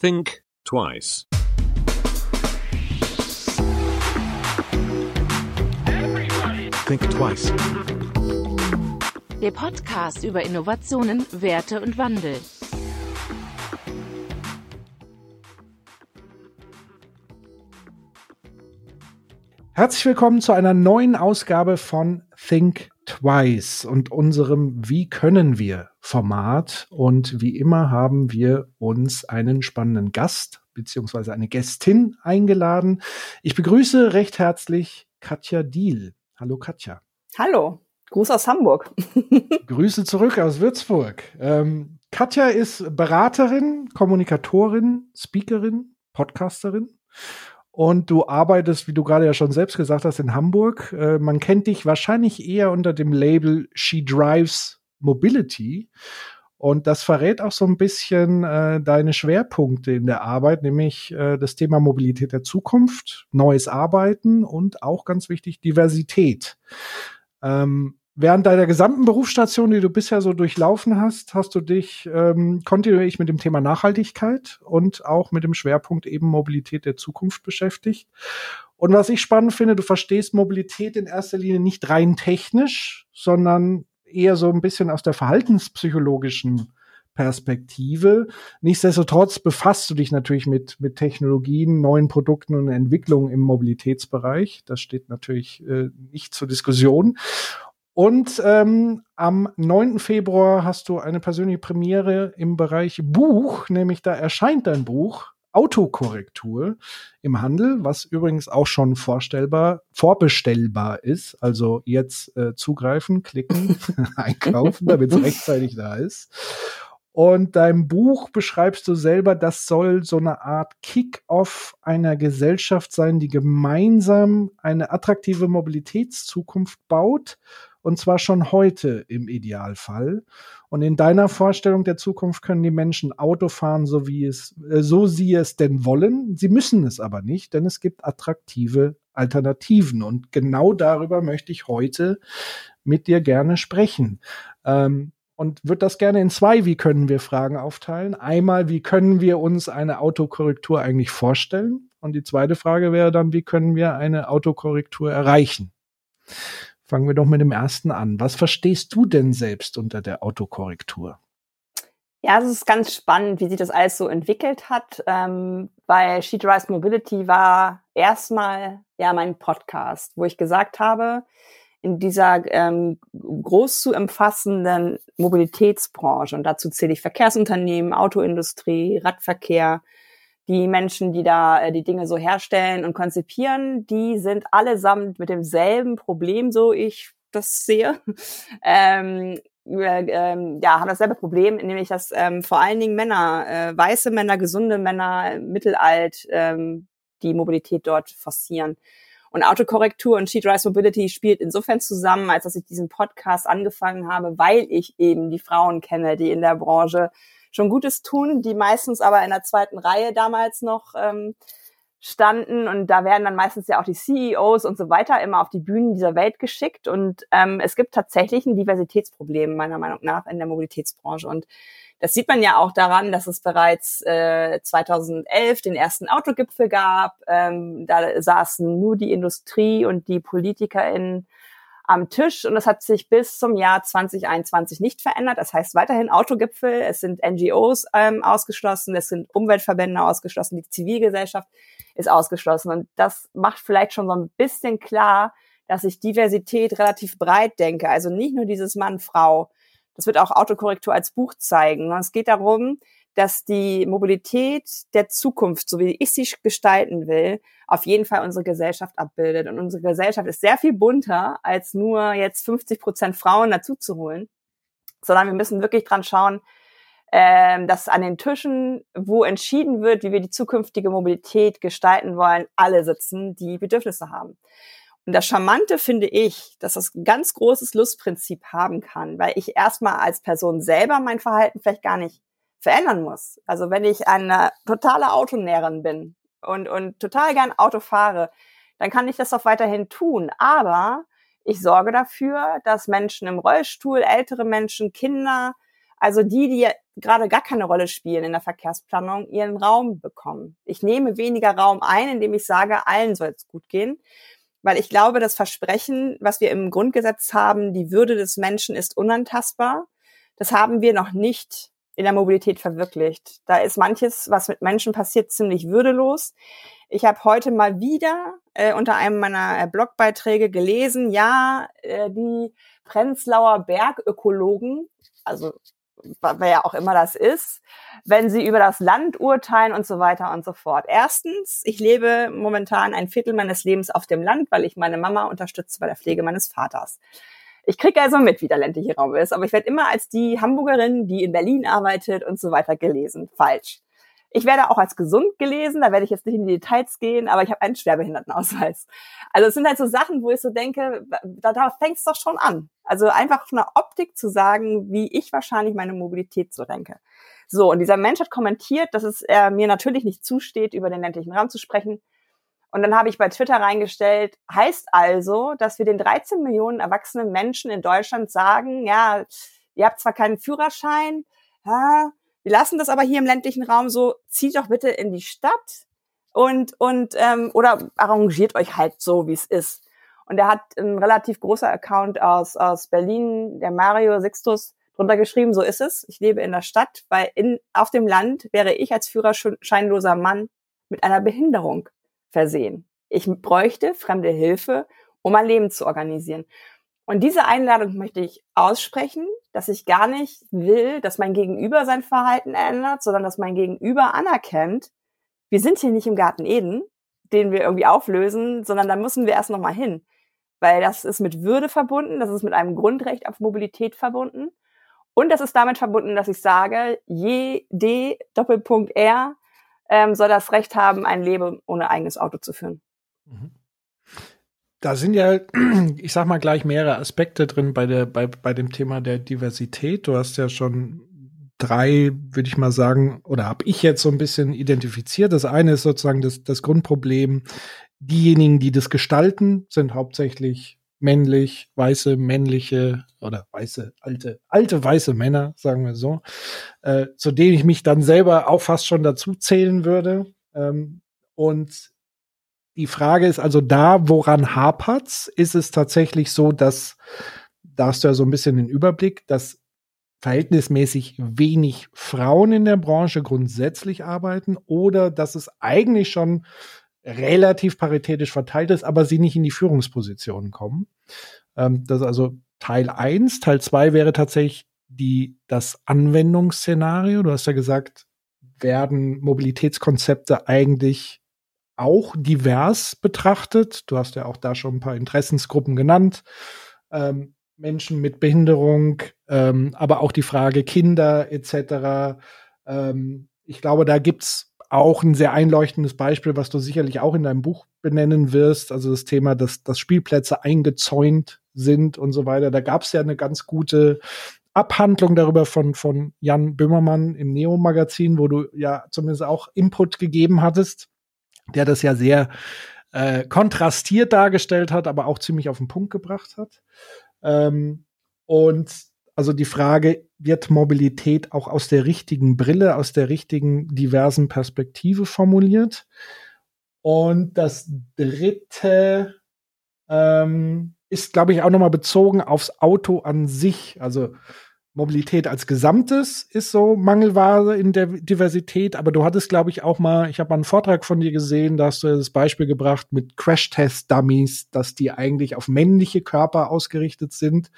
Think twice. Think twice. Der Podcast über Innovationen, Werte und Wandel. Herzlich willkommen zu einer neuen Ausgabe von Think Twice und unserem Wie können wir Format. Und wie immer haben wir uns einen spannenden Gast beziehungsweise eine Gästin eingeladen. Ich begrüße recht herzlich Katja Diel. Hallo Katja. Hallo, Gruß aus Hamburg. Grüße zurück aus Würzburg. Ähm, Katja ist Beraterin, Kommunikatorin, Speakerin, Podcasterin und du arbeitest, wie du gerade ja schon selbst gesagt hast, in Hamburg. Äh, man kennt dich wahrscheinlich eher unter dem Label She Drives Mobility. Und das verrät auch so ein bisschen äh, deine Schwerpunkte in der Arbeit, nämlich äh, das Thema Mobilität der Zukunft, neues Arbeiten und auch ganz wichtig Diversität. Ähm, Während deiner gesamten Berufsstation, die du bisher so durchlaufen hast, hast du dich ähm, kontinuierlich mit dem Thema Nachhaltigkeit und auch mit dem Schwerpunkt eben Mobilität der Zukunft beschäftigt. Und was ich spannend finde, du verstehst Mobilität in erster Linie nicht rein technisch, sondern eher so ein bisschen aus der verhaltenspsychologischen Perspektive. Nichtsdestotrotz befasst du dich natürlich mit, mit Technologien, neuen Produkten und Entwicklungen im Mobilitätsbereich. Das steht natürlich äh, nicht zur Diskussion. Und ähm, am 9. Februar hast du eine persönliche Premiere im Bereich Buch, nämlich da erscheint dein Buch Autokorrektur im Handel, was übrigens auch schon vorstellbar, vorbestellbar ist. Also jetzt äh, zugreifen, klicken, einkaufen, damit es rechtzeitig da ist. Und dein Buch beschreibst du selber, das soll so eine Art Kick-off einer Gesellschaft sein, die gemeinsam eine attraktive Mobilitätszukunft baut und zwar schon heute im Idealfall. Und in deiner Vorstellung der Zukunft können die Menschen Auto fahren, so wie es, äh, so sie es denn wollen. Sie müssen es aber nicht, denn es gibt attraktive Alternativen. Und genau darüber möchte ich heute mit dir gerne sprechen. Ähm, und würde das gerne in zwei Wie können wir Fragen aufteilen. Einmal, wie können wir uns eine Autokorrektur eigentlich vorstellen? Und die zweite Frage wäre dann, wie können wir eine Autokorrektur erreichen? Fangen wir doch mit dem ersten an. Was verstehst du denn selbst unter der Autokorrektur? Ja, es ist ganz spannend, wie sich das alles so entwickelt hat, ähm, weil She Drives Mobility war erstmal ja mein Podcast, wo ich gesagt habe, in dieser ähm, groß zu umfassenden Mobilitätsbranche, und dazu zähle ich Verkehrsunternehmen, Autoindustrie, Radverkehr, die Menschen, die da äh, die Dinge so herstellen und konzipieren, die sind allesamt mit demselben Problem, so ich das sehe, ähm, äh, äh, ja, haben dasselbe Problem, nämlich dass ähm, vor allen Dingen Männer, äh, weiße Männer, gesunde Männer, mittelalt, ähm, die Mobilität dort forcieren. Und Autokorrektur und Sheet Rise Mobility spielt insofern zusammen, als dass ich diesen Podcast angefangen habe, weil ich eben die Frauen kenne, die in der Branche schon Gutes tun, die meistens aber in der zweiten Reihe damals noch ähm, standen. Und da werden dann meistens ja auch die CEOs und so weiter immer auf die Bühnen dieser Welt geschickt. Und ähm, es gibt tatsächlich ein Diversitätsproblem meiner Meinung nach in der Mobilitätsbranche. Und das sieht man ja auch daran, dass es bereits äh, 2011 den ersten Autogipfel gab. Ähm, da saßen nur die Industrie und die PolitikerInnen am Tisch und das hat sich bis zum Jahr 2021 nicht verändert. Das heißt weiterhin Autogipfel, es sind NGOs ähm, ausgeschlossen, es sind Umweltverbände ausgeschlossen, die Zivilgesellschaft ist ausgeschlossen und das macht vielleicht schon so ein bisschen klar, dass ich Diversität relativ breit denke. Also nicht nur dieses Mann, Frau. Das wird auch Autokorrektur als Buch zeigen. Es geht darum, dass die Mobilität der Zukunft, so wie ich sie gestalten will, auf jeden Fall unsere Gesellschaft abbildet. Und unsere Gesellschaft ist sehr viel bunter, als nur jetzt 50 Prozent Frauen dazu zu holen, sondern wir müssen wirklich dran schauen, ähm, dass an den Tischen, wo entschieden wird, wie wir die zukünftige Mobilität gestalten wollen, alle sitzen, die Bedürfnisse haben. Und das Charmante finde ich, dass das ein ganz großes Lustprinzip haben kann, weil ich erstmal als Person selber mein Verhalten vielleicht gar nicht verändern muss. Also wenn ich eine totale Autonäherin bin und, und total gern Auto fahre, dann kann ich das auch weiterhin tun. Aber ich sorge dafür, dass Menschen im Rollstuhl, ältere Menschen, Kinder, also die, die gerade gar keine Rolle spielen in der Verkehrsplanung, ihren Raum bekommen. Ich nehme weniger Raum ein, indem ich sage, allen soll es gut gehen. Weil ich glaube, das Versprechen, was wir im Grundgesetz haben, die Würde des Menschen ist unantastbar, das haben wir noch nicht in der Mobilität verwirklicht. Da ist manches, was mit Menschen passiert, ziemlich würdelos. Ich habe heute mal wieder äh, unter einem meiner äh, Blogbeiträge gelesen, ja, äh, die Prenzlauer Bergökologen, also wer ja auch immer das ist, wenn sie über das Land urteilen und so weiter und so fort. Erstens, ich lebe momentan ein Viertel meines Lebens auf dem Land, weil ich meine Mama unterstütze bei der Pflege meines Vaters. Ich kriege also mit, wie der ländliche Raum ist, aber ich werde immer als die Hamburgerin, die in Berlin arbeitet und so weiter gelesen. Falsch. Ich werde auch als gesund gelesen, da werde ich jetzt nicht in die Details gehen, aber ich habe einen Schwerbehindertenausweis. Also es sind halt so Sachen, wo ich so denke, da, da fängt es doch schon an. Also einfach von der Optik zu sagen, wie ich wahrscheinlich meine Mobilität so denke. So, und dieser Mensch hat kommentiert, dass es äh, mir natürlich nicht zusteht, über den ländlichen Raum zu sprechen. Und dann habe ich bei Twitter reingestellt, heißt also, dass wir den 13 Millionen erwachsenen Menschen in Deutschland sagen, ja, ihr habt zwar keinen Führerschein, ja, wir lassen das aber hier im ländlichen Raum so, zieht doch bitte in die Stadt und, und ähm, oder arrangiert euch halt so, wie es ist. Und er hat ein relativ großer Account aus, aus Berlin, der Mario Sixtus, drunter geschrieben, so ist es. Ich lebe in der Stadt, weil in, auf dem Land wäre ich als führerscheinloser Mann mit einer Behinderung versehen. Ich bräuchte fremde Hilfe, um mein Leben zu organisieren. Und diese Einladung möchte ich aussprechen, dass ich gar nicht will, dass mein Gegenüber sein Verhalten ändert, sondern dass mein Gegenüber anerkennt, wir sind hier nicht im Garten Eden, den wir irgendwie auflösen, sondern da müssen wir erst nochmal hin. Weil das ist mit Würde verbunden, das ist mit einem Grundrecht auf Mobilität verbunden. Und das ist damit verbunden, dass ich sage, jede Doppelpunkt R ähm, soll das Recht haben, ein Leben ohne eigenes Auto zu führen. Mhm da sind ja, ich sag mal gleich mehrere Aspekte drin bei der, bei, bei dem Thema der Diversität. Du hast ja schon drei, würde ich mal sagen, oder habe ich jetzt so ein bisschen identifiziert. Das eine ist sozusagen das, das Grundproblem. Diejenigen, die das gestalten, sind hauptsächlich männlich, weiße, männliche oder weiße, alte, alte weiße Männer, sagen wir so, äh, zu denen ich mich dann selber auch fast schon dazu zählen würde. Ähm, und die Frage ist also da, woran hapert's? Ist es tatsächlich so, dass, da hast du ja so ein bisschen den Überblick, dass verhältnismäßig wenig Frauen in der Branche grundsätzlich arbeiten oder dass es eigentlich schon relativ paritätisch verteilt ist, aber sie nicht in die Führungspositionen kommen. Ähm, das ist also Teil eins. Teil zwei wäre tatsächlich die, das Anwendungsszenario. Du hast ja gesagt, werden Mobilitätskonzepte eigentlich auch divers betrachtet. Du hast ja auch da schon ein paar Interessensgruppen genannt. Ähm, Menschen mit Behinderung, ähm, aber auch die Frage Kinder etc. Ähm, ich glaube, da gibt's auch ein sehr einleuchtendes Beispiel, was du sicherlich auch in deinem Buch benennen wirst. Also das Thema, dass, dass Spielplätze eingezäunt sind und so weiter. Da gab's ja eine ganz gute Abhandlung darüber von, von Jan Böhmermann im Neo-Magazin, wo du ja zumindest auch Input gegeben hattest der das ja sehr äh, kontrastiert dargestellt hat, aber auch ziemlich auf den Punkt gebracht hat. Ähm, und also die Frage, wird Mobilität auch aus der richtigen Brille, aus der richtigen diversen Perspektive formuliert? Und das dritte ähm, ist, glaube ich, auch nochmal bezogen aufs Auto an sich. Also Mobilität als Gesamtes ist so Mangelware in der Diversität, aber du hattest, glaube ich, auch mal, ich habe mal einen Vortrag von dir gesehen, da hast du das Beispiel gebracht mit Crash-Test-Dummies, dass die eigentlich auf männliche Körper ausgerichtet sind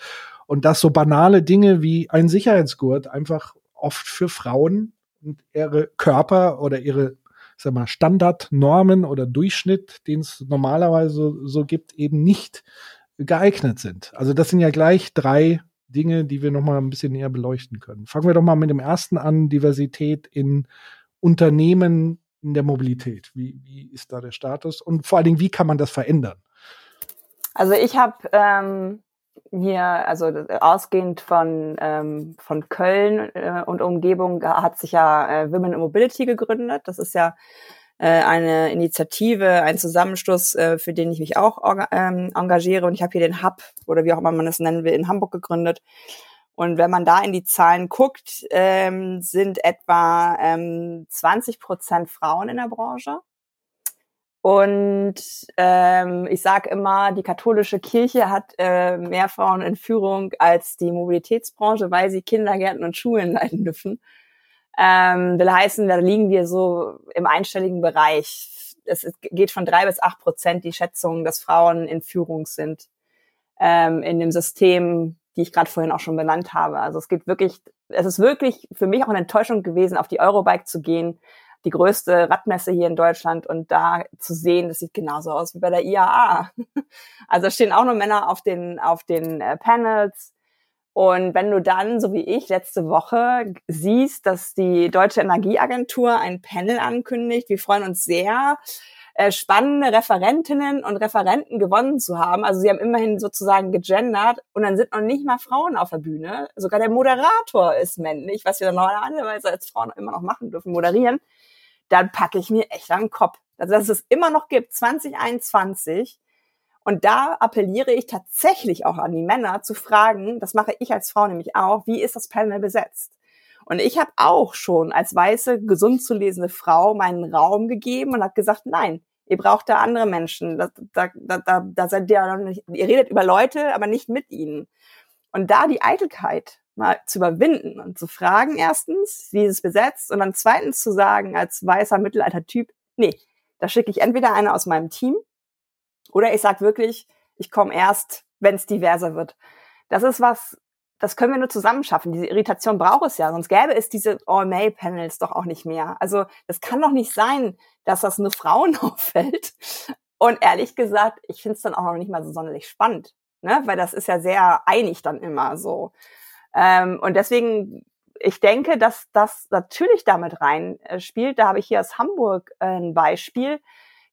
und dass so banale Dinge wie ein Sicherheitsgurt einfach oft für Frauen und ihre Körper oder ihre sag mal, Standardnormen oder Durchschnitt, den es normalerweise so gibt, eben nicht geeignet sind. Also das sind ja gleich drei Dinge, die wir noch mal ein bisschen näher beleuchten können. Fangen wir doch mal mit dem ersten an, Diversität in Unternehmen in der Mobilität. Wie, wie ist da der Status? Und vor allen Dingen, wie kann man das verändern? Also ich habe ähm, hier, also ausgehend von, ähm, von Köln äh, und Umgebung, hat sich ja äh, Women in Mobility gegründet. Das ist ja äh, eine Initiative, ein Zusammenschluss, äh, für den ich mich auch ähm, engagiere. Und ich habe hier den Hub oder wie auch immer man das nennen will, in Hamburg gegründet. Und wenn man da in die Zahlen guckt, ähm, sind etwa ähm, 20 Prozent Frauen in der Branche. Und ähm, ich sage immer, die katholische Kirche hat äh, mehr Frauen in Führung als die Mobilitätsbranche, weil sie Kindergärten und Schulen leiten dürfen. Ähm, will heißen, da liegen wir so im einstelligen Bereich. Es geht von drei bis acht Prozent die Schätzung, dass Frauen in Führung sind ähm, in dem System, die ich gerade vorhin auch schon benannt habe. Also es geht wirklich, es ist wirklich für mich auch eine Enttäuschung gewesen, auf die Eurobike zu gehen, die größte Radmesse hier in Deutschland und da zu sehen, das sieht genauso aus wie bei der IAA. Also stehen auch nur Männer auf den, auf den äh, Panels. Und wenn du dann, so wie ich, letzte Woche siehst, dass die Deutsche Energieagentur ein Panel ankündigt, wir freuen uns sehr, äh, spannende Referentinnen und Referenten gewonnen zu haben. Also sie haben immerhin sozusagen gegendert und dann sind noch nicht mal Frauen auf der Bühne. Sogar der Moderator ist männlich, was wir normalerweise als Frauen immer noch machen dürfen, moderieren. Dann packe ich mir echt den Kopf. Also dass es immer noch gibt, 2021. Und da appelliere ich tatsächlich auch an die Männer zu fragen, das mache ich als Frau nämlich auch, wie ist das Panel besetzt? Und ich habe auch schon als weiße, gesund zu lesende Frau meinen Raum gegeben und habe gesagt, nein, ihr braucht da andere Menschen. Da, da, da, da seid ihr, nicht, ihr redet über Leute, aber nicht mit ihnen. Und da die Eitelkeit mal zu überwinden und zu fragen, erstens, wie ist es besetzt? Und dann zweitens zu sagen, als weißer Mittelalter-Typ, nee, da schicke ich entweder eine aus meinem Team oder ich sag wirklich, ich komme erst, wenn es diverser wird. Das ist was, das können wir nur zusammen schaffen. Diese Irritation braucht es ja, sonst gäbe es diese All-Male-Panels doch auch nicht mehr. Also das kann doch nicht sein, dass das nur Frauen auffällt. Und ehrlich gesagt, ich finde es dann auch noch nicht mal so sonderlich spannend, ne? weil das ist ja sehr einig dann immer so. Ähm, und deswegen, ich denke, dass das natürlich damit rein äh, spielt. Da habe ich hier aus Hamburg äh, ein Beispiel.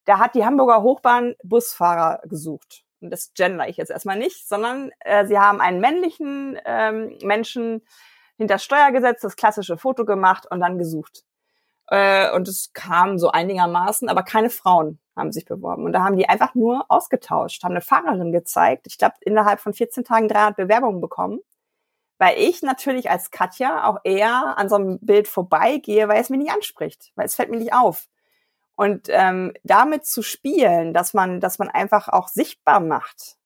Da hat die Hamburger Hochbahn Busfahrer gesucht und das gender ich jetzt erstmal nicht, sondern äh, sie haben einen männlichen ähm, Menschen hinter Steuergesetz das klassische Foto gemacht und dann gesucht. Äh, und es kam so einigermaßen, aber keine Frauen haben sich beworben. Und da haben die einfach nur ausgetauscht, haben eine Fahrerin gezeigt. Ich glaube, innerhalb von 14 Tagen 300 Bewerbungen bekommen. Weil ich natürlich als Katja auch eher an so einem Bild vorbeigehe, weil es mich nicht anspricht, weil es fällt mir nicht auf. Und ähm, damit zu spielen, dass man, dass man einfach auch sichtbar macht,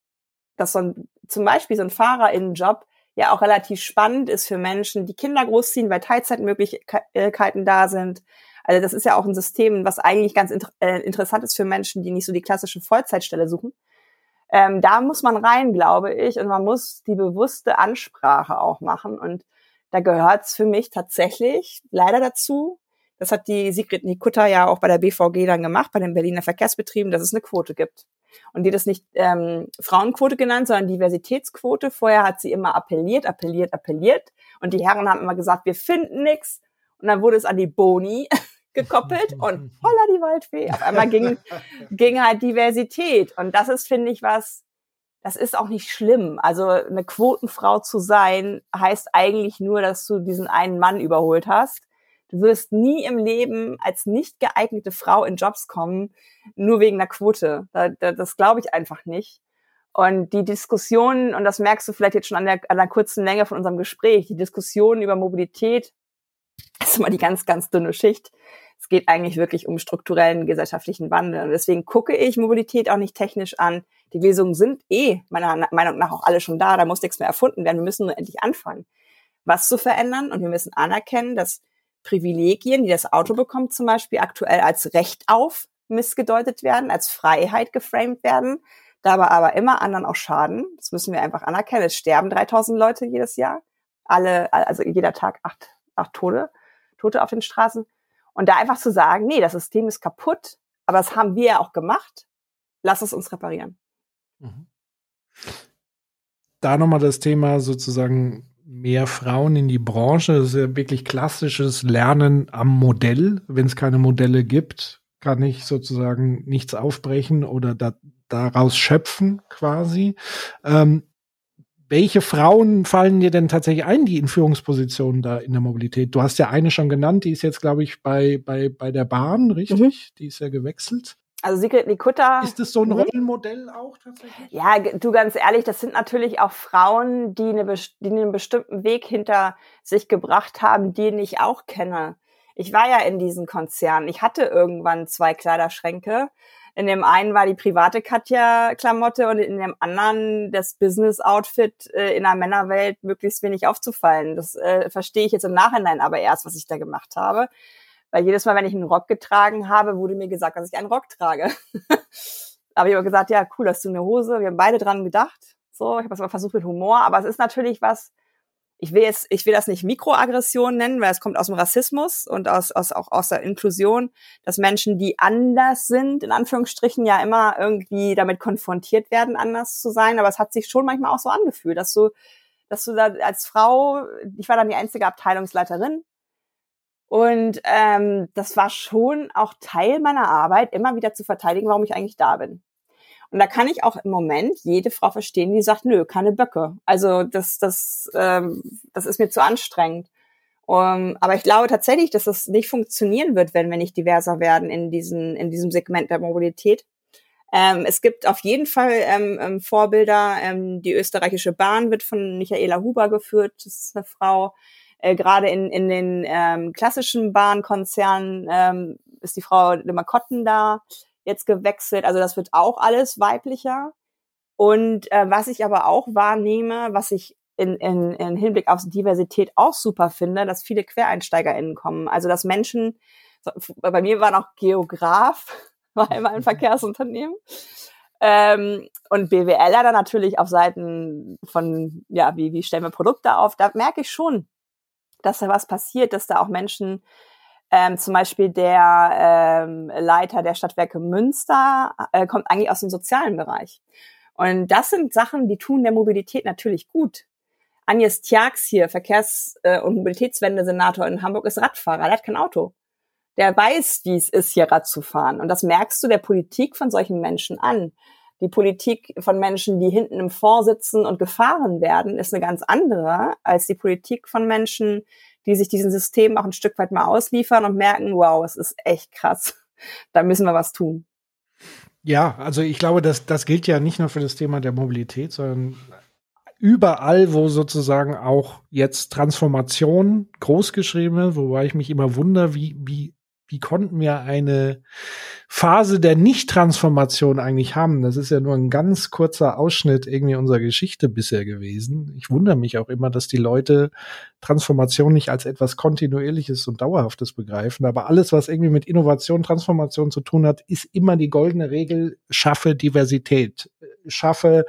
dass so ein, zum Beispiel so ein FahrerInnenjob ja auch relativ spannend ist für Menschen, die Kinder großziehen, weil Teilzeitmöglichkeiten da sind. Also das ist ja auch ein System, was eigentlich ganz inter äh, interessant ist für Menschen, die nicht so die klassische Vollzeitstelle suchen. Ähm, da muss man rein, glaube ich, und man muss die bewusste Ansprache auch machen. Und da gehört es für mich tatsächlich leider dazu, das hat die Sigrid Nikutta ja auch bei der BVG dann gemacht, bei den Berliner Verkehrsbetrieben, dass es eine Quote gibt. Und die das nicht ähm, Frauenquote genannt, sondern Diversitätsquote. Vorher hat sie immer appelliert, appelliert, appelliert. Und die Herren haben immer gesagt, wir finden nichts. Und dann wurde es an die Boni gekoppelt und holla die Waldfee. Auf einmal ging, ging halt Diversität. Und das ist, finde ich, was, das ist auch nicht schlimm. Also eine Quotenfrau zu sein, heißt eigentlich nur, dass du diesen einen Mann überholt hast. Du wirst nie im Leben als nicht geeignete Frau in Jobs kommen, nur wegen der Quote. Da, da, das glaube ich einfach nicht. Und die Diskussionen, und das merkst du vielleicht jetzt schon an der, an der kurzen Länge von unserem Gespräch, die Diskussionen über Mobilität, ist immer die ganz, ganz dünne Schicht. Es geht eigentlich wirklich um strukturellen gesellschaftlichen Wandel. Und deswegen gucke ich Mobilität auch nicht technisch an. Die Lösungen sind eh meiner Meinung nach auch alle schon da. Da muss nichts mehr erfunden werden. Wir müssen nur endlich anfangen, was zu verändern. Und wir müssen anerkennen, dass Privilegien, die das Auto bekommt, zum Beispiel aktuell als Recht auf missgedeutet werden, als Freiheit geframed werden, dabei aber immer anderen auch schaden. Das müssen wir einfach anerkennen. Es sterben 3000 Leute jedes Jahr. Alle, also jeder Tag acht, acht Tote, Tote auf den Straßen. Und da einfach zu sagen, nee, das System ist kaputt, aber das haben wir ja auch gemacht. Lass es uns reparieren. Mhm. Da nochmal das Thema sozusagen mehr Frauen in die Branche. Das ist ja wirklich klassisches Lernen am Modell. Wenn es keine Modelle gibt, kann ich sozusagen nichts aufbrechen oder da, daraus schöpfen quasi. Ähm, welche Frauen fallen dir denn tatsächlich ein, die in Führungspositionen da in der Mobilität? Du hast ja eine schon genannt, die ist jetzt, glaube ich, bei, bei, bei der Bahn, richtig? Mhm. Die ist ja gewechselt. Also Sigrid Nikutta. Ist das so ein. Rollenmodell auch tatsächlich? Ja, du ganz ehrlich, das sind natürlich auch Frauen, die, eine, die einen bestimmten Weg hinter sich gebracht haben, den ich auch kenne. Ich war ja in diesen Konzernen. Ich hatte irgendwann zwei Kleiderschränke. In dem einen war die private Katja-Klamotte und in dem anderen das Business-Outfit äh, in der Männerwelt möglichst wenig aufzufallen. Das äh, verstehe ich jetzt im Nachhinein aber erst, was ich da gemacht habe. Weil jedes Mal, wenn ich einen Rock getragen habe, wurde mir gesagt, dass ich einen Rock trage. aber ich habe gesagt, ja, cool, hast du eine Hose. Wir haben beide dran gedacht. So, ich habe es aber versucht mit Humor. Aber es ist natürlich was, ich will jetzt, ich will das nicht Mikroaggression nennen, weil es kommt aus dem Rassismus und aus, aus, auch aus der Inklusion, dass Menschen, die anders sind, in Anführungsstrichen ja immer irgendwie damit konfrontiert werden, anders zu sein. Aber es hat sich schon manchmal auch so angefühlt, dass du, dass du da als Frau, ich war dann die einzige Abteilungsleiterin und ähm, das war schon auch Teil meiner Arbeit, immer wieder zu verteidigen, warum ich eigentlich da bin. Und da kann ich auch im Moment jede Frau verstehen, die sagt, nö, keine Böcke. Also das, das, ähm, das ist mir zu anstrengend. Um, aber ich glaube tatsächlich, dass das nicht funktionieren wird, wenn wir nicht diverser werden in, diesen, in diesem Segment der Mobilität. Ähm, es gibt auf jeden Fall ähm, ähm, Vorbilder. Ähm, die österreichische Bahn wird von Michaela Huber geführt. Das ist eine Frau, äh, Gerade in, in den ähm, klassischen Bahnkonzernen ähm, ist die Frau de Makotten da jetzt gewechselt. Also das wird auch alles weiblicher. Und äh, was ich aber auch wahrnehme, was ich in, in, in Hinblick auf Diversität auch super finde, dass viele QuereinsteigerInnen kommen. Also dass Menschen, bei mir war noch Geograf, war immer ein Verkehrsunternehmen. Ähm, und BWLer dann natürlich auf Seiten von, ja, wie, wie stellen wir Produkte auf, da merke ich schon, dass da was passiert, dass da auch Menschen, ähm, zum Beispiel der ähm, Leiter der Stadtwerke Münster, äh, kommt eigentlich aus dem sozialen Bereich. Und das sind Sachen, die tun der Mobilität natürlich gut. Agnes Tjax hier, Verkehrs- äh, und Mobilitätswende-Senator in Hamburg, ist Radfahrer, der hat kein Auto. Der weiß, wie es ist, hier Rad zu fahren. Und das merkst du der Politik von solchen Menschen an. Die Politik von Menschen, die hinten im Fond sitzen und gefahren werden, ist eine ganz andere als die Politik von Menschen, die sich diesen Systemen auch ein Stück weit mal ausliefern und merken, wow, es ist echt krass. Da müssen wir was tun. Ja, also ich glaube, das, das gilt ja nicht nur für das Thema der Mobilität, sondern überall, wo sozusagen auch jetzt Transformation großgeschrieben wird, wobei ich mich immer wundere, wie, wie wie konnten wir eine Phase der Nicht-Transformation eigentlich haben? Das ist ja nur ein ganz kurzer Ausschnitt irgendwie unserer Geschichte bisher gewesen. Ich wundere mich auch immer, dass die Leute Transformation nicht als etwas Kontinuierliches und Dauerhaftes begreifen. Aber alles, was irgendwie mit Innovation, Transformation zu tun hat, ist immer die goldene Regel, schaffe Diversität, schaffe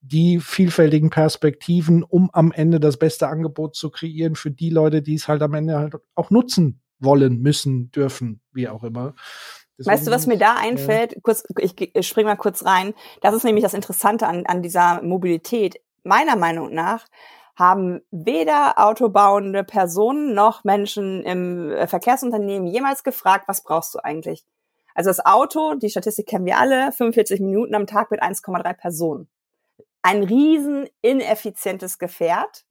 die vielfältigen Perspektiven, um am Ende das beste Angebot zu kreieren für die Leute, die es halt am Ende halt auch nutzen wollen, müssen, dürfen, wie auch immer. Deswegen, weißt du, was mir da einfällt? Ja. Kurz, ich, ich spring mal kurz rein. Das ist nämlich das Interessante an, an dieser Mobilität. Meiner Meinung nach haben weder autobauende Personen noch Menschen im äh, Verkehrsunternehmen jemals gefragt, was brauchst du eigentlich? Also das Auto, die Statistik kennen wir alle, 45 Minuten am Tag mit 1,3 Personen. Ein riesen ineffizientes Gefährt.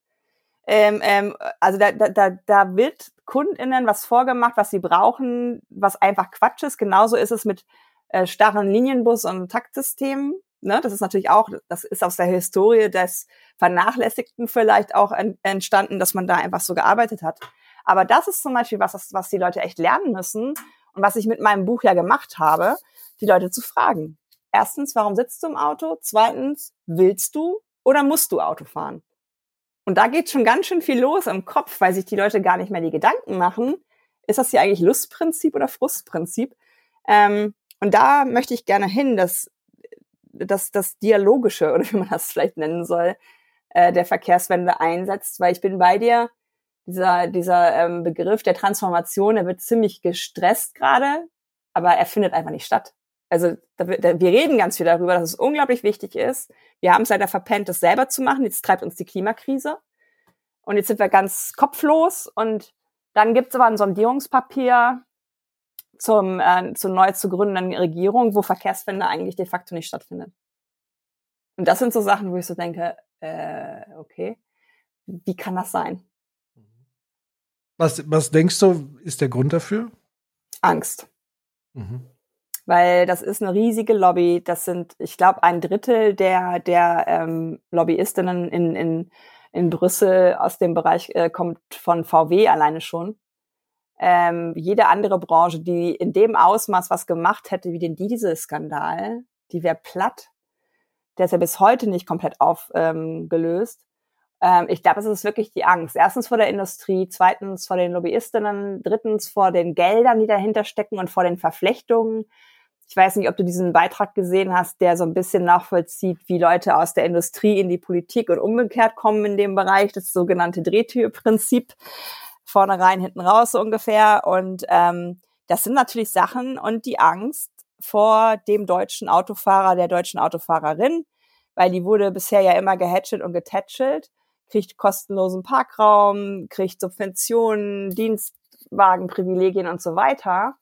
Ähm, ähm, also da, da, da wird KundInnen was vorgemacht, was sie brauchen, was einfach Quatsch ist. Genauso ist es mit äh, starren Linienbus- und Taktsystemen. Ne? Das ist natürlich auch, das ist aus der Historie des Vernachlässigten vielleicht auch en entstanden, dass man da einfach so gearbeitet hat. Aber das ist zum Beispiel was, was die Leute echt lernen müssen und was ich mit meinem Buch ja gemacht habe, die Leute zu fragen. Erstens, warum sitzt du im Auto? Zweitens, willst du oder musst du Auto fahren? Und da geht schon ganz schön viel los im Kopf, weil sich die Leute gar nicht mehr die Gedanken machen. Ist das hier eigentlich Lustprinzip oder Frustprinzip? Ähm, und da möchte ich gerne hin, dass, dass das Dialogische, oder wie man das vielleicht nennen soll, äh, der Verkehrswende einsetzt, weil ich bin bei dir, dieser, dieser ähm, Begriff der Transformation, der wird ziemlich gestresst gerade, aber er findet einfach nicht statt. Also da, da, wir reden ganz viel darüber, dass es unglaublich wichtig ist. Wir haben es leider verpennt, das selber zu machen. Jetzt treibt uns die Klimakrise. Und jetzt sind wir ganz kopflos. Und dann gibt es aber ein Sondierungspapier zum, äh, zur neu zu gründenden Regierung, wo Verkehrswende eigentlich de facto nicht stattfindet. Und das sind so Sachen, wo ich so denke, äh, okay, wie kann das sein? Was, was denkst du, ist der Grund dafür? Angst. Mhm. Weil das ist eine riesige Lobby. Das sind, ich glaube, ein Drittel der, der ähm, Lobbyistinnen in, in, in Brüssel aus dem Bereich äh, kommt von VW alleine schon. Ähm, jede andere Branche, die in dem Ausmaß was gemacht hätte wie den Dieselskandal, die wäre platt. Der ist ja bis heute nicht komplett aufgelöst. Ähm, ähm, ich glaube, es ist wirklich die Angst. Erstens vor der Industrie, zweitens vor den Lobbyistinnen, drittens vor den Geldern, die dahinter stecken und vor den Verflechtungen. Ich weiß nicht, ob du diesen Beitrag gesehen hast, der so ein bisschen nachvollzieht, wie Leute aus der Industrie in die Politik und umgekehrt kommen in dem Bereich, das sogenannte Drehtürprinzip. Vorne rein, hinten raus so ungefähr. Und ähm, das sind natürlich Sachen und die Angst vor dem deutschen Autofahrer, der deutschen Autofahrerin, weil die wurde bisher ja immer gehätschelt und getätschelt kriegt kostenlosen Parkraum, kriegt Subventionen, Dienstwagenprivilegien und so weiter.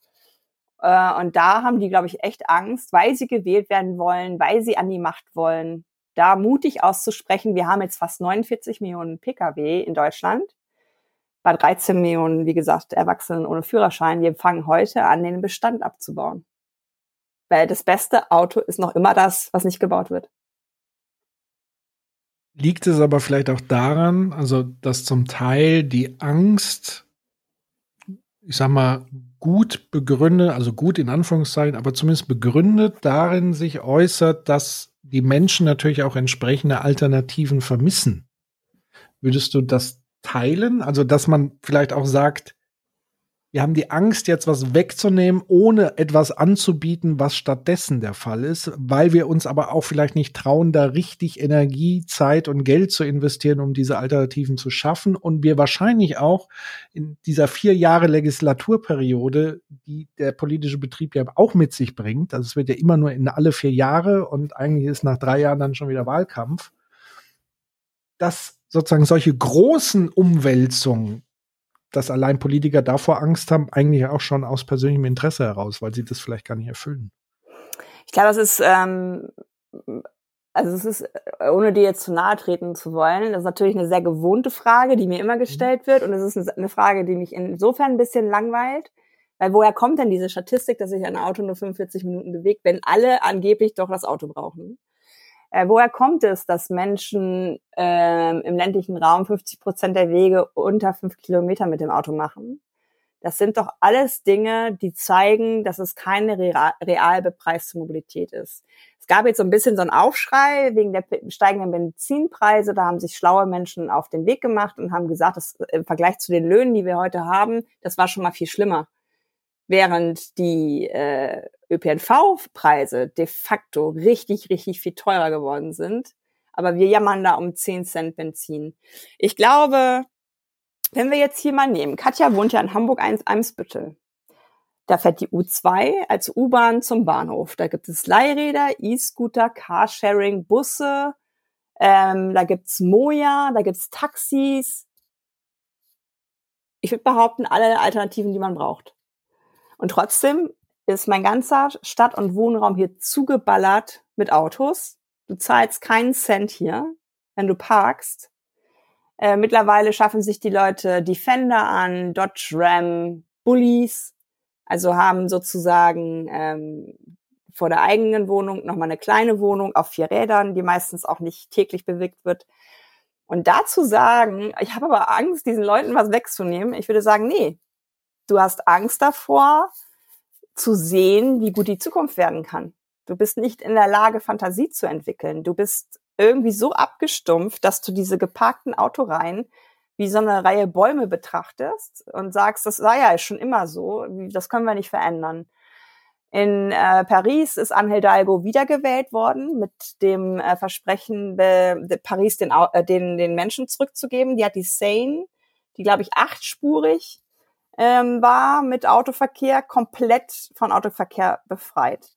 Äh, und da haben die, glaube ich, echt Angst, weil sie gewählt werden wollen, weil sie an die Macht wollen, da mutig auszusprechen. Wir haben jetzt fast 49 Millionen Pkw in Deutschland. Bei 13 Millionen, wie gesagt, Erwachsenen ohne Führerschein. Wir fangen heute an, den Bestand abzubauen. Weil das beste Auto ist noch immer das, was nicht gebaut wird. Liegt es aber vielleicht auch daran, also dass zum Teil die Angst, ich sag mal, gut begründet, also gut in Anführungszeichen, aber zumindest begründet darin sich äußert, dass die Menschen natürlich auch entsprechende Alternativen vermissen. Würdest du das teilen? Also, dass man vielleicht auch sagt, wir haben die Angst, jetzt was wegzunehmen, ohne etwas anzubieten, was stattdessen der Fall ist, weil wir uns aber auch vielleicht nicht trauen, da richtig Energie, Zeit und Geld zu investieren, um diese Alternativen zu schaffen. Und wir wahrscheinlich auch in dieser vier Jahre Legislaturperiode, die der politische Betrieb ja auch mit sich bringt, also es wird ja immer nur in alle vier Jahre und eigentlich ist nach drei Jahren dann schon wieder Wahlkampf, dass sozusagen solche großen Umwälzungen dass allein Politiker davor Angst haben, eigentlich auch schon aus persönlichem Interesse heraus, weil sie das vielleicht gar nicht erfüllen. Ich glaube, das ist, ähm, also es ist, ohne dir jetzt zu nahe treten zu wollen, das ist natürlich eine sehr gewohnte Frage, die mir immer gestellt wird. Und es ist eine Frage, die mich insofern ein bisschen langweilt. Weil woher kommt denn diese Statistik, dass sich ein Auto nur 45 Minuten bewegt, wenn alle angeblich doch das Auto brauchen? Äh, woher kommt es, dass Menschen ähm, im ländlichen Raum 50 Prozent der Wege unter fünf Kilometer mit dem Auto machen? Das sind doch alles Dinge, die zeigen, dass es keine real bepreiste Mobilität ist. Es gab jetzt so ein bisschen so einen Aufschrei wegen der steigenden Benzinpreise. Da haben sich schlaue Menschen auf den Weg gemacht und haben gesagt, dass im Vergleich zu den Löhnen, die wir heute haben, das war schon mal viel schlimmer. Während die äh, ÖPNV-Preise de facto richtig, richtig viel teurer geworden sind. Aber wir jammern da um 10 Cent Benzin. Ich glaube, wenn wir jetzt hier mal nehmen, Katja wohnt ja in Hamburg-Eimsbüttel. Da fährt die U2 als U-Bahn zum Bahnhof. Da gibt es Leihräder, E-Scooter, Carsharing, Busse. Ähm, da gibt's Moja, da gibt's Taxis. Ich würde behaupten, alle Alternativen, die man braucht. Und trotzdem ist mein ganzer Stadt- und Wohnraum hier zugeballert mit Autos. Du zahlst keinen Cent hier, wenn du parkst. Äh, mittlerweile schaffen sich die Leute Defender an, Dodge Ram, Bullies, also haben sozusagen ähm, vor der eigenen Wohnung nochmal eine kleine Wohnung auf vier Rädern, die meistens auch nicht täglich bewegt wird. Und dazu sagen, ich habe aber Angst, diesen Leuten was wegzunehmen, ich würde sagen, nee, du hast Angst davor, zu sehen, wie gut die Zukunft werden kann. Du bist nicht in der Lage, Fantasie zu entwickeln. Du bist irgendwie so abgestumpft, dass du diese geparkten Autoreihen wie so eine Reihe Bäume betrachtest und sagst, das war ja schon immer so, das können wir nicht verändern. In äh, Paris ist Anne Hidalgo wiedergewählt worden mit dem äh, Versprechen, be, Paris den, äh, den, den Menschen zurückzugeben. Die hat die Seine, die glaube ich achtspurig ähm, war mit Autoverkehr komplett von Autoverkehr befreit.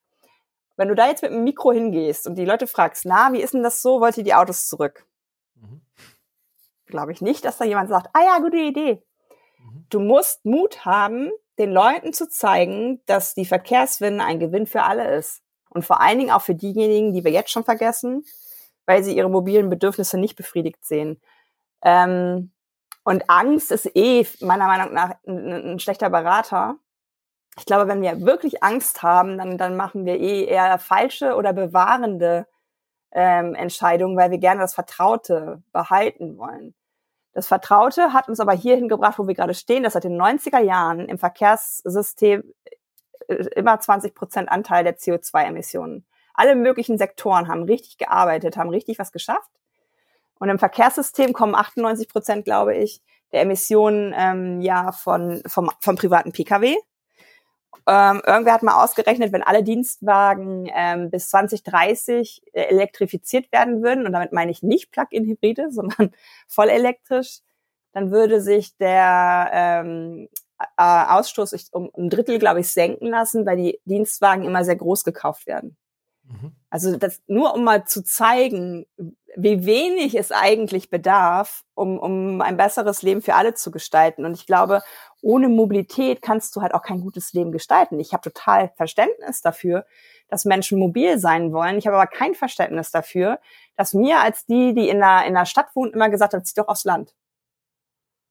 Wenn du da jetzt mit dem Mikro hingehst und die Leute fragst, na, wie ist denn das so, wollt ihr die Autos zurück? Mhm. Glaube ich nicht, dass da jemand sagt, ah ja, gute Idee. Mhm. Du musst Mut haben, den Leuten zu zeigen, dass die Verkehrswende ein Gewinn für alle ist. Und vor allen Dingen auch für diejenigen, die wir jetzt schon vergessen, weil sie ihre mobilen Bedürfnisse nicht befriedigt sehen. Ähm, und Angst ist eh meiner Meinung nach ein, ein schlechter Berater, ich glaube, wenn wir wirklich Angst haben, dann, dann machen wir eh eher falsche oder bewahrende ähm, Entscheidungen, weil wir gerne das Vertraute behalten wollen. Das Vertraute hat uns aber hierhin gebracht, wo wir gerade stehen, dass seit den 90er Jahren im Verkehrssystem äh, immer 20 Prozent Anteil der CO2-Emissionen. Alle möglichen Sektoren haben richtig gearbeitet, haben richtig was geschafft. Und im Verkehrssystem kommen 98 Prozent, glaube ich, der Emissionen ähm, ja von vom, vom privaten Pkw. Ähm, irgendwer hat mal ausgerechnet, wenn alle Dienstwagen ähm, bis 2030 äh, elektrifiziert werden würden, und damit meine ich nicht Plug-in-Hybride, sondern voll elektrisch, dann würde sich der ähm, Ausstoß um ein Drittel, glaube ich, senken lassen, weil die Dienstwagen immer sehr groß gekauft werden. Mhm. Also das nur um mal zu zeigen, wie wenig es eigentlich bedarf, um, um ein besseres Leben für alle zu gestalten. Und ich glaube, ohne Mobilität kannst du halt auch kein gutes Leben gestalten. Ich habe total Verständnis dafür, dass Menschen mobil sein wollen. Ich habe aber kein Verständnis dafür, dass mir als die, die in der, in der Stadt wohnt, immer gesagt hat, zieh doch aufs Land.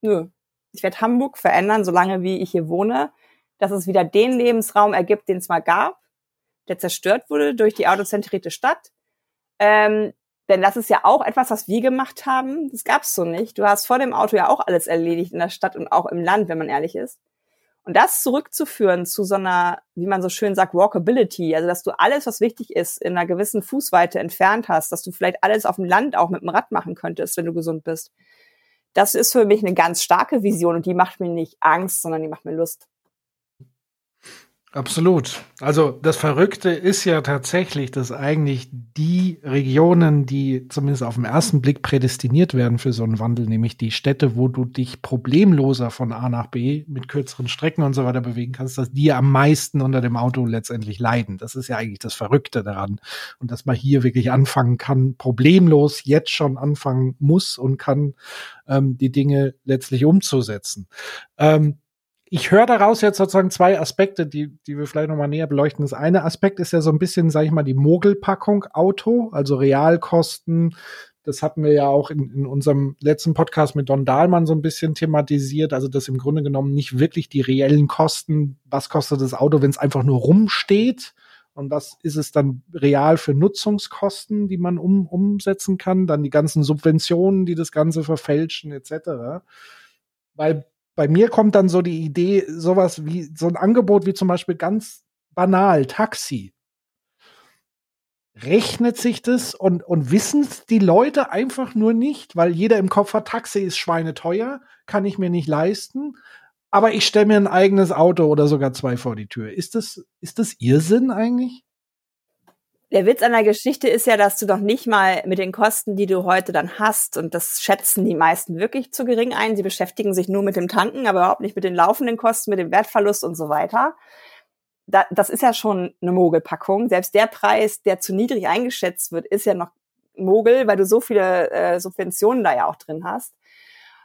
Nö. Ich werde Hamburg verändern, solange wie ich hier wohne, dass es wieder den Lebensraum ergibt, den es mal gab, der zerstört wurde durch die autozentrierte Stadt. Ähm, denn das ist ja auch etwas, was wir gemacht haben. Das gab's so nicht. Du hast vor dem Auto ja auch alles erledigt in der Stadt und auch im Land, wenn man ehrlich ist. Und das zurückzuführen zu so einer, wie man so schön sagt, Walkability, also dass du alles, was wichtig ist, in einer gewissen Fußweite entfernt hast, dass du vielleicht alles auf dem Land auch mit dem Rad machen könntest, wenn du gesund bist. Das ist für mich eine ganz starke Vision und die macht mir nicht Angst, sondern die macht mir Lust. Absolut. Also das Verrückte ist ja tatsächlich, dass eigentlich die Regionen, die zumindest auf den ersten Blick prädestiniert werden für so einen Wandel, nämlich die Städte, wo du dich problemloser von A nach B mit kürzeren Strecken und so weiter bewegen kannst, dass die am meisten unter dem Auto letztendlich leiden. Das ist ja eigentlich das Verrückte daran. Und dass man hier wirklich anfangen kann, problemlos jetzt schon anfangen muss und kann, ähm, die Dinge letztlich umzusetzen. Ähm, ich höre daraus jetzt sozusagen zwei Aspekte, die, die wir vielleicht nochmal näher beleuchten. Das eine Aspekt ist ja so ein bisschen, sage ich mal, die Mogelpackung Auto, also Realkosten. Das hatten wir ja auch in, in unserem letzten Podcast mit Don Dahlmann so ein bisschen thematisiert. Also, dass im Grunde genommen nicht wirklich die reellen Kosten, was kostet das Auto, wenn es einfach nur rumsteht, und was ist es dann real für Nutzungskosten, die man um, umsetzen kann, dann die ganzen Subventionen, die das Ganze verfälschen, etc. Weil bei mir kommt dann so die Idee, sowas wie so ein Angebot wie zum Beispiel ganz banal, Taxi. Rechnet sich das und, und wissen die Leute einfach nur nicht, weil jeder im Kopf hat, Taxi ist schweineteuer, kann ich mir nicht leisten, aber ich stelle mir ein eigenes Auto oder sogar zwei vor die Tür. Ist das, ist das Irrsinn eigentlich? Der Witz an der Geschichte ist ja, dass du doch nicht mal mit den Kosten, die du heute dann hast, und das schätzen die meisten wirklich zu gering ein. Sie beschäftigen sich nur mit dem Tanken, aber überhaupt nicht mit den laufenden Kosten, mit dem Wertverlust und so weiter. Da, das ist ja schon eine Mogelpackung. Selbst der Preis, der zu niedrig eingeschätzt wird, ist ja noch Mogel, weil du so viele äh, Subventionen da ja auch drin hast.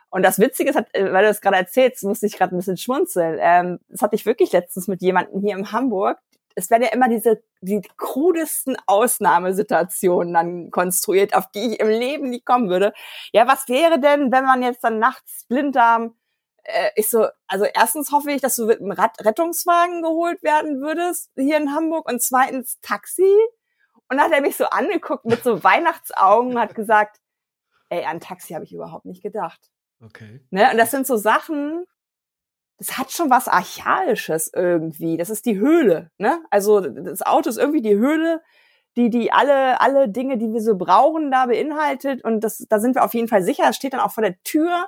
Und das Witzige ist, äh, weil du das gerade erzählst, musste ich gerade ein bisschen schmunzeln. Ähm, das hatte ich wirklich letztens mit jemandem hier in Hamburg, es werden ja immer diese die krudesten Ausnahmesituationen dann konstruiert, auf die ich im Leben nie kommen würde. Ja, was wäre denn, wenn man jetzt dann nachts Blinddarm äh, ich so, also erstens hoffe ich, dass du mit einem Rad Rettungswagen geholt werden würdest hier in Hamburg und zweitens Taxi. Und dann hat er mich so angeguckt mit so Weihnachtsaugen und hat gesagt, ey, an Taxi habe ich überhaupt nicht gedacht. Okay. Ne? Und das sind so Sachen, das hat schon was Archaisches irgendwie. Das ist die Höhle, ne? Also das Auto ist irgendwie die Höhle, die die alle alle Dinge, die wir so brauchen, da beinhaltet. Und das, da sind wir auf jeden Fall sicher. Es steht dann auch vor der Tür.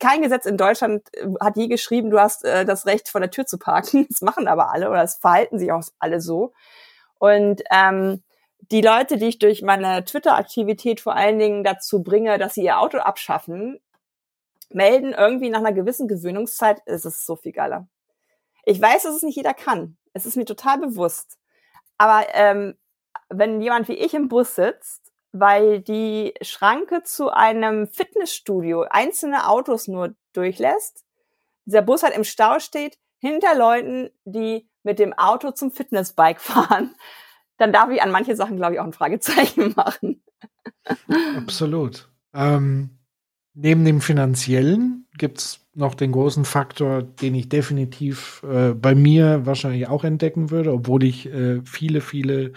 Kein Gesetz in Deutschland äh, hat je geschrieben, du hast äh, das Recht vor der Tür zu parken. Das machen aber alle oder es verhalten sich auch alle so. Und ähm, die Leute, die ich durch meine Twitter-Aktivität vor allen Dingen dazu bringe, dass sie ihr Auto abschaffen, melden, irgendwie nach einer gewissen Gewöhnungszeit ist es so viel geiler. Ich weiß, dass es nicht jeder kann. Es ist mir total bewusst. Aber ähm, wenn jemand wie ich im Bus sitzt, weil die Schranke zu einem Fitnessstudio einzelne Autos nur durchlässt, dieser Bus halt im Stau steht, hinter Leuten, die mit dem Auto zum Fitnessbike fahren, dann darf ich an manche Sachen, glaube ich, auch ein Fragezeichen machen. Absolut. Ähm, Neben dem finanziellen gibt's noch den großen Faktor, den ich definitiv äh, bei mir wahrscheinlich auch entdecken würde, obwohl ich äh, viele, viele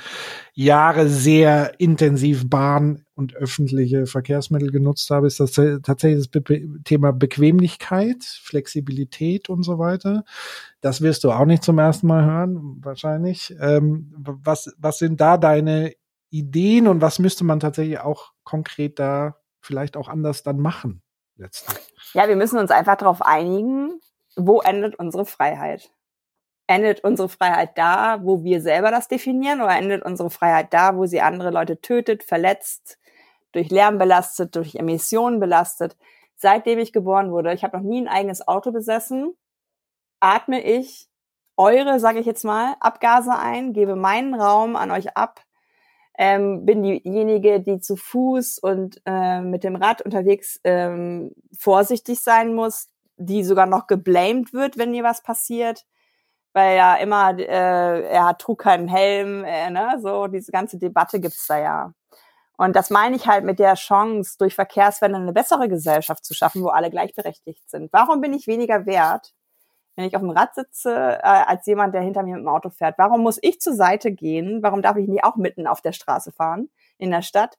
Jahre sehr intensiv Bahn und öffentliche Verkehrsmittel genutzt habe, ist das tatsächlich das Be Thema Bequemlichkeit, Flexibilität und so weiter. Das wirst du auch nicht zum ersten Mal hören, wahrscheinlich. Ähm, was, was sind da deine Ideen und was müsste man tatsächlich auch konkret da vielleicht auch anders dann machen? Letztlich? Ja, wir müssen uns einfach darauf einigen, wo endet unsere Freiheit? Endet unsere Freiheit da, wo wir selber das definieren, oder endet unsere Freiheit da, wo sie andere Leute tötet, verletzt, durch Lärm belastet, durch Emissionen belastet? Seitdem ich geboren wurde, ich habe noch nie ein eigenes Auto besessen, atme ich eure, sage ich jetzt mal, Abgase ein, gebe meinen Raum an euch ab, ähm, bin diejenige, die zu Fuß und äh, mit dem Rad unterwegs ähm, vorsichtig sein muss, die sogar noch geblamed wird, wenn ihr was passiert, weil ja immer äh, er trug keinen Helm, äh, ne, so diese ganze Debatte gibt's da ja. Und das meine ich halt mit der Chance, durch Verkehrswende eine bessere Gesellschaft zu schaffen, wo alle gleichberechtigt sind. Warum bin ich weniger wert, wenn ich auf dem Rad sitze, äh, als jemand, der hinter mir mit dem Auto fährt? Warum muss ich zur Seite gehen? Warum darf ich nicht auch mitten auf der Straße fahren in der Stadt?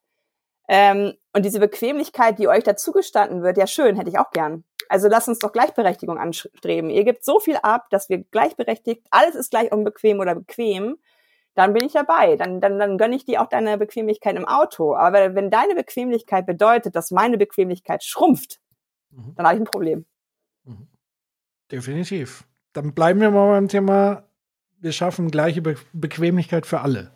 Ähm, und diese Bequemlichkeit, die euch dazugestanden wird, ja schön, hätte ich auch gern. Also lasst uns doch Gleichberechtigung anstreben. Ihr gebt so viel ab, dass wir gleichberechtigt, alles ist gleich unbequem oder bequem, dann bin ich dabei. Dann, dann, dann gönne ich dir auch deine Bequemlichkeit im Auto. Aber wenn deine Bequemlichkeit bedeutet, dass meine Bequemlichkeit schrumpft, mhm. dann habe ich ein Problem. Definitiv. Dann bleiben wir mal beim Thema, wir schaffen gleiche Be Bequemlichkeit für alle.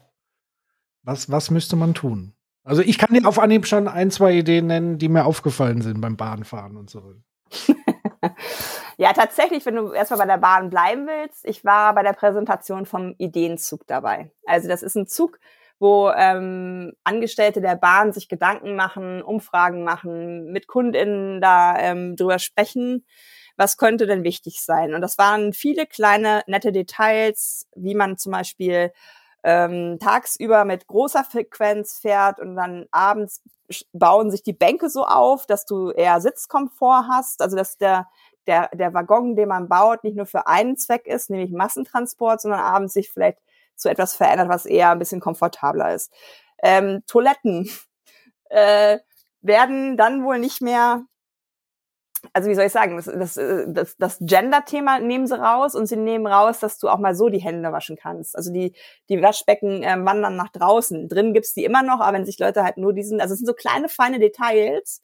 Was, was müsste man tun? Also ich kann dir auf Anhieb schon ein, zwei Ideen nennen, die mir aufgefallen sind beim Bahnfahren und so. ja, tatsächlich, wenn du erstmal bei der Bahn bleiben willst, ich war bei der Präsentation vom Ideenzug dabei. Also das ist ein Zug, wo ähm, Angestellte der Bahn sich Gedanken machen, Umfragen machen, mit KundInnen da ähm, drüber sprechen was könnte denn wichtig sein? Und das waren viele kleine, nette Details, wie man zum Beispiel ähm, tagsüber mit großer Frequenz fährt und dann abends bauen sich die Bänke so auf, dass du eher Sitzkomfort hast, also dass der der, der Waggon, den man baut, nicht nur für einen Zweck ist, nämlich Massentransport, sondern abends sich vielleicht zu etwas verändert, was eher ein bisschen komfortabler ist. Ähm, Toiletten äh, werden dann wohl nicht mehr also wie soll ich sagen, das, das, äh, das, das Gender-Thema nehmen sie raus und sie nehmen raus, dass du auch mal so die Hände waschen kannst. Also die, die Waschbecken äh, wandern nach draußen. Drin gibt's die immer noch, aber wenn sich Leute halt nur diesen, also es sind so kleine, feine Details,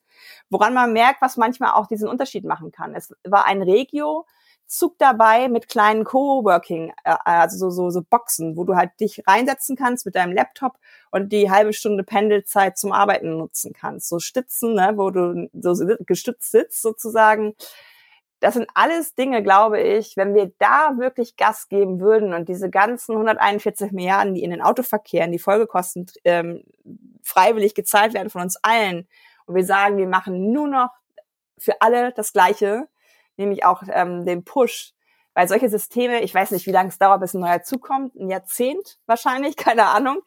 woran man merkt, was manchmal auch diesen Unterschied machen kann. Es war ein Regio, Zug dabei mit kleinen Coworking, äh, also so, so, so Boxen, wo du halt dich reinsetzen kannst mit deinem Laptop und die halbe Stunde Pendelzeit zum Arbeiten nutzen kannst. So Stützen, ne, wo du so gestützt sitzt sozusagen. Das sind alles Dinge, glaube ich, wenn wir da wirklich Gas geben würden und diese ganzen 141 Milliarden, die in den Autoverkehr, in die Folgekosten ähm, freiwillig gezahlt werden von uns allen, und wir sagen, wir machen nur noch für alle das Gleiche, nämlich auch ähm, den Push. Weil solche Systeme, ich weiß nicht, wie lange es dauert, bis ein neuer zukommt, ein Jahrzehnt wahrscheinlich, keine Ahnung.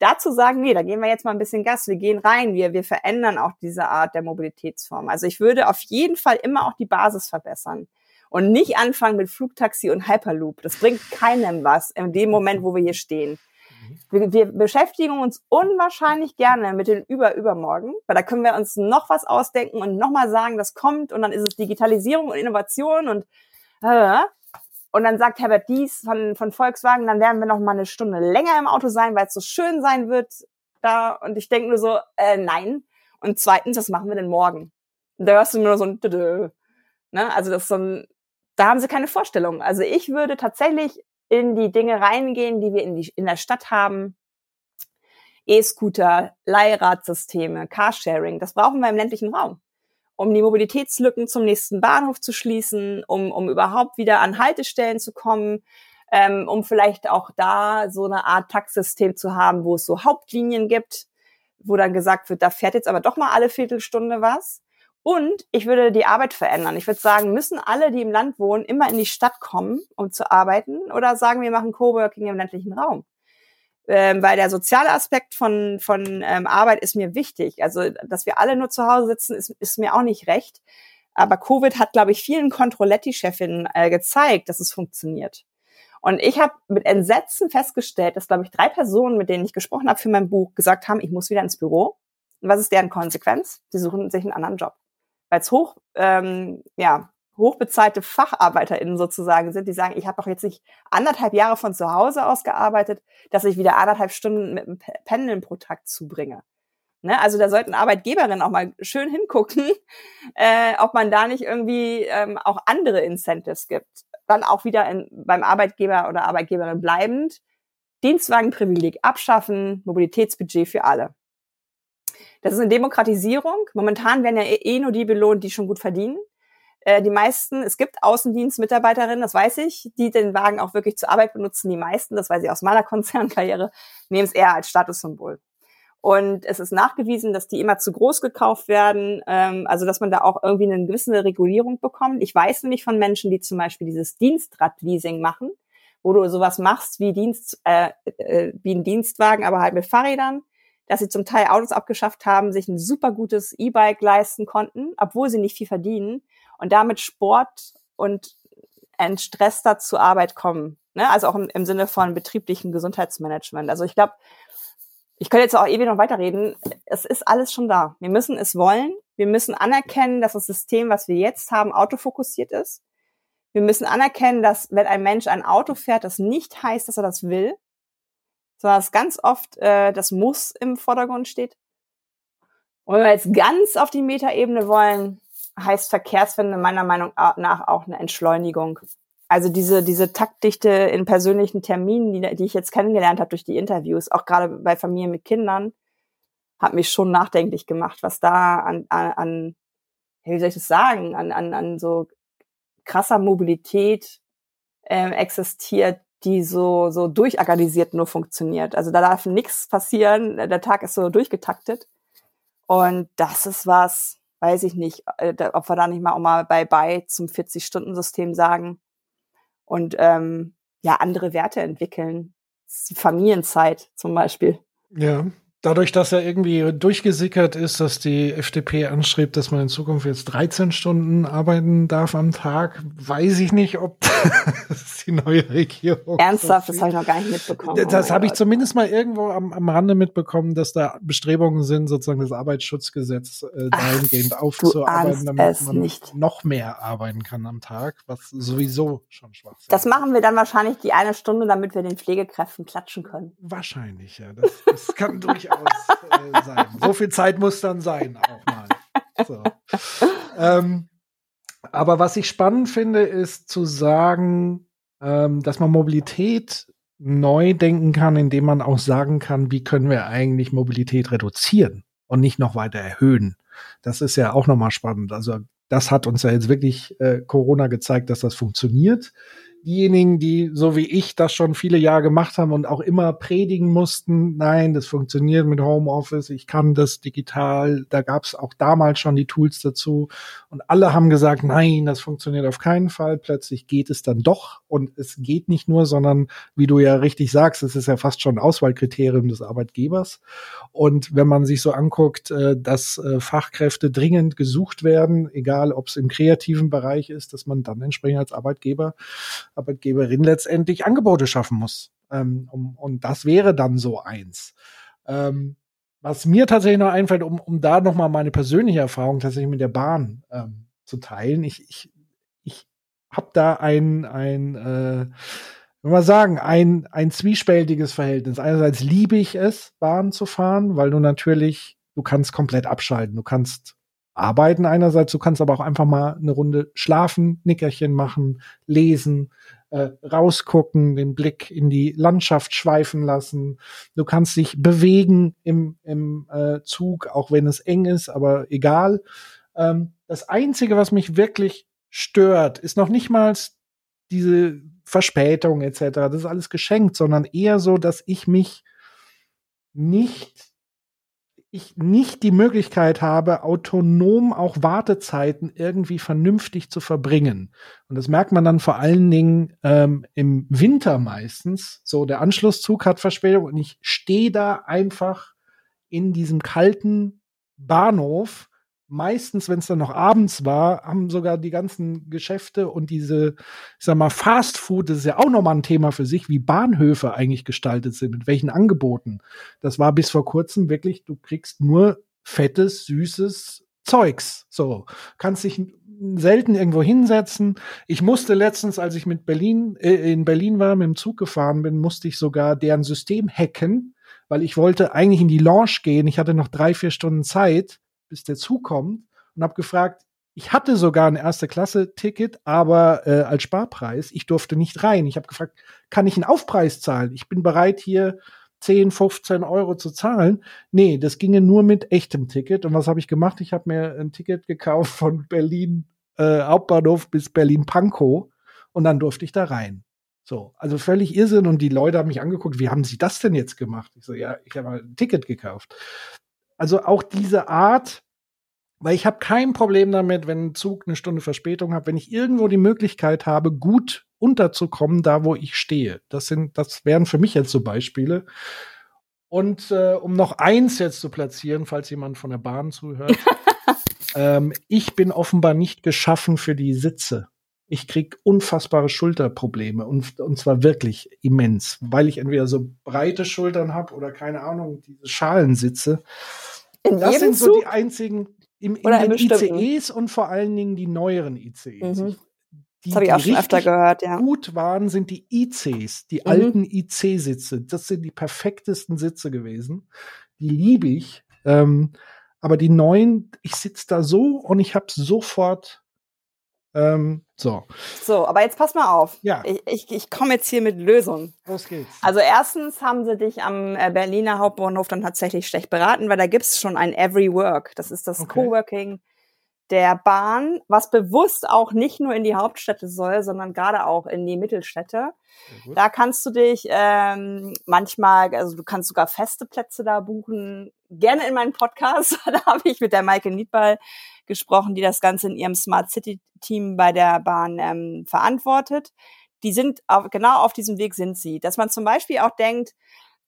Dazu sagen, nee, da gehen wir jetzt mal ein bisschen Gas, wir gehen rein, wir, wir verändern auch diese Art der Mobilitätsform. Also ich würde auf jeden Fall immer auch die Basis verbessern und nicht anfangen mit Flugtaxi und Hyperloop. Das bringt keinem was in dem Moment, wo wir hier stehen. Wir, wir beschäftigen uns unwahrscheinlich gerne mit den Über-Übermorgen, weil da können wir uns noch was ausdenken und nochmal sagen, das kommt und dann ist es Digitalisierung und Innovation und äh, und dann sagt Herbert Dies von, von Volkswagen, dann werden wir noch mal eine Stunde länger im Auto sein, weil es so schön sein wird da. Und ich denke nur so, äh, nein. Und zweitens, was machen wir denn morgen? Und da hörst du nur so ein ne? Also das ist so ein, da haben sie keine Vorstellung. Also ich würde tatsächlich in die Dinge reingehen, die wir in, die, in der Stadt haben. E-Scooter, Leihradsysteme, Carsharing, das brauchen wir im ländlichen Raum, um die Mobilitätslücken zum nächsten Bahnhof zu schließen, um, um überhaupt wieder an Haltestellen zu kommen, ähm, um vielleicht auch da so eine Art Taxsystem zu haben, wo es so Hauptlinien gibt, wo dann gesagt wird, da fährt jetzt aber doch mal alle Viertelstunde was. Und ich würde die Arbeit verändern. Ich würde sagen, müssen alle, die im Land wohnen, immer in die Stadt kommen, um zu arbeiten? Oder sagen wir machen Coworking im ländlichen Raum? Ähm, weil der soziale Aspekt von, von ähm, Arbeit ist mir wichtig. Also, dass wir alle nur zu Hause sitzen, ist, ist mir auch nicht recht. Aber Covid hat, glaube ich, vielen Controletti-Chefinnen äh, gezeigt, dass es funktioniert. Und ich habe mit Entsetzen festgestellt, dass, glaube ich, drei Personen, mit denen ich gesprochen habe für mein Buch, gesagt haben, ich muss wieder ins Büro. Und was ist deren Konsequenz? Sie suchen sich einen anderen Job. Es hoch, ähm, ja, hochbezahlte FacharbeiterInnen sozusagen sind, die sagen, ich habe doch jetzt nicht anderthalb Jahre von zu Hause aus gearbeitet, dass ich wieder anderthalb Stunden mit dem Pendeln pro Tag zubringe. Ne? Also da sollten Arbeitgeberinnen auch mal schön hingucken, äh, ob man da nicht irgendwie ähm, auch andere Incentives gibt. Dann auch wieder in, beim Arbeitgeber oder Arbeitgeberin bleibend. Dienstwagenprivileg abschaffen, Mobilitätsbudget für alle. Das ist eine Demokratisierung. Momentan werden ja eh, eh nur die belohnt, die schon gut verdienen. Äh, die meisten, es gibt Außendienstmitarbeiterinnen, das weiß ich, die den Wagen auch wirklich zur Arbeit benutzen. Die meisten, das weiß ich aus meiner Konzernkarriere, nehmen es eher als Statussymbol. Und es ist nachgewiesen, dass die immer zu groß gekauft werden, ähm, also dass man da auch irgendwie eine gewisse Regulierung bekommt. Ich weiß nämlich von Menschen, die zum Beispiel dieses Dienstradleasing machen, wo du sowas machst wie Dienst, äh, äh, wie ein Dienstwagen, aber halt mit Fahrrädern, dass sie zum Teil Autos abgeschafft haben, sich ein super gutes E-Bike leisten konnten, obwohl sie nicht viel verdienen und damit Sport und entstresster zur Arbeit kommen. Ne? Also auch im, im Sinne von betrieblichen Gesundheitsmanagement. Also ich glaube, ich könnte jetzt auch ewig noch weiterreden. Es ist alles schon da. Wir müssen es wollen. Wir müssen anerkennen, dass das System, was wir jetzt haben, autofokussiert ist. Wir müssen anerkennen, dass wenn ein Mensch ein Auto fährt, das nicht heißt, dass er das will, sondern dass ganz oft äh, das Muss im Vordergrund steht. Und wenn wir jetzt ganz auf die Metaebene wollen, heißt Verkehrswende meiner Meinung nach auch eine Entschleunigung. Also diese, diese Taktdichte in persönlichen Terminen, die, die ich jetzt kennengelernt habe durch die Interviews, auch gerade bei Familien mit Kindern, hat mich schon nachdenklich gemacht, was da an, an, an wie soll ich das sagen, an, an, an so krasser Mobilität ähm, existiert, die so, so durchorganisiert nur funktioniert. Also da darf nichts passieren, der Tag ist so durchgetaktet. Und das ist was, weiß ich nicht, äh, ob wir da nicht mal auch mal bei bei zum 40-Stunden-System sagen und ähm, ja andere Werte entwickeln. Familienzeit zum Beispiel. Ja, dadurch, dass er irgendwie durchgesickert ist, dass die FDP anstrebt, dass man in Zukunft jetzt 13 Stunden arbeiten darf am Tag, weiß ich nicht, ob das die neue Regierung. Ernsthaft, das habe ich noch gar nicht mitbekommen. Das oh habe ich zumindest mal irgendwo am, am Rande mitbekommen, dass da Bestrebungen sind, sozusagen das Arbeitsschutzgesetz äh, dahingehend Ach, aufzuarbeiten, damit man nicht. noch mehr arbeiten kann am Tag, was sowieso schon schwach ist. Das machen wir dann wahrscheinlich die eine Stunde, damit wir den Pflegekräften klatschen können. Wahrscheinlich, ja. Das, das kann durchaus durchaus äh, sein. So viel Zeit muss dann sein, auch mal. So. Ähm, aber was ich spannend finde, ist zu sagen, ähm, dass man Mobilität neu denken kann, indem man auch sagen kann, wie können wir eigentlich Mobilität reduzieren und nicht noch weiter erhöhen. Das ist ja auch nochmal spannend. Also das hat uns ja jetzt wirklich äh, Corona gezeigt, dass das funktioniert diejenigen, die so wie ich das schon viele Jahre gemacht haben und auch immer predigen mussten, nein, das funktioniert mit Homeoffice, ich kann das digital, da gab es auch damals schon die Tools dazu und alle haben gesagt, nein, das funktioniert auf keinen Fall. Plötzlich geht es dann doch und es geht nicht nur, sondern wie du ja richtig sagst, es ist ja fast schon ein Auswahlkriterium des Arbeitgebers. Und wenn man sich so anguckt, äh, dass äh, Fachkräfte dringend gesucht werden, egal ob es im kreativen Bereich ist, dass man dann entsprechend als Arbeitgeber Arbeitgeberin letztendlich Angebote schaffen muss. Ähm, und das wäre dann so eins. Ähm, was mir tatsächlich noch einfällt, um, um da noch mal meine persönliche Erfahrung tatsächlich mit der Bahn ähm, zu teilen. Ich, ich, ich habe da ein, ein äh, wenn man sagen, ein, ein zwiespältiges Verhältnis. Einerseits liebe ich es, Bahn zu fahren, weil du natürlich, du kannst komplett abschalten. Du kannst arbeiten einerseits, du kannst aber auch einfach mal eine Runde schlafen, Nickerchen machen, lesen, äh, rausgucken, den Blick in die Landschaft schweifen lassen. Du kannst dich bewegen im, im äh, Zug, auch wenn es eng ist, aber egal. Ähm, das Einzige, was mich wirklich stört, ist noch nicht mal diese Verspätung etc. Das ist alles geschenkt, sondern eher so, dass ich mich nicht ich nicht die Möglichkeit habe, autonom auch Wartezeiten irgendwie vernünftig zu verbringen. Und das merkt man dann vor allen Dingen ähm, im Winter meistens. So, der Anschlusszug hat Verspätung und ich stehe da einfach in diesem kalten Bahnhof meistens, wenn es dann noch abends war, haben sogar die ganzen Geschäfte und diese, ich sag mal, Fast Food, das ist ja auch nochmal ein Thema für sich, wie Bahnhöfe eigentlich gestaltet sind, mit welchen Angeboten. Das war bis vor kurzem wirklich, du kriegst nur fettes, süßes Zeugs. So, kannst dich selten irgendwo hinsetzen. Ich musste letztens, als ich mit Berlin äh, in Berlin war, mit dem Zug gefahren bin, musste ich sogar deren System hacken, weil ich wollte eigentlich in die Lounge gehen. Ich hatte noch drei, vier Stunden Zeit, bis der Zug kommt und habe gefragt, ich hatte sogar ein erste Klasse Ticket, aber äh, als Sparpreis. Ich durfte nicht rein. Ich habe gefragt, kann ich einen Aufpreis zahlen? Ich bin bereit hier 10, 15 Euro zu zahlen. Nee, das ginge nur mit echtem Ticket. Und was habe ich gemacht? Ich habe mir ein Ticket gekauft von Berlin äh, Hauptbahnhof bis Berlin Pankow und dann durfte ich da rein. So, also völlig Irrsinn und die Leute haben mich angeguckt, wie haben sie das denn jetzt gemacht? Ich so, ja, ich habe ein Ticket gekauft. Also auch diese Art, weil ich habe kein Problem damit, wenn ein Zug eine Stunde Verspätung hat, wenn ich irgendwo die Möglichkeit habe, gut unterzukommen, da wo ich stehe. Das sind, das wären für mich jetzt so Beispiele. Und äh, um noch eins jetzt zu platzieren, falls jemand von der Bahn zuhört, ähm, ich bin offenbar nicht geschaffen für die Sitze. Ich krieg unfassbare Schulterprobleme und, und zwar wirklich immens, weil ich entweder so breite Schultern habe oder keine Ahnung, diese Schalensitze. In das sind so Zug? die einzigen im, in den ICEs und vor allen Dingen die neueren ICEs. Mhm. Die, das habe ich auch schon öfter gehört, ja. Gut waren, sind die ICs, die mhm. alten IC-Sitze. Das sind die perfektesten Sitze gewesen. Die liebe ich. Ähm, aber die neuen, ich sitze da so und ich habe sofort ähm, so. So, aber jetzt pass mal auf. Ja. Ich, ich, ich komme jetzt hier mit Lösungen. Los geht's. Also erstens haben sie dich am äh, Berliner Hauptbahnhof dann tatsächlich schlecht beraten, weil da gibt's schon ein Every Work. Das ist das okay. Coworking der Bahn, was bewusst auch nicht nur in die Hauptstädte soll, sondern gerade auch in die Mittelstädte. Da kannst du dich ähm, manchmal, also du kannst sogar feste Plätze da buchen. Gerne in meinem Podcast, da habe ich mit der Maike Niedball gesprochen, die das Ganze in ihrem Smart City Team bei der Bahn ähm, verantwortet. Die sind auf, genau auf diesem Weg sind sie, dass man zum Beispiel auch denkt,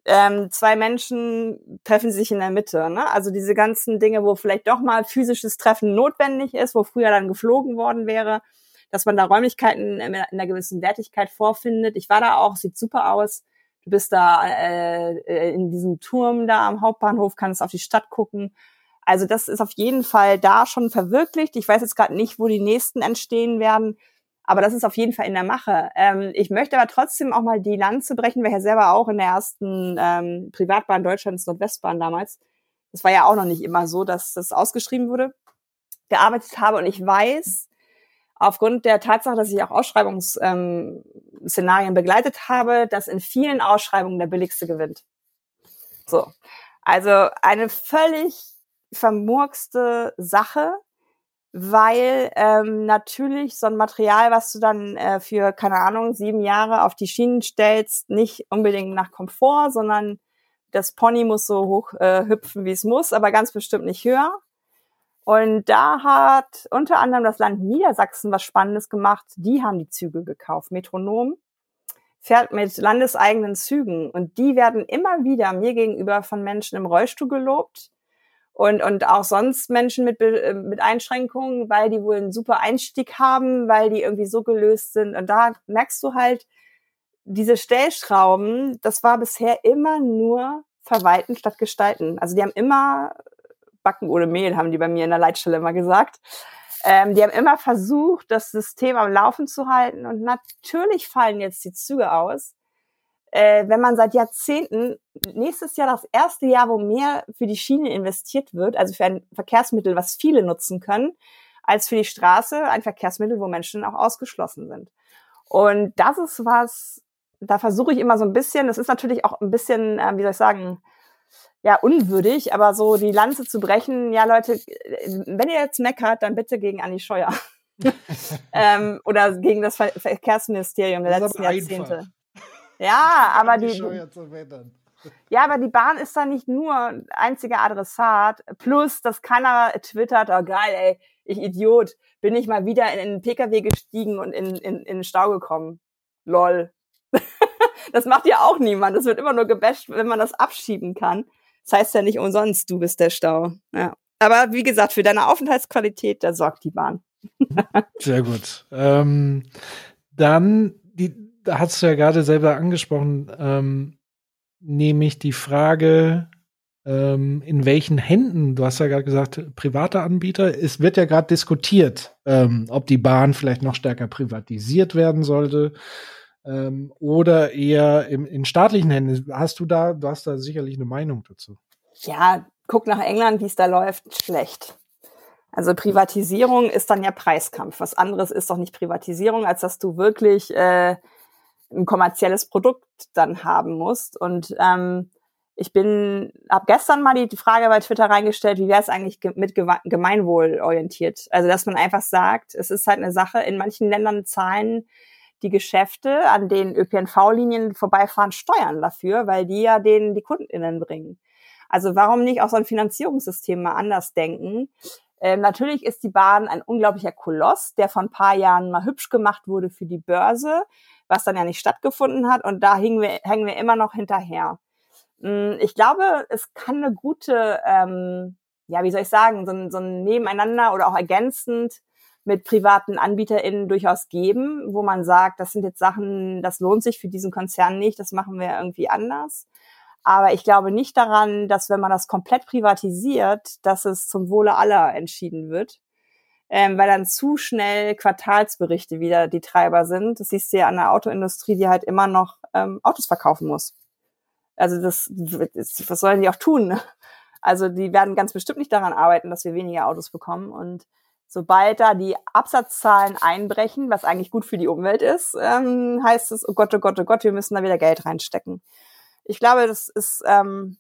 ähm, zwei Menschen treffen sich in der Mitte. Ne? Also diese ganzen Dinge, wo vielleicht doch mal physisches Treffen notwendig ist, wo früher dann geflogen worden wäre, dass man da Räumlichkeiten in einer gewissen Wertigkeit vorfindet. Ich war da auch, sieht super aus. Du bist da äh, äh, in diesem Turm da am Hauptbahnhof, kannst auf die Stadt gucken. Also das ist auf jeden Fall da schon verwirklicht. Ich weiß jetzt gerade nicht, wo die nächsten entstehen werden. Aber das ist auf jeden Fall in der Mache. Ähm, ich möchte aber trotzdem auch mal die Lanze brechen, weil ich ja selber auch in der ersten ähm, Privatbahn Deutschlands Nordwestbahn damals, das war ja auch noch nicht immer so, dass das ausgeschrieben wurde, gearbeitet habe. Und ich weiß, aufgrund der Tatsache, dass ich auch Ausschreibungsszenarien ähm, begleitet habe, dass in vielen Ausschreibungen der billigste gewinnt. So. Also eine völlig vermurkste Sache, weil ähm, natürlich so ein Material, was du dann äh, für, keine Ahnung, sieben Jahre auf die Schienen stellst, nicht unbedingt nach Komfort, sondern das Pony muss so hoch äh, hüpfen, wie es muss, aber ganz bestimmt nicht höher. Und da hat unter anderem das Land Niedersachsen was Spannendes gemacht. Die haben die Züge gekauft. Metronom fährt mit landeseigenen Zügen und die werden immer wieder mir gegenüber von Menschen im Rollstuhl gelobt, und, und auch sonst Menschen mit, äh, mit Einschränkungen, weil die wohl einen super Einstieg haben, weil die irgendwie so gelöst sind. Und da merkst du halt, diese Stellschrauben, das war bisher immer nur verwalten statt gestalten. Also die haben immer Backen ohne Mehl, haben die bei mir in der Leitstelle immer gesagt. Ähm, die haben immer versucht, das System am Laufen zu halten. Und natürlich fallen jetzt die Züge aus äh, wenn man seit Jahrzehnten, nächstes Jahr das erste Jahr, wo mehr für die Schiene investiert wird, also für ein Verkehrsmittel, was viele nutzen können, als für die Straße, ein Verkehrsmittel, wo Menschen auch ausgeschlossen sind. Und das ist was, da versuche ich immer so ein bisschen, das ist natürlich auch ein bisschen, äh, wie soll ich sagen, ja, unwürdig, aber so die Lanze zu brechen, ja Leute, wenn ihr jetzt meckert, dann bitte gegen Anni Scheuer. ähm, oder gegen das Ver Verkehrsministerium der letzten Jahrzehnte. Ja, aber die, ja, aber die Bahn ist da nicht nur einziger Adressat. Plus, dass keiner twittert, oh geil, ey, ich Idiot, bin ich mal wieder in einen Pkw gestiegen und in, in, in den Stau gekommen. Lol. das macht ja auch niemand. Das wird immer nur gebasht, wenn man das abschieben kann. Das heißt ja nicht umsonst, du bist der Stau. Ja. Aber wie gesagt, für deine Aufenthaltsqualität, da sorgt die Bahn. Sehr gut. Ähm, dann, die, da hast du ja gerade selber angesprochen, ähm, nämlich die Frage, ähm, in welchen Händen, du hast ja gerade gesagt, private Anbieter, es wird ja gerade diskutiert, ähm, ob die Bahn vielleicht noch stärker privatisiert werden sollte ähm, oder eher im, in staatlichen Händen. Hast du da, du hast da sicherlich eine Meinung dazu. Ja, guck nach England, wie es da läuft, schlecht. Also Privatisierung ist dann ja Preiskampf. Was anderes ist doch nicht Privatisierung, als dass du wirklich äh, ein kommerzielles Produkt dann haben musst. Und ähm, ich bin, habe gestern mal die Frage bei Twitter reingestellt, wie wäre es eigentlich mit Gemeinwohl orientiert? Also dass man einfach sagt, es ist halt eine Sache. In manchen Ländern zahlen die Geschäfte, an denen ÖPNV-Linien vorbeifahren, Steuern dafür, weil die ja denen die KundInnen bringen. Also warum nicht auch so ein Finanzierungssystem mal anders denken? Ähm, natürlich ist die Bahn ein unglaublicher Koloss, der vor ein paar Jahren mal hübsch gemacht wurde für die Börse, was dann ja nicht stattgefunden hat. Und da hängen wir, hängen wir immer noch hinterher. Hm, ich glaube, es kann eine gute, ähm, ja, wie soll ich sagen, so ein, so ein Nebeneinander oder auch ergänzend mit privaten AnbieterInnen durchaus geben, wo man sagt, das sind jetzt Sachen, das lohnt sich für diesen Konzern nicht, das machen wir irgendwie anders. Aber ich glaube nicht daran, dass wenn man das komplett privatisiert, dass es zum Wohle aller entschieden wird. Ähm, weil dann zu schnell Quartalsberichte wieder die Treiber sind. Das siehst du ja an der Autoindustrie, die halt immer noch ähm, Autos verkaufen muss. Also das, was sollen die auch tun? Also die werden ganz bestimmt nicht daran arbeiten, dass wir weniger Autos bekommen. Und sobald da die Absatzzahlen einbrechen, was eigentlich gut für die Umwelt ist, ähm, heißt es, oh Gott, oh Gott, oh Gott, wir müssen da wieder Geld reinstecken ich glaube, das ist ähm,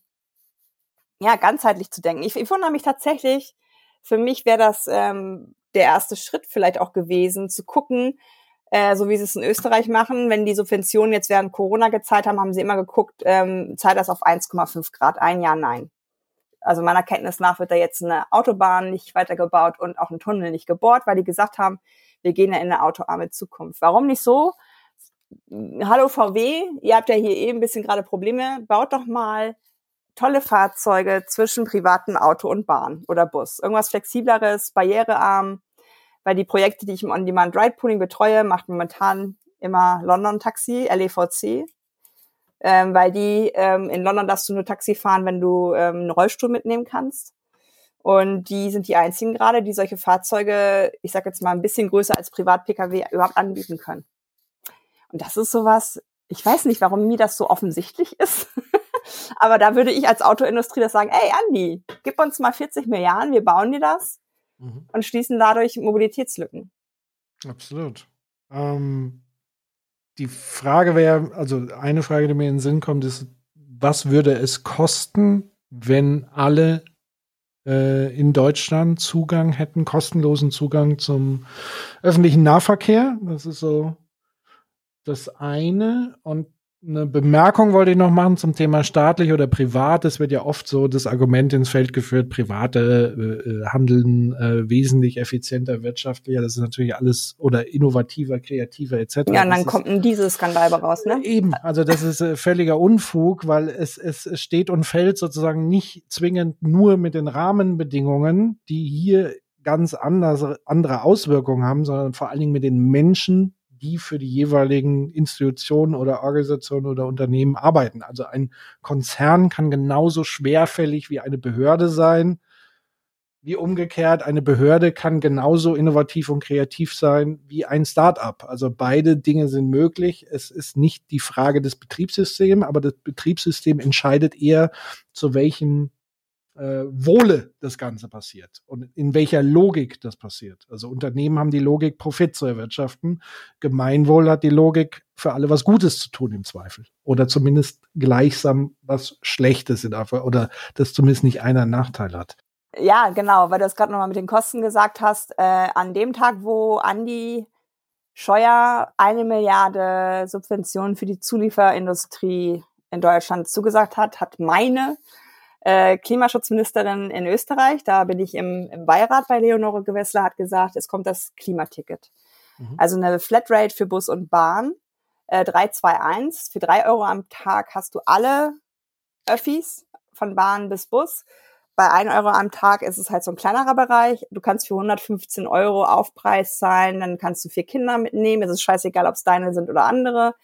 ja ganzheitlich zu denken. Ich, ich wundere mich tatsächlich, für mich wäre das ähm, der erste Schritt vielleicht auch gewesen, zu gucken, äh, so wie sie es in Österreich machen, wenn die Subventionen jetzt während Corona gezahlt haben, haben sie immer geguckt, ähm, zahlt das auf 1,5 Grad, ein Jahr nein. Also meiner Kenntnis nach wird da jetzt eine Autobahn nicht weitergebaut und auch ein Tunnel nicht gebohrt, weil die gesagt haben, wir gehen ja in eine autoarme Zukunft. Warum nicht so? Hallo VW, ihr habt ja hier eben ein bisschen gerade Probleme, baut doch mal tolle Fahrzeuge zwischen privaten Auto und Bahn oder Bus. Irgendwas flexibleres, barrierearm, weil die Projekte, die ich im On-Demand Ride Pooling betreue, macht momentan immer London Taxi, LEVC, ähm, weil die ähm, in London darfst du nur Taxi fahren, wenn du ähm, einen Rollstuhl mitnehmen kannst. Und die sind die einzigen gerade, die solche Fahrzeuge, ich sag jetzt mal ein bisschen größer als Privat-Pkw überhaupt anbieten können. Und das ist sowas, ich weiß nicht, warum mir das so offensichtlich ist. Aber da würde ich als Autoindustrie das sagen, ey Andi, gib uns mal 40 Milliarden, wir bauen dir das mhm. und schließen dadurch Mobilitätslücken. Absolut. Ähm, die Frage wäre, also eine Frage, die mir in den Sinn kommt, ist, was würde es kosten, wenn alle äh, in Deutschland Zugang hätten, kostenlosen Zugang zum öffentlichen Nahverkehr? Das ist so das eine. Und eine Bemerkung wollte ich noch machen zum Thema staatlich oder privat. Es wird ja oft so das Argument ins Feld geführt, private äh, äh, handeln äh, wesentlich effizienter, wirtschaftlicher. Das ist natürlich alles oder innovativer, kreativer etc. Ja, und dann das kommt ein Dieselskandal raus, ne? Eben, also das ist äh, völliger Unfug, weil es, es steht und fällt sozusagen nicht zwingend nur mit den Rahmenbedingungen, die hier ganz anders, andere Auswirkungen haben, sondern vor allen Dingen mit den Menschen, die für die jeweiligen Institutionen oder Organisationen oder Unternehmen arbeiten. Also ein Konzern kann genauso schwerfällig wie eine Behörde sein, wie umgekehrt. Eine Behörde kann genauso innovativ und kreativ sein wie ein Start-up. Also beide Dinge sind möglich. Es ist nicht die Frage des Betriebssystems, aber das Betriebssystem entscheidet eher, zu welchen äh, Wohle das Ganze passiert und in welcher Logik das passiert. Also Unternehmen haben die Logik, Profit zu erwirtschaften. Gemeinwohl hat die Logik, für alle was Gutes zu tun im Zweifel. Oder zumindest gleichsam was Schlechtes in Afrika oder dass zumindest nicht einer einen Nachteil hat. Ja, genau, weil du es gerade nochmal mit den Kosten gesagt hast. Äh, an dem Tag, wo Andi Scheuer eine Milliarde Subventionen für die Zulieferindustrie in Deutschland zugesagt hat, hat meine äh, Klimaschutzministerin in Österreich, da bin ich im, im Beirat bei Leonore Gewessler, hat gesagt, es kommt das Klimaticket. Mhm. Also eine Flatrate für Bus und Bahn, äh, 321. Für drei Euro am Tag hast du alle Öffis von Bahn bis Bus bei 1 Euro am Tag ist es halt so ein kleinerer Bereich. Du kannst für 115 Euro Aufpreis zahlen, dann kannst du vier Kinder mitnehmen. Es ist scheißegal, ob es deine sind oder andere.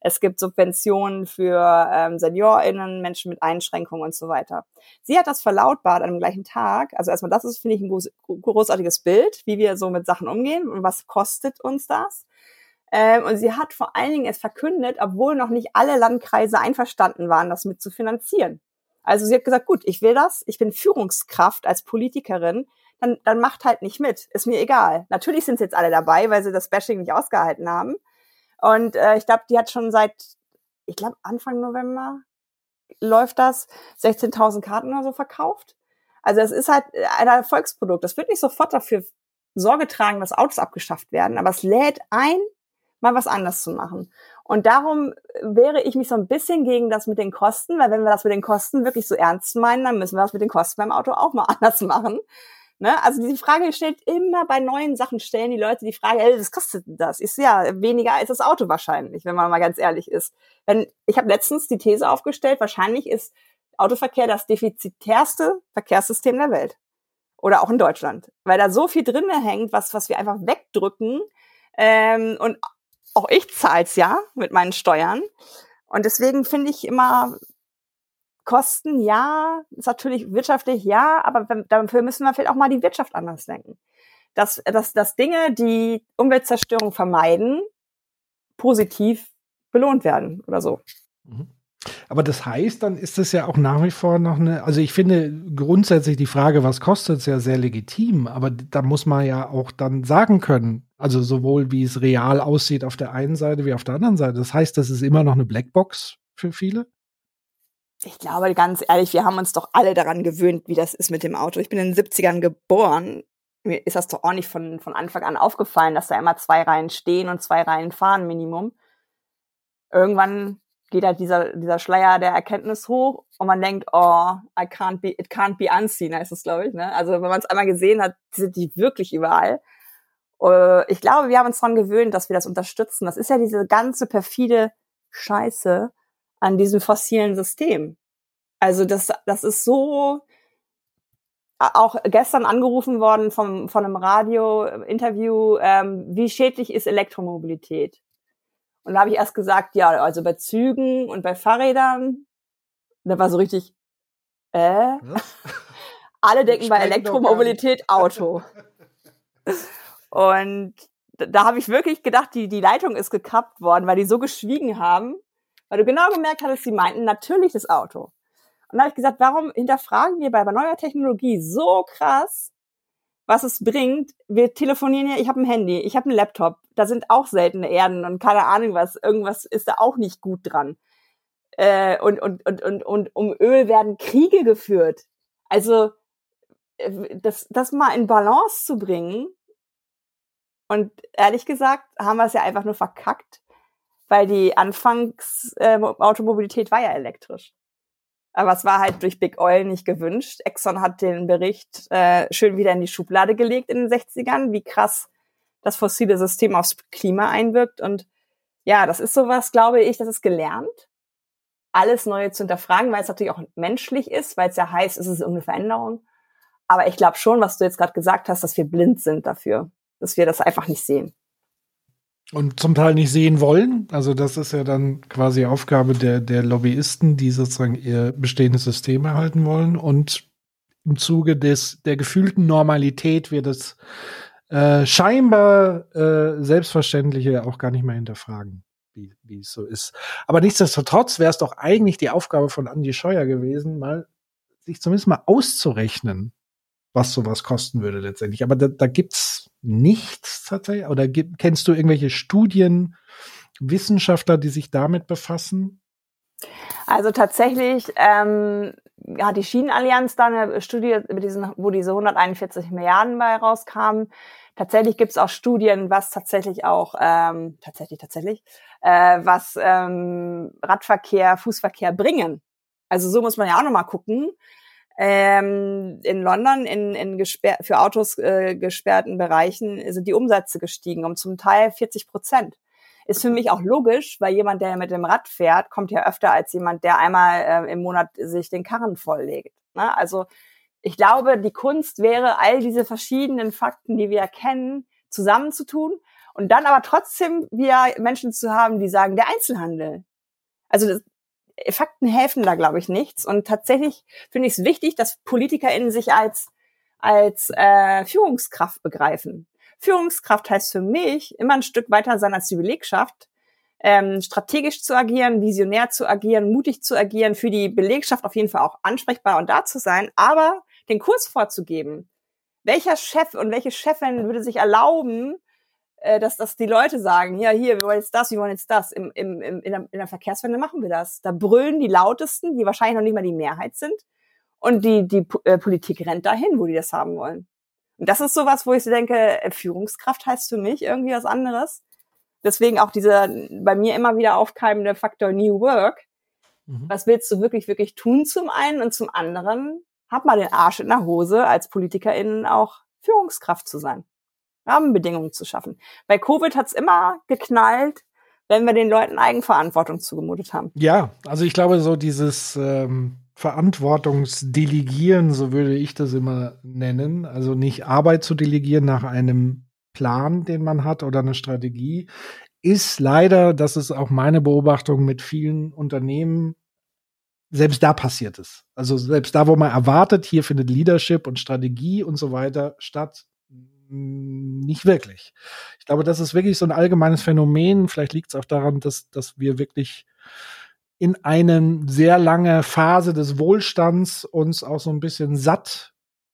Es gibt Subventionen für ähm, SeniorInnen, Menschen mit Einschränkungen und so weiter. Sie hat das verlautbart an dem gleichen Tag. Also erstmal, das ist, finde ich, ein groß, großartiges Bild, wie wir so mit Sachen umgehen und was kostet uns das. Ähm, und sie hat vor allen Dingen es verkündet, obwohl noch nicht alle Landkreise einverstanden waren, das mit zu finanzieren. Also sie hat gesagt, gut, ich will das, ich bin Führungskraft als Politikerin, dann, dann macht halt nicht mit, ist mir egal. Natürlich sind jetzt alle dabei, weil sie das Bashing nicht ausgehalten haben. Und äh, ich glaube, die hat schon seit, ich glaube, Anfang November läuft das, 16.000 Karten oder so verkauft. Also es ist halt ein Erfolgsprodukt. Das wird nicht sofort dafür Sorge tragen, dass Autos abgeschafft werden, aber es lädt ein, mal was anders zu machen. Und darum wäre ich mich so ein bisschen gegen das mit den Kosten, weil wenn wir das mit den Kosten wirklich so ernst meinen, dann müssen wir das mit den Kosten beim Auto auch mal anders machen. Ne? Also diese Frage stellt immer bei neuen Sachen stellen die Leute die Frage, ey, was kostet das? Ist ja weniger als das Auto wahrscheinlich, wenn man mal ganz ehrlich ist. Wenn ich habe letztens die These aufgestellt, wahrscheinlich ist Autoverkehr das defizitärste Verkehrssystem der Welt oder auch in Deutschland, weil da so viel drinne hängt, was was wir einfach wegdrücken ähm, und auch ich zahl's ja mit meinen Steuern. Und deswegen finde ich immer, Kosten ja, ist natürlich wirtschaftlich ja, aber dafür müssen wir vielleicht auch mal die Wirtschaft anders denken. Dass, dass, dass Dinge, die Umweltzerstörung vermeiden, positiv belohnt werden oder so. Mhm. Aber das heißt, dann ist es ja auch nach wie vor noch eine, also ich finde grundsätzlich die Frage, was kostet es ja sehr legitim, aber da muss man ja auch dann sagen können, also sowohl wie es real aussieht auf der einen Seite wie auf der anderen Seite. Das heißt, das ist immer noch eine Blackbox für viele? Ich glaube, ganz ehrlich, wir haben uns doch alle daran gewöhnt, wie das ist mit dem Auto. Ich bin in den 70ern geboren. Mir ist das doch auch nicht von, von Anfang an aufgefallen, dass da immer zwei Reihen stehen und zwei Reihen fahren, Minimum. Irgendwann geht halt dieser, dieser Schleier der Erkenntnis hoch und man denkt, oh, I can't be, it can't be unseen, heißt es, glaube ich. Ne? Also wenn man es einmal gesehen hat, sind die wirklich überall. Äh, ich glaube, wir haben uns daran gewöhnt, dass wir das unterstützen. Das ist ja diese ganze perfide Scheiße an diesem fossilen System. Also das, das ist so auch gestern angerufen worden vom, von einem Radio-Interview, ähm, wie schädlich ist Elektromobilität? Und da habe ich erst gesagt, ja, also bei Zügen und bei Fahrrädern, da war so richtig, äh? Alle denken bei Elektromobilität Auto. und da habe ich wirklich gedacht, die, die Leitung ist gekappt worden, weil die so geschwiegen haben, weil du genau gemerkt hattest, sie meinten natürlich das Auto. Und da habe ich gesagt, warum hinterfragen wir bei neuer Technologie so krass was es bringt. Wir telefonieren ja, ich habe ein Handy, ich habe einen Laptop, da sind auch seltene Erden und keine Ahnung was, irgendwas ist da auch nicht gut dran. Äh, und, und, und, und, und um Öl werden Kriege geführt. Also äh, das, das mal in Balance zu bringen. Und ehrlich gesagt haben wir es ja einfach nur verkackt, weil die Anfangs äh, Automobilität war ja elektrisch. Aber es war halt durch Big Oil nicht gewünscht. Exxon hat den Bericht äh, schön wieder in die Schublade gelegt in den 60ern, wie krass das fossile System aufs Klima einwirkt. Und ja, das ist sowas, glaube ich, das ist gelernt, alles Neue zu hinterfragen, weil es natürlich auch menschlich ist, weil es ja heißt, es ist irgendeine Veränderung. Aber ich glaube schon, was du jetzt gerade gesagt hast, dass wir blind sind dafür, dass wir das einfach nicht sehen und zum Teil nicht sehen wollen. Also das ist ja dann quasi Aufgabe der, der Lobbyisten, die sozusagen ihr bestehendes System erhalten wollen. Und im Zuge des, der gefühlten Normalität wird es äh, scheinbar äh, Selbstverständliche auch gar nicht mehr hinterfragen, wie, wie es so ist. Aber nichtsdestotrotz wäre es doch eigentlich die Aufgabe von Andy Scheuer gewesen, mal sich zumindest mal auszurechnen, was sowas kosten würde letztendlich. Aber da, da gibt's nichts tatsächlich? Oder kennst du irgendwelche Studien, Wissenschaftler, die sich damit befassen? Also tatsächlich ähm, hat die Schienenallianz da eine Studie, mit diesen, wo diese 141 Milliarden bei rauskamen. Tatsächlich gibt es auch Studien, was tatsächlich auch ähm, tatsächlich tatsächlich äh, was ähm, Radverkehr, Fußverkehr bringen. Also so muss man ja auch noch mal gucken ähm, in London in, in gesperr für Autos äh, gesperrten Bereichen sind die Umsätze gestiegen um zum Teil 40 Prozent. Ist für mich auch logisch, weil jemand, der mit dem Rad fährt, kommt ja öfter als jemand, der einmal äh, im Monat sich den Karren volllegt. Ne? Also ich glaube, die Kunst wäre, all diese verschiedenen Fakten, die wir erkennen, zusammenzutun und dann aber trotzdem wieder Menschen zu haben, die sagen, der Einzelhandel. Also das, Fakten helfen da, glaube ich, nichts. Und tatsächlich finde ich es wichtig, dass PolitikerInnen sich als, als äh, Führungskraft begreifen. Führungskraft heißt für mich, immer ein Stück weiter sein als die Belegschaft, ähm, strategisch zu agieren, visionär zu agieren, mutig zu agieren, für die Belegschaft auf jeden Fall auch ansprechbar und da zu sein, aber den Kurs vorzugeben. Welcher Chef und welche Chefin würde sich erlauben, äh, dass, dass die Leute sagen, ja, hier, wir wollen jetzt das, wir wollen jetzt das. Im, im, im, in, der, in der Verkehrswende machen wir das. Da brüllen die Lautesten, die wahrscheinlich noch nicht mal die Mehrheit sind. Und die, die äh, Politik rennt dahin, wo die das haben wollen. Und das ist sowas, wo ich so denke, äh, Führungskraft heißt für mich irgendwie was anderes. Deswegen auch dieser bei mir immer wieder aufkeimende Faktor New Work. Mhm. Was willst du wirklich, wirklich tun zum einen und zum anderen? Hab mal den Arsch in der Hose, als PolitikerInnen auch Führungskraft zu sein. Rahmenbedingungen zu schaffen. Bei Covid hat's immer geknallt, wenn wir den Leuten Eigenverantwortung zugemutet haben. Ja, also ich glaube, so dieses ähm, Verantwortungsdelegieren, so würde ich das immer nennen. Also nicht Arbeit zu delegieren nach einem Plan, den man hat oder eine Strategie, ist leider, das ist auch meine Beobachtung mit vielen Unternehmen, selbst da passiert es. Also selbst da, wo man erwartet, hier findet Leadership und Strategie und so weiter statt, nicht wirklich. Ich glaube, das ist wirklich so ein allgemeines Phänomen. Vielleicht liegt es auch daran, dass, dass wir wirklich in eine sehr lange Phase des Wohlstands uns auch so ein bisschen satt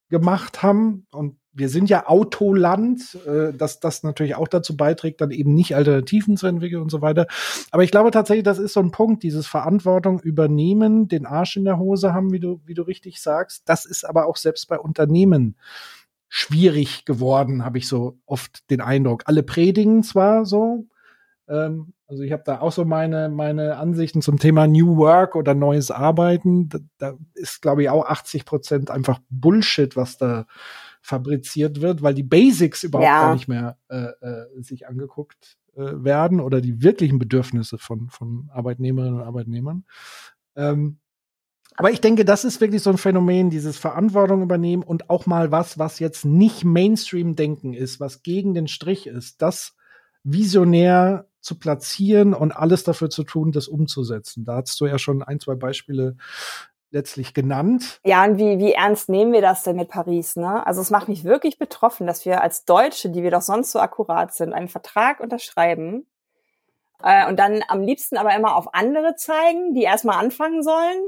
gemacht haben. Und wir sind ja Autoland, äh, dass das natürlich auch dazu beiträgt, dann eben nicht Alternativen zu entwickeln und so weiter. Aber ich glaube tatsächlich, das ist so ein Punkt, dieses Verantwortung übernehmen, den Arsch in der Hose haben, wie du, wie du richtig sagst. Das ist aber auch selbst bei Unternehmen schwierig geworden, habe ich so oft den Eindruck. Alle predigen zwar so, ähm, also ich habe da auch so meine, meine Ansichten zum Thema New Work oder neues Arbeiten. Da, da ist, glaube ich, auch 80 Prozent einfach Bullshit, was da fabriziert wird, weil die Basics überhaupt ja. gar nicht mehr äh, äh, sich angeguckt äh, werden oder die wirklichen Bedürfnisse von, von Arbeitnehmerinnen und Arbeitnehmern. Ähm, aber ich denke, das ist wirklich so ein Phänomen, dieses Verantwortung übernehmen und auch mal was, was jetzt nicht Mainstream-Denken ist, was gegen den Strich ist, das visionär zu platzieren und alles dafür zu tun, das umzusetzen. Da hast du ja schon ein, zwei Beispiele letztlich genannt. Ja, und wie, wie ernst nehmen wir das denn mit Paris? Ne? Also es macht mich wirklich betroffen, dass wir als Deutsche, die wir doch sonst so akkurat sind, einen Vertrag unterschreiben äh, und dann am liebsten aber immer auf andere zeigen, die erstmal anfangen sollen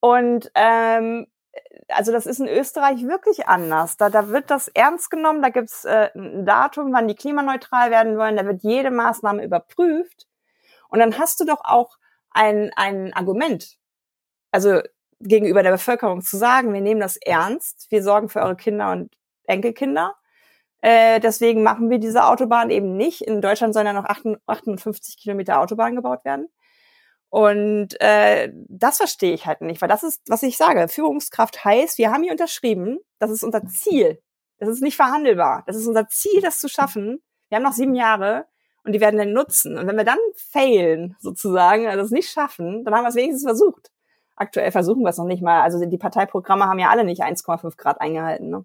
und ähm, also das ist in Österreich wirklich anders. Da, da wird das ernst genommen, da gibt's äh, ein Datum, wann die klimaneutral werden wollen, da wird jede Maßnahme überprüft. Und dann hast du doch auch ein, ein Argument, also gegenüber der Bevölkerung zu sagen, wir nehmen das ernst, wir sorgen für eure Kinder und Enkelkinder. Äh, deswegen machen wir diese Autobahn eben nicht. In Deutschland sollen ja noch 58 Kilometer Autobahn gebaut werden. Und äh, das verstehe ich halt nicht, weil das ist, was ich sage. Führungskraft heißt, wir haben hier unterschrieben, das ist unser Ziel. Das ist nicht verhandelbar. Das ist unser Ziel, das zu schaffen. Wir haben noch sieben Jahre und die werden dann nutzen. Und wenn wir dann failen, sozusagen, also es nicht schaffen, dann haben wir es wenigstens versucht. Aktuell versuchen wir es noch nicht mal. Also die Parteiprogramme haben ja alle nicht 1,5 Grad eingehalten. Ne?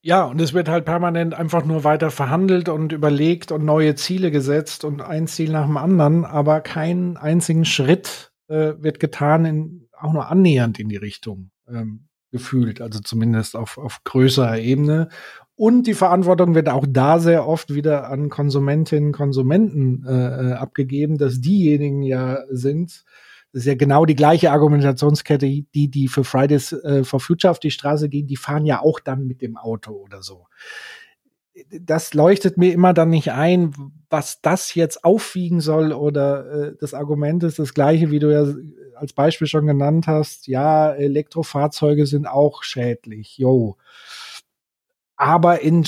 Ja, und es wird halt permanent einfach nur weiter verhandelt und überlegt und neue Ziele gesetzt und ein Ziel nach dem anderen, aber keinen einzigen Schritt äh, wird getan, in, auch nur annähernd in die Richtung ähm, gefühlt, also zumindest auf, auf größerer Ebene. Und die Verantwortung wird auch da sehr oft wieder an Konsumentinnen und Konsumenten äh, äh abgegeben, dass diejenigen ja sind, das ist ja genau die gleiche Argumentationskette, die, die für Fridays äh, for Future auf die Straße gehen, die fahren ja auch dann mit dem Auto oder so. Das leuchtet mir immer dann nicht ein, was das jetzt aufwiegen soll oder äh, das Argument ist das gleiche, wie du ja als Beispiel schon genannt hast. Ja, Elektrofahrzeuge sind auch schädlich. Jo aber in,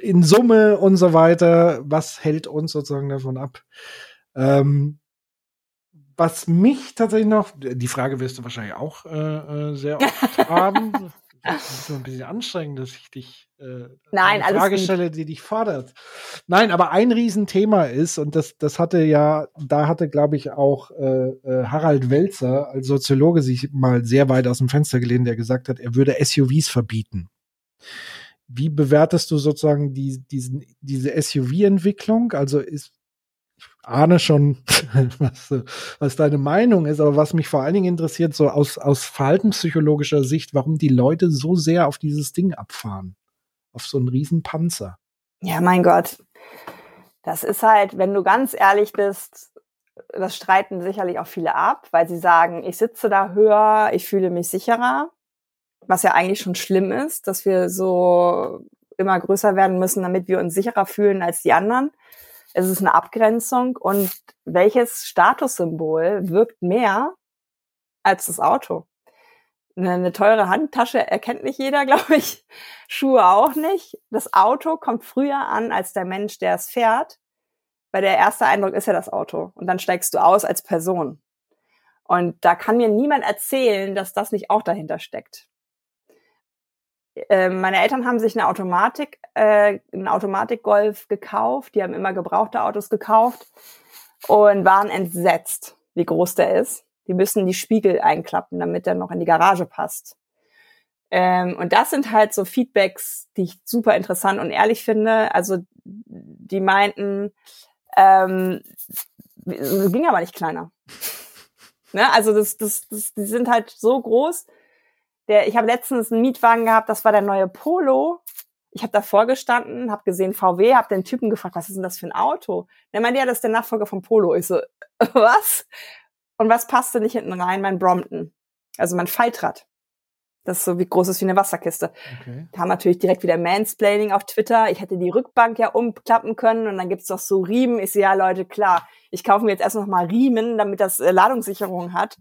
in Summe und so weiter, was hält uns sozusagen davon ab? Ähm, was mich tatsächlich noch, die Frage wirst du wahrscheinlich auch äh, äh sehr oft haben. das ist so ein bisschen anstrengend, dass ich dich äh, Nein, eine Frage stelle, die dich fordert. Nein, aber ein Riesenthema ist, und das, das hatte ja, da hatte, glaube ich, auch äh, äh, Harald Welzer als Soziologe sich mal sehr weit aus dem Fenster gelehnt, der gesagt hat, er würde SUVs verbieten. Wie bewertest du sozusagen die, diesen, diese SUV-Entwicklung? Also ist, ahne schon, was, was deine Meinung ist, aber was mich vor allen Dingen interessiert, so aus, aus verhaltenspsychologischer Sicht, warum die Leute so sehr auf dieses Ding abfahren. Auf so einen riesen Panzer. Ja, mein Gott. Das ist halt, wenn du ganz ehrlich bist, das streiten sicherlich auch viele ab, weil sie sagen, ich sitze da höher, ich fühle mich sicherer was ja eigentlich schon schlimm ist, dass wir so immer größer werden müssen, damit wir uns sicherer fühlen als die anderen. Es ist eine Abgrenzung und welches Statussymbol wirkt mehr als das Auto? Eine, teure Handtasche erkennt nicht jeder, glaube ich. Schuhe auch nicht. Das Auto kommt früher an als der Mensch, der es fährt, weil der erste Eindruck ist ja das Auto. Und dann steigst du aus als Person. Und da kann mir niemand erzählen, dass das nicht auch dahinter steckt. Ähm, meine Eltern haben sich eine Automatik, äh, einen Automatik-Golf gekauft. Die haben immer gebrauchte Autos gekauft und waren entsetzt, wie groß der ist. Die müssen die Spiegel einklappen, damit der noch in die Garage passt. Ähm, und das sind halt so Feedbacks, die ich super interessant und ehrlich finde. Also die meinten, ähm, ging aber nicht kleiner. ne? Also das, das, das, die sind halt so groß, der, ich habe letztens einen Mietwagen gehabt, das war der neue Polo. Ich habe davor gestanden, habe gesehen VW, habe den Typen gefragt, was ist denn das für ein Auto? Der meinte, ja, das ist der Nachfolger vom Polo. Ich so, was? Und was passte nicht hinten rein? Mein Brompton. Also mein Faltrad. Das ist so wie groß ist wie eine Wasserkiste. Okay. Da haben natürlich direkt wieder Mansplaining auf Twitter. Ich hätte die Rückbank ja umklappen können und dann gibt's doch so Riemen. Ich so, ja Leute, klar, ich kaufe mir jetzt erst noch mal Riemen, damit das äh, Ladungssicherung hat.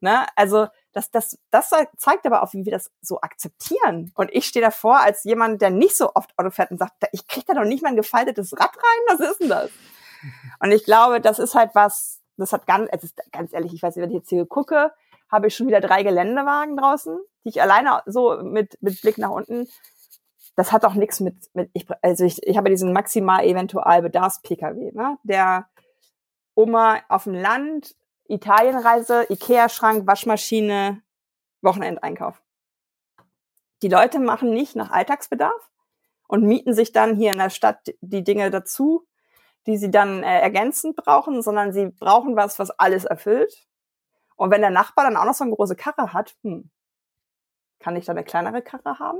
Ne? Also das, das, das zeigt aber auch, wie wir das so akzeptieren. Und ich stehe davor als jemand, der nicht so oft Auto fährt und sagt, ich krieg da doch nicht mal ein gefaltetes Rad rein, was ist denn das? Und ich glaube, das ist halt was, das hat ganz, also ganz ehrlich, ich weiß nicht, wenn ich jetzt hier gucke, habe ich schon wieder drei Geländewagen draußen, die ich alleine so mit, mit Blick nach unten, das hat auch nichts mit, mit ich, also ich, ich habe diesen maximal eventual Bedarfs-Pkw, ne, der Oma auf dem Land Italienreise, Ikea-Schrank, Waschmaschine, Wochenendeinkauf. Die Leute machen nicht nach Alltagsbedarf und mieten sich dann hier in der Stadt die Dinge dazu, die sie dann äh, ergänzend brauchen, sondern sie brauchen was, was alles erfüllt. Und wenn der Nachbar dann auch noch so eine große Karre hat, hm, kann ich da eine kleinere Karre haben?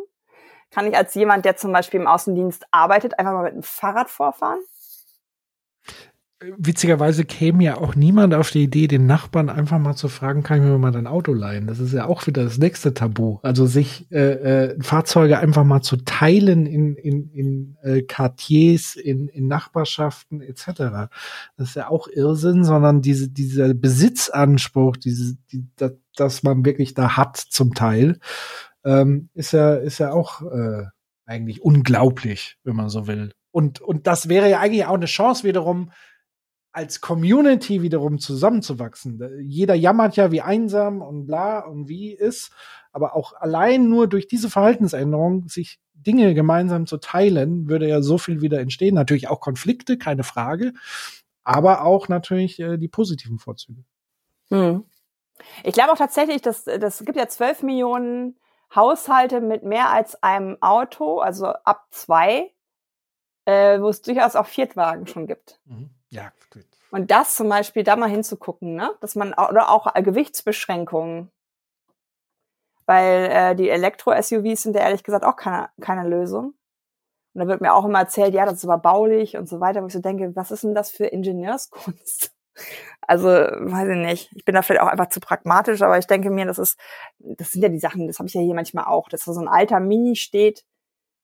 Kann ich als jemand, der zum Beispiel im Außendienst arbeitet, einfach mal mit dem Fahrrad vorfahren? Witzigerweise käme ja auch niemand auf die Idee, den Nachbarn einfach mal zu fragen, kann ich mir mal dein Auto leihen? Das ist ja auch wieder das nächste Tabu. Also sich äh, äh, Fahrzeuge einfach mal zu teilen in, in, in äh, Quartiers, in, in Nachbarschaften etc. Das ist ja auch Irrsinn, sondern diese, dieser Besitzanspruch, diese, die, das, dass man wirklich da hat zum Teil, ähm, ist ja, ist ja auch äh, eigentlich unglaublich, wenn man so will. Und, und das wäre ja eigentlich auch eine Chance wiederum, als Community wiederum zusammenzuwachsen. Jeder jammert ja, wie einsam und bla und wie ist, aber auch allein nur durch diese Verhaltensänderung sich Dinge gemeinsam zu teilen, würde ja so viel wieder entstehen. Natürlich auch Konflikte, keine Frage, aber auch natürlich äh, die positiven Vorzüge. Hm. Ich glaube auch tatsächlich, dass das gibt ja zwölf Millionen Haushalte mit mehr als einem Auto, also ab zwei, äh, wo es durchaus auch Viertwagen schon gibt. Mhm. Ja, gut. Und das zum Beispiel da mal hinzugucken, ne? Dass man oder auch äh, Gewichtsbeschränkungen. Weil äh, die Elektro-SUVs sind ja ehrlich gesagt auch keine, keine Lösung. Und da wird mir auch immer erzählt, ja, das ist aber baulich und so weiter, wo ich so denke, was ist denn das für Ingenieurskunst? Also, weiß ich nicht. Ich bin da vielleicht auch einfach zu pragmatisch, aber ich denke mir, das ist, das sind ja die Sachen, das habe ich ja hier manchmal auch, dass da so ein alter Mini steht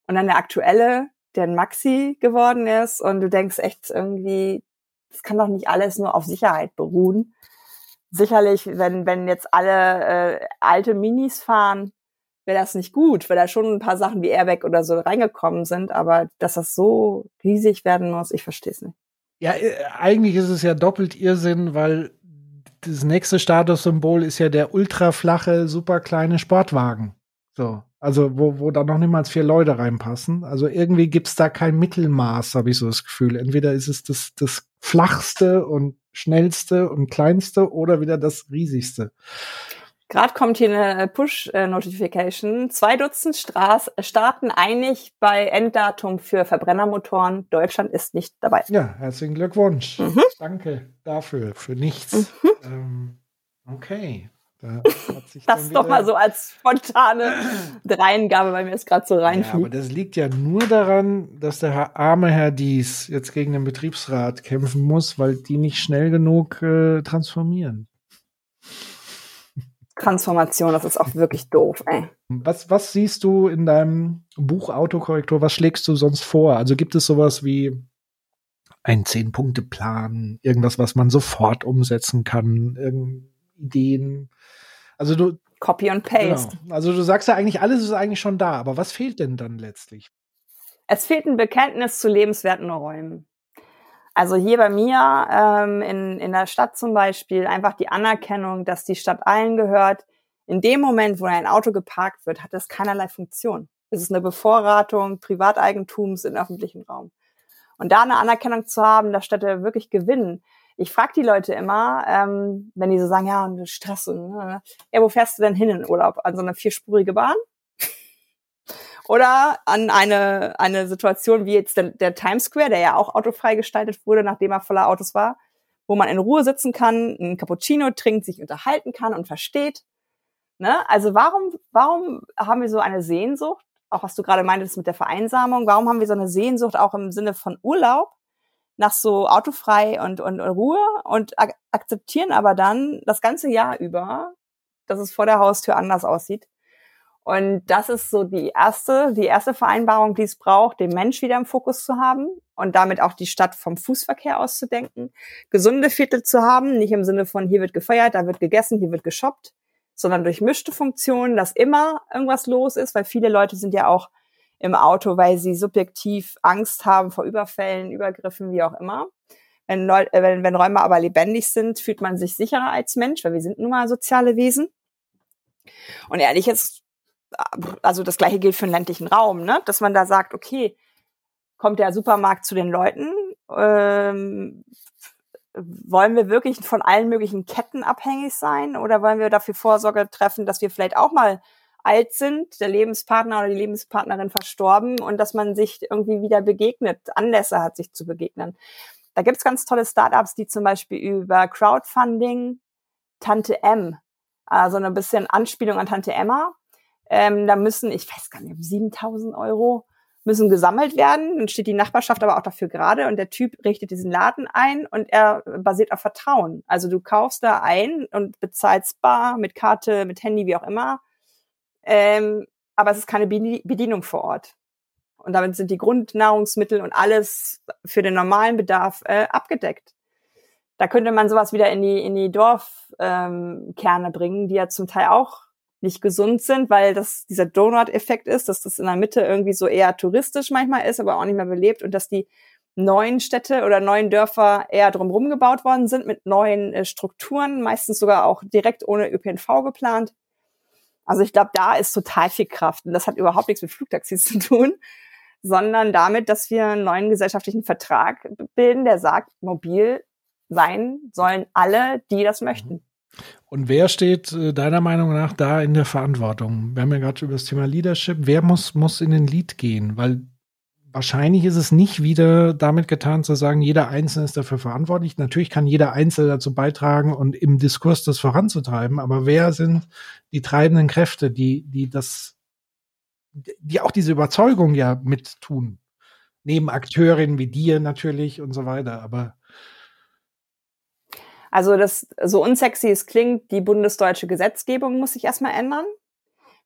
und dann der aktuelle, der ein Maxi geworden ist und du denkst echt irgendwie, es kann doch nicht alles nur auf Sicherheit beruhen. Sicherlich, wenn, wenn jetzt alle äh, alte Minis fahren, wäre das nicht gut, weil da schon ein paar Sachen wie Airbag oder so reingekommen sind, aber dass das so riesig werden muss, ich verstehe es nicht. Ja, äh, eigentlich ist es ja doppelt Irrsinn, weil das nächste Statussymbol ist ja der ultraflache, super kleine Sportwagen. So. Also wo, wo da noch niemals vier Leute reinpassen. Also irgendwie gibt's da kein Mittelmaß, habe ich so das Gefühl. Entweder ist es das, das flachste und schnellste und kleinste oder wieder das riesigste. Gerade kommt hier eine Push-Notification. Zwei Dutzend Straß starten einig bei Enddatum für Verbrennermotoren. Deutschland ist nicht dabei. Ja, herzlichen Glückwunsch. Mhm. Danke dafür, für nichts. Mhm. Ähm, okay. Da das doch mal so als spontane Dreingabe, weil mir es gerade so reinfliegt. Ja, aber das liegt ja nur daran, dass der arme Herr Dies jetzt gegen den Betriebsrat kämpfen muss, weil die nicht schnell genug äh, transformieren. Transformation, das ist auch wirklich doof, ey. Was, was siehst du in deinem Buch Autokorrektor? Was schlägst du sonst vor? Also gibt es sowas wie ein Zehn-Punkte-Plan, irgendwas, was man sofort umsetzen kann, Ideen? Also du. Copy and Paste. Genau. Also du sagst ja eigentlich, alles ist eigentlich schon da, aber was fehlt denn dann letztlich? Es fehlt ein Bekenntnis zu lebenswerten Räumen. Also hier bei mir ähm, in, in der Stadt zum Beispiel einfach die Anerkennung, dass die Stadt allen gehört. In dem Moment, wo ein Auto geparkt wird, hat das keinerlei Funktion. Es ist eine Bevorratung Privateigentums im öffentlichen Raum. Und da eine Anerkennung zu haben, dass Städte wirklich gewinnen, ich frage die Leute immer, ähm, wenn die so sagen, ja, und Stress und, äh, ja, wo fährst du denn hin in Urlaub? An so eine vierspurige Bahn? Oder an eine, eine Situation wie jetzt der, der Times Square, der ja auch autofrei gestaltet wurde, nachdem er voller Autos war, wo man in Ruhe sitzen kann, ein Cappuccino trinkt, sich unterhalten kann und versteht. Ne? Also warum, warum haben wir so eine Sehnsucht, auch was du gerade meintest mit der Vereinsamung, warum haben wir so eine Sehnsucht auch im Sinne von Urlaub, nach so autofrei und, und, Ruhe und ak akzeptieren aber dann das ganze Jahr über, dass es vor der Haustür anders aussieht. Und das ist so die erste, die erste Vereinbarung, die es braucht, den Mensch wieder im Fokus zu haben und damit auch die Stadt vom Fußverkehr auszudenken, gesunde Viertel zu haben, nicht im Sinne von hier wird gefeiert, da wird gegessen, hier wird geshoppt, sondern durchmischte Funktionen, dass immer irgendwas los ist, weil viele Leute sind ja auch im Auto, weil sie subjektiv Angst haben vor Überfällen, Übergriffen, wie auch immer. Wenn, Leu äh, wenn, wenn Räume aber lebendig sind, fühlt man sich sicherer als Mensch, weil wir sind nun mal soziale Wesen. Und ehrlich jetzt, also das gleiche gilt für den ländlichen Raum, ne? dass man da sagt, okay, kommt der Supermarkt zu den Leuten? Ähm, wollen wir wirklich von allen möglichen Ketten abhängig sein oder wollen wir dafür Vorsorge treffen, dass wir vielleicht auch mal alt sind, der Lebenspartner oder die Lebenspartnerin verstorben und dass man sich irgendwie wieder begegnet, Anlässe hat, sich zu begegnen. Da gibt's ganz tolle Startups, die zum Beispiel über Crowdfunding Tante M, also ein bisschen Anspielung an Tante Emma, ähm, da müssen, ich weiß gar nicht, 7000 Euro müssen gesammelt werden. Dann steht die Nachbarschaft aber auch dafür gerade und der Typ richtet diesen Laden ein und er basiert auf Vertrauen. Also du kaufst da ein und bezahlst bar mit Karte, mit Handy, wie auch immer ähm, aber es ist keine Bedienung vor Ort. Und damit sind die Grundnahrungsmittel und alles für den normalen Bedarf äh, abgedeckt. Da könnte man sowas wieder in die, in die Dorfkerne ähm, bringen, die ja zum Teil auch nicht gesund sind, weil das dieser Donut-Effekt ist, dass das in der Mitte irgendwie so eher touristisch manchmal ist, aber auch nicht mehr belebt und dass die neuen Städte oder neuen Dörfer eher drumherum gebaut worden sind mit neuen äh, Strukturen, meistens sogar auch direkt ohne ÖPNV geplant. Also ich glaube, da ist total viel Kraft. Und das hat überhaupt nichts mit Flugtaxis zu tun, sondern damit, dass wir einen neuen gesellschaftlichen Vertrag bilden, der sagt, mobil sein sollen alle, die das möchten. Und wer steht äh, deiner Meinung nach da in der Verantwortung? Wir haben ja gerade über das Thema Leadership. Wer muss, muss in den Lead gehen? Weil wahrscheinlich ist es nicht wieder damit getan zu sagen, jeder Einzelne ist dafür verantwortlich. Natürlich kann jeder Einzelne dazu beitragen und im Diskurs das voranzutreiben, aber wer sind die treibenden Kräfte, die, die das, die auch diese Überzeugung ja mit tun? Neben Akteurinnen wie dir natürlich und so weiter, aber also das so unsexy es klingt, die bundesdeutsche Gesetzgebung muss sich erstmal ändern.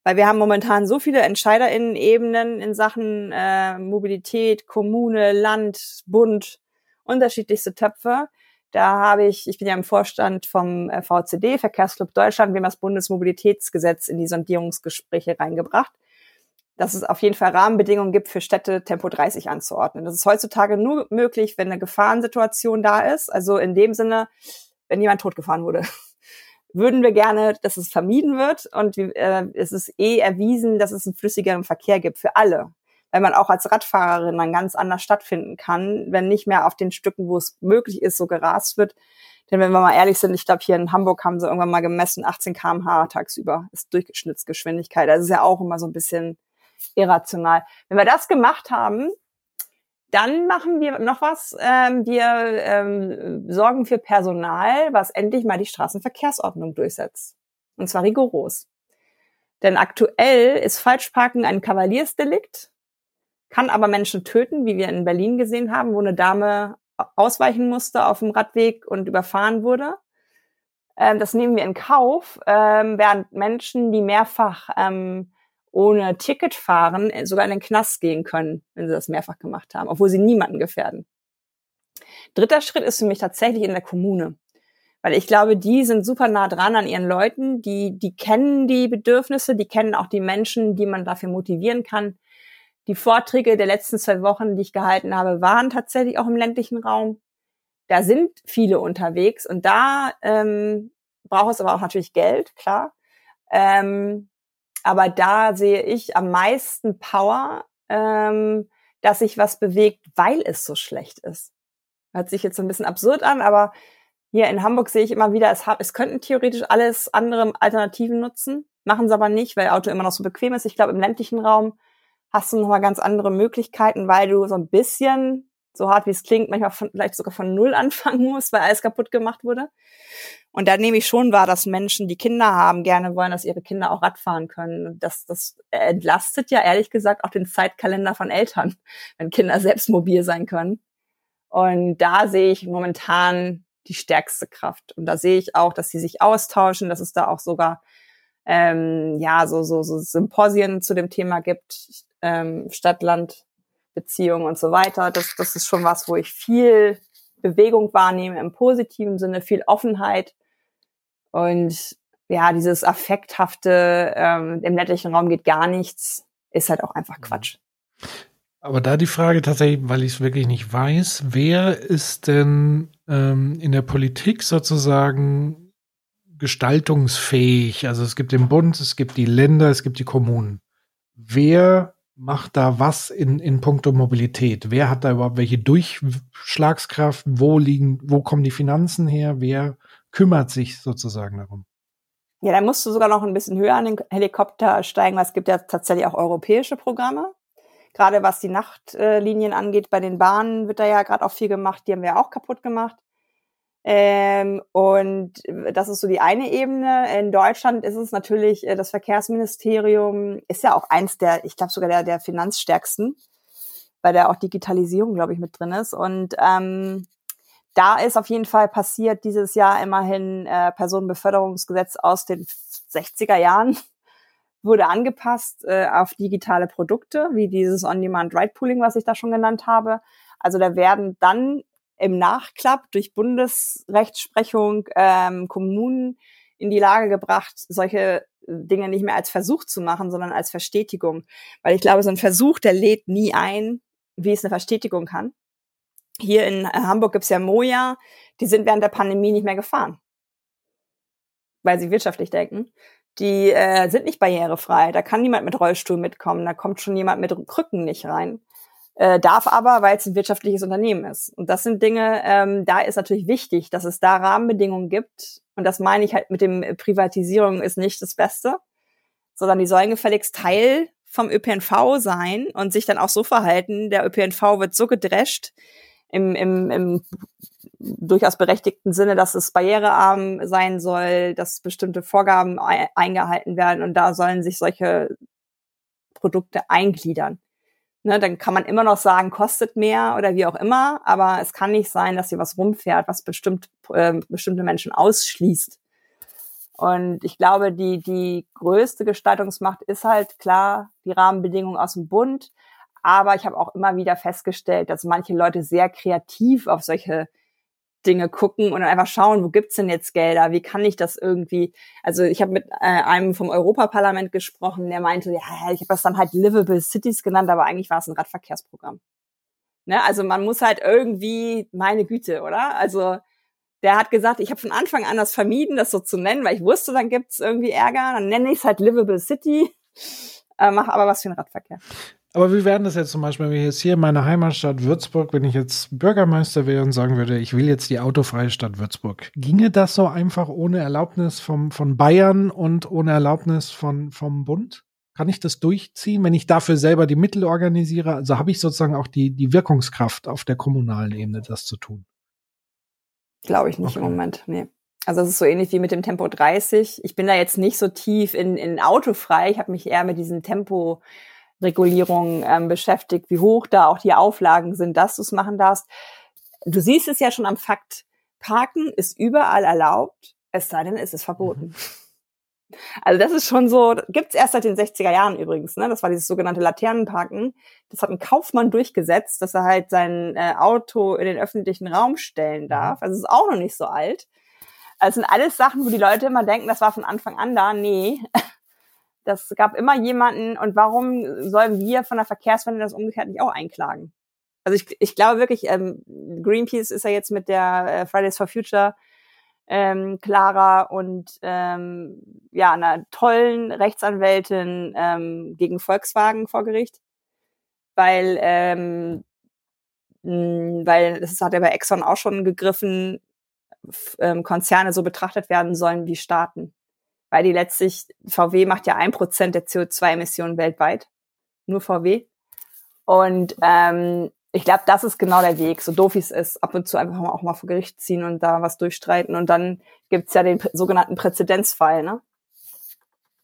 Weil wir haben momentan so viele EntscheiderInnen-Ebenen in Sachen äh, Mobilität, Kommune, Land, Bund, unterschiedlichste Töpfe. Da habe ich, ich bin ja im Vorstand vom äh, VCD, Verkehrsclub Deutschland, wir haben das Bundesmobilitätsgesetz in die Sondierungsgespräche reingebracht, dass es auf jeden Fall Rahmenbedingungen gibt für Städte Tempo 30 anzuordnen. Das ist heutzutage nur möglich, wenn eine Gefahrensituation da ist. Also in dem Sinne, wenn jemand totgefahren wurde. Würden wir gerne, dass es vermieden wird und äh, es ist eh erwiesen, dass es einen flüssigeren Verkehr gibt für alle. Weil man auch als Radfahrerin dann ganz anders stattfinden kann, wenn nicht mehr auf den Stücken, wo es möglich ist, so gerast wird. Denn wenn wir mal ehrlich sind, ich glaube, hier in Hamburg haben sie irgendwann mal gemessen, 18 kmh tagsüber ist Durchschnittsgeschwindigkeit. Das ist ja auch immer so ein bisschen irrational. Wenn wir das gemacht haben, dann machen wir noch was. Ähm, wir ähm, sorgen für Personal, was endlich mal die Straßenverkehrsordnung durchsetzt. Und zwar rigoros. Denn aktuell ist Falschparken ein Kavaliersdelikt, kann aber Menschen töten, wie wir in Berlin gesehen haben, wo eine Dame ausweichen musste auf dem Radweg und überfahren wurde. Ähm, das nehmen wir in Kauf, ähm, während Menschen, die mehrfach ähm, ohne Ticket fahren, äh, sogar in den Knast gehen können, wenn sie das mehrfach gemacht haben, obwohl sie niemanden gefährden. Dritter Schritt ist für mich tatsächlich in der Kommune. Weil ich glaube, die sind super nah dran an ihren Leuten, die, die kennen die Bedürfnisse, die kennen auch die Menschen, die man dafür motivieren kann. Die Vorträge der letzten zwei Wochen, die ich gehalten habe, waren tatsächlich auch im ländlichen Raum. Da sind viele unterwegs und da ähm, braucht es aber auch natürlich Geld, klar. Ähm, aber da sehe ich am meisten Power, ähm, dass sich was bewegt, weil es so schlecht ist. Hört sich jetzt so ein bisschen absurd an, aber hier in Hamburg sehe ich immer wieder, es, es könnten theoretisch alles andere Alternativen nutzen, machen sie aber nicht, weil Auto immer noch so bequem ist. Ich glaube, im ländlichen Raum hast du nochmal ganz andere Möglichkeiten, weil du so ein bisschen, so hart wie es klingt, manchmal von, vielleicht sogar von Null anfangen musst, weil alles kaputt gemacht wurde. Und da nehme ich schon wahr, dass Menschen, die Kinder haben, gerne wollen, dass ihre Kinder auch Radfahren können. Das, das entlastet ja ehrlich gesagt auch den Zeitkalender von Eltern, wenn Kinder selbst mobil sein können. Und da sehe ich momentan die stärkste Kraft. Und da sehe ich auch, dass sie sich austauschen, dass es da auch sogar ähm, ja so, so, so Symposien zu dem Thema gibt, ähm, Stadt-Land-Beziehungen und so weiter. Das, das ist schon was, wo ich viel Bewegung wahrnehme im positiven Sinne, viel Offenheit und ja, dieses affekthafte, ähm, im ländlichen Raum geht gar nichts, ist halt auch einfach mhm. Quatsch. Aber da die Frage tatsächlich, weil ich es wirklich nicht weiß, wer ist denn ähm, in der Politik sozusagen gestaltungsfähig? Also es gibt den Bund, es gibt die Länder, es gibt die Kommunen. Wer macht da was in, in puncto Mobilität? Wer hat da überhaupt welche Durchschlagskraft? Wo liegen, wo kommen die Finanzen her? Wer kümmert sich sozusagen darum? Ja, da musst du sogar noch ein bisschen höher an den Helikopter steigen, weil es gibt ja tatsächlich auch europäische Programme. Gerade was die Nachtlinien angeht, bei den Bahnen wird da ja gerade auch viel gemacht. Die haben wir auch kaputt gemacht. Ähm, und das ist so die eine Ebene. In Deutschland ist es natürlich, äh, das Verkehrsministerium ist ja auch eins der, ich glaube sogar der, der finanzstärksten, weil da auch Digitalisierung, glaube ich, mit drin ist. Und ähm, da ist auf jeden Fall passiert dieses Jahr immerhin äh, Personenbeförderungsgesetz aus den 60er Jahren wurde angepasst äh, auf digitale Produkte, wie dieses On-Demand-Ride-Pooling, was ich da schon genannt habe. Also da werden dann im Nachklapp durch Bundesrechtsprechung ähm, Kommunen in die Lage gebracht, solche Dinge nicht mehr als Versuch zu machen, sondern als Verstetigung. Weil ich glaube, so ein Versuch, der lädt nie ein, wie es eine Verstetigung kann. Hier in Hamburg gibt's ja Moja, die sind während der Pandemie nicht mehr gefahren, weil sie wirtschaftlich denken. Die äh, sind nicht barrierefrei. Da kann niemand mit Rollstuhl mitkommen. Da kommt schon jemand mit Krücken nicht rein äh, darf aber, weil es ein wirtschaftliches Unternehmen ist. Und das sind Dinge, ähm, da ist natürlich wichtig, dass es da Rahmenbedingungen gibt. Und das meine ich halt mit dem Privatisierung ist nicht das Beste, sondern die sollen gefälligst Teil vom ÖPNV sein und sich dann auch so verhalten. Der ÖPNV wird so gedrescht im, im, im durchaus berechtigten Sinne, dass es barrierearm sein soll, dass bestimmte Vorgaben eingehalten werden und da sollen sich solche Produkte eingliedern. Ne, dann kann man immer noch sagen, kostet mehr oder wie auch immer, aber es kann nicht sein, dass hier was rumfährt, was bestimmt, äh, bestimmte Menschen ausschließt. Und ich glaube, die, die größte Gestaltungsmacht ist halt klar die Rahmenbedingungen aus dem Bund. Aber ich habe auch immer wieder festgestellt, dass manche Leute sehr kreativ auf solche Dinge gucken und einfach schauen, wo gibt's denn jetzt Gelder? Wie kann ich das irgendwie? Also ich habe mit äh, einem vom Europaparlament gesprochen, der meinte, ja, ich habe das dann halt Livable Cities genannt, aber eigentlich war es ein Radverkehrsprogramm. Ne? Also man muss halt irgendwie, meine Güte, oder? Also der hat gesagt, ich habe von Anfang an das vermieden, das so zu nennen, weil ich wusste, dann gibt's irgendwie Ärger. Dann nenne ich es halt Livable City, äh, mache aber was für den Radverkehr. Aber wie werden das jetzt zum Beispiel, wenn wir jetzt hier in meiner Heimatstadt Würzburg, wenn ich jetzt Bürgermeister wäre und sagen würde, ich will jetzt die autofreie Stadt Würzburg, ginge das so einfach ohne Erlaubnis vom, von Bayern und ohne Erlaubnis von, vom Bund? Kann ich das durchziehen, wenn ich dafür selber die Mittel organisiere? Also habe ich sozusagen auch die, die Wirkungskraft auf der kommunalen Ebene, das zu tun? Glaube ich nicht okay. im Moment, nee. Also es ist so ähnlich wie mit dem Tempo 30. Ich bin da jetzt nicht so tief in, in autofrei. Ich habe mich eher mit diesen Temporegulierungen ähm, beschäftigt, wie hoch da auch die Auflagen sind, dass du es machen darfst. Du siehst es ja schon am Fakt, Parken ist überall erlaubt, es sei denn, es ist verboten. Mhm. Also das ist schon so, gibt's erst seit den 60er Jahren übrigens, ne? Das war dieses sogenannte Laternenparken. Das hat ein Kaufmann durchgesetzt, dass er halt sein äh, Auto in den öffentlichen Raum stellen mhm. darf. Also es ist auch noch nicht so alt. Also sind alles Sachen, wo die Leute immer denken, das war von Anfang an da. Nee. Das gab immer jemanden. Und warum sollen wir von der Verkehrswende das umgekehrt nicht auch einklagen? Also ich, ich glaube wirklich, ähm, Greenpeace ist ja jetzt mit der äh, Fridays for Future ähm, Clara und ähm, ja, einer tollen Rechtsanwältin ähm, gegen Volkswagen vor Gericht, weil ähm, mh, weil das hat ja bei Exxon auch schon gegriffen, ähm, Konzerne so betrachtet werden sollen wie Staaten, weil die letztlich VW macht ja ein Prozent der CO2-Emissionen weltweit, nur VW und ähm, ich glaube, das ist genau der Weg, so doof es ist, ab und zu einfach mal auch mal vor Gericht ziehen und da was durchstreiten. Und dann gibt's ja den sogenannten Präzedenzfall, ne?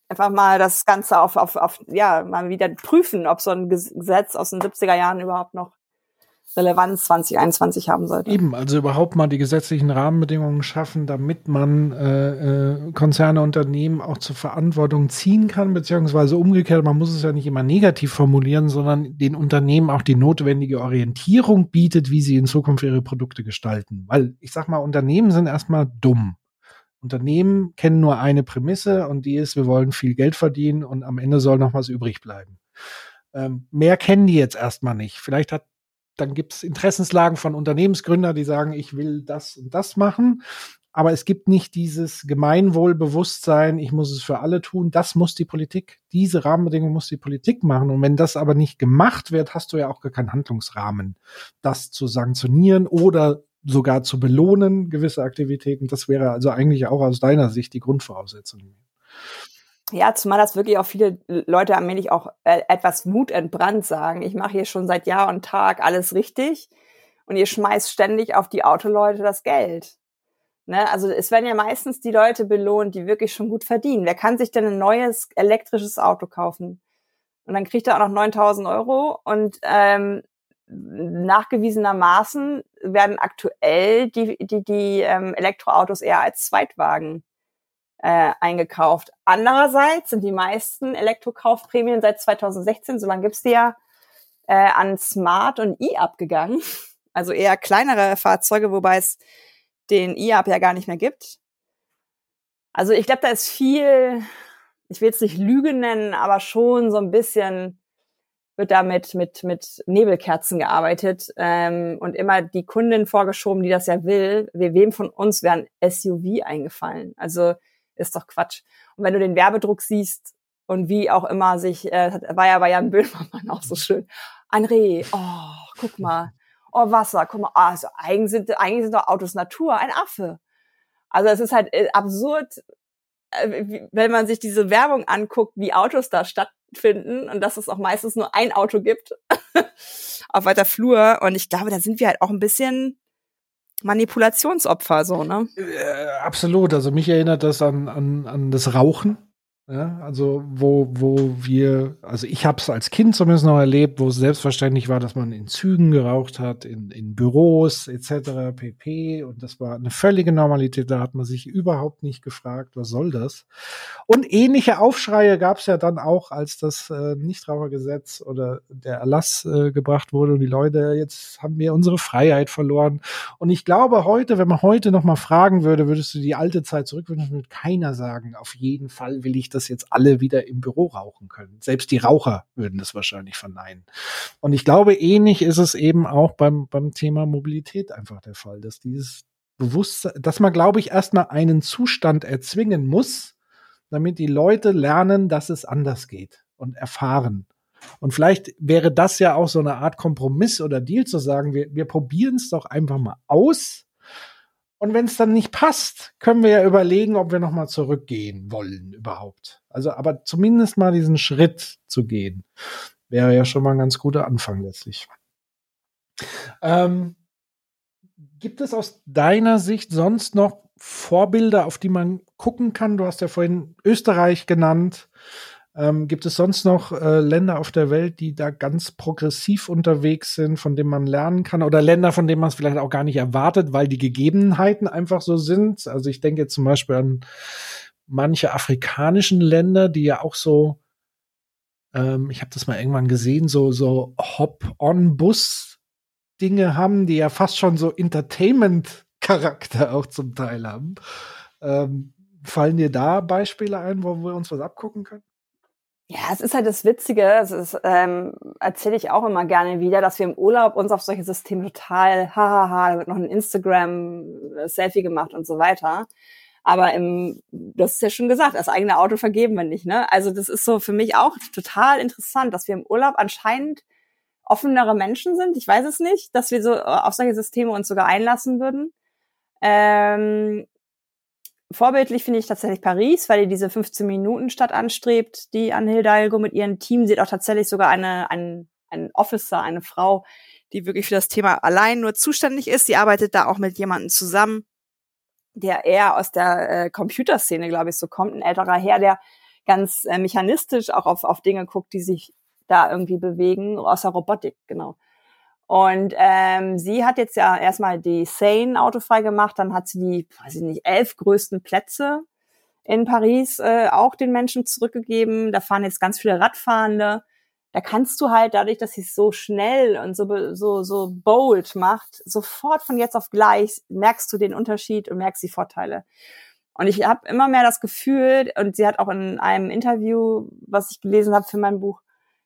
Einfach mal das Ganze auf, auf, auf, ja, mal wieder prüfen, ob so ein Gesetz aus den 70er Jahren überhaupt noch Relevanz 2021 haben sollte. Eben, also überhaupt mal die gesetzlichen Rahmenbedingungen schaffen, damit man äh, äh, Konzerne, Unternehmen auch zur Verantwortung ziehen kann, beziehungsweise umgekehrt, man muss es ja nicht immer negativ formulieren, sondern den Unternehmen auch die notwendige Orientierung bietet, wie sie in Zukunft ihre Produkte gestalten. Weil ich sag mal, Unternehmen sind erstmal dumm. Unternehmen kennen nur eine Prämisse und die ist, wir wollen viel Geld verdienen und am Ende soll noch was übrig bleiben. Ähm, mehr kennen die jetzt erstmal nicht. Vielleicht hat dann gibt es Interessenslagen von Unternehmensgründern, die sagen, ich will das und das machen. Aber es gibt nicht dieses Gemeinwohlbewusstsein, ich muss es für alle tun. Das muss die Politik, diese Rahmenbedingungen muss die Politik machen. Und wenn das aber nicht gemacht wird, hast du ja auch gar keinen Handlungsrahmen, das zu sanktionieren oder sogar zu belohnen, gewisse Aktivitäten. Das wäre also eigentlich auch aus deiner Sicht die Grundvoraussetzung. Ja, zumal das wirklich auch viele Leute allmählich auch äh, etwas wutentbrannt sagen. Ich mache hier schon seit Jahr und Tag alles richtig und ihr schmeißt ständig auf die Autoleute das Geld. Ne? Also es werden ja meistens die Leute belohnt, die wirklich schon gut verdienen. Wer kann sich denn ein neues elektrisches Auto kaufen? Und dann kriegt er auch noch 9000 Euro und ähm, nachgewiesenermaßen werden aktuell die, die, die ähm, Elektroautos eher als Zweitwagen äh, eingekauft. Andererseits sind die meisten Elektrokaufprämien seit 2016, so lange gibt's die ja, äh, an Smart und E-Up gegangen. Also eher kleinere Fahrzeuge, wobei es den E-Up ja gar nicht mehr gibt. Also ich glaube, da ist viel, ich will es nicht Lüge nennen, aber schon so ein bisschen wird damit mit, mit Nebelkerzen gearbeitet ähm, und immer die Kundin vorgeschoben, die das ja will. Wem von uns wäre ein SUV eingefallen? Also ist doch Quatsch. Und wenn du den Werbedruck siehst und wie auch immer sich, äh, war ja bei Jan Böhmermann auch so schön, ein Reh, oh, guck mal, oh, Wasser, guck mal, also eigentlich sind, eigentlich sind doch Autos Natur, ein Affe. Also es ist halt äh, absurd, äh, wenn man sich diese Werbung anguckt, wie Autos da stattfinden und dass es auch meistens nur ein Auto gibt auf weiter Flur. Und ich glaube, da sind wir halt auch ein bisschen Manipulationsopfer, so, ne? Äh, absolut. Also mich erinnert das an, an, an das Rauchen. Ja, also wo, wo wir, also ich habe es als Kind zumindest noch erlebt, wo es selbstverständlich war, dass man in Zügen geraucht hat, in, in Büros etc. pp. Und das war eine völlige Normalität. Da hat man sich überhaupt nicht gefragt, was soll das? Und ähnliche Aufschreie gab es ja dann auch, als das äh, Nichtrauchergesetz oder der Erlass äh, gebracht wurde und die Leute, jetzt haben wir unsere Freiheit verloren. Und ich glaube heute, wenn man heute noch mal fragen würde, würdest du die alte Zeit zurückwünschen, würde keiner sagen, auf jeden Fall will ich das jetzt alle wieder im Büro rauchen können. Selbst die Raucher würden das wahrscheinlich verneinen. Und ich glaube, ähnlich ist es eben auch beim, beim Thema Mobilität einfach der Fall, dass dieses Bewusstsein, dass man, glaube ich, erstmal einen Zustand erzwingen muss, damit die Leute lernen, dass es anders geht und erfahren. Und vielleicht wäre das ja auch so eine Art Kompromiss oder Deal zu sagen, wir, wir probieren es doch einfach mal aus. Und wenn es dann nicht passt, können wir ja überlegen, ob wir noch mal zurückgehen wollen überhaupt. Also, aber zumindest mal diesen Schritt zu gehen, wäre ja schon mal ein ganz guter Anfang letztlich. Ähm, gibt es aus deiner Sicht sonst noch Vorbilder, auf die man gucken kann? Du hast ja vorhin Österreich genannt. Ähm, gibt es sonst noch äh, Länder auf der Welt, die da ganz progressiv unterwegs sind, von denen man lernen kann? Oder Länder, von denen man es vielleicht auch gar nicht erwartet, weil die Gegebenheiten einfach so sind? Also ich denke zum Beispiel an manche afrikanischen Länder, die ja auch so, ähm, ich habe das mal irgendwann gesehen, so, so Hop-on-Bus-Dinge haben, die ja fast schon so Entertainment-Charakter auch zum Teil haben. Ähm, fallen dir da Beispiele ein, wo wir uns was abgucken können? Ja, es ist halt das Witzige, es ist, ähm, erzähle ich auch immer gerne wieder, dass wir im Urlaub uns auf solche Systeme total, hahaha, da wird noch ein Instagram-Selfie gemacht und so weiter. Aber im, das ist ja schon gesagt, das eigene Auto vergeben wir nicht, ne? Also das ist so für mich auch total interessant, dass wir im Urlaub anscheinend offenere Menschen sind. Ich weiß es nicht, dass wir so äh, auf solche Systeme uns sogar einlassen würden. Ähm, Vorbildlich finde ich tatsächlich Paris, weil die diese 15 Minuten Stadt anstrebt, die Anne Hidalgo mit ihrem Team sieht auch tatsächlich sogar eine, ein, ein Officer, eine Frau, die wirklich für das Thema allein nur zuständig ist. Sie arbeitet da auch mit jemandem zusammen, der eher aus der äh, Computerszene, glaube ich, so kommt, ein älterer Herr, der ganz äh, mechanistisch auch auf, auf Dinge guckt, die sich da irgendwie bewegen, aus der Robotik, genau. Und ähm, sie hat jetzt ja erstmal die Sane autofrei gemacht, dann hat sie die, weiß ich nicht, elf größten Plätze in Paris äh, auch den Menschen zurückgegeben. Da fahren jetzt ganz viele Radfahrende. Da kannst du halt dadurch, dass sie es so schnell und so so so bold macht, sofort von jetzt auf gleich merkst du den Unterschied und merkst die Vorteile. Und ich habe immer mehr das Gefühl, und sie hat auch in einem Interview, was ich gelesen habe für mein Buch,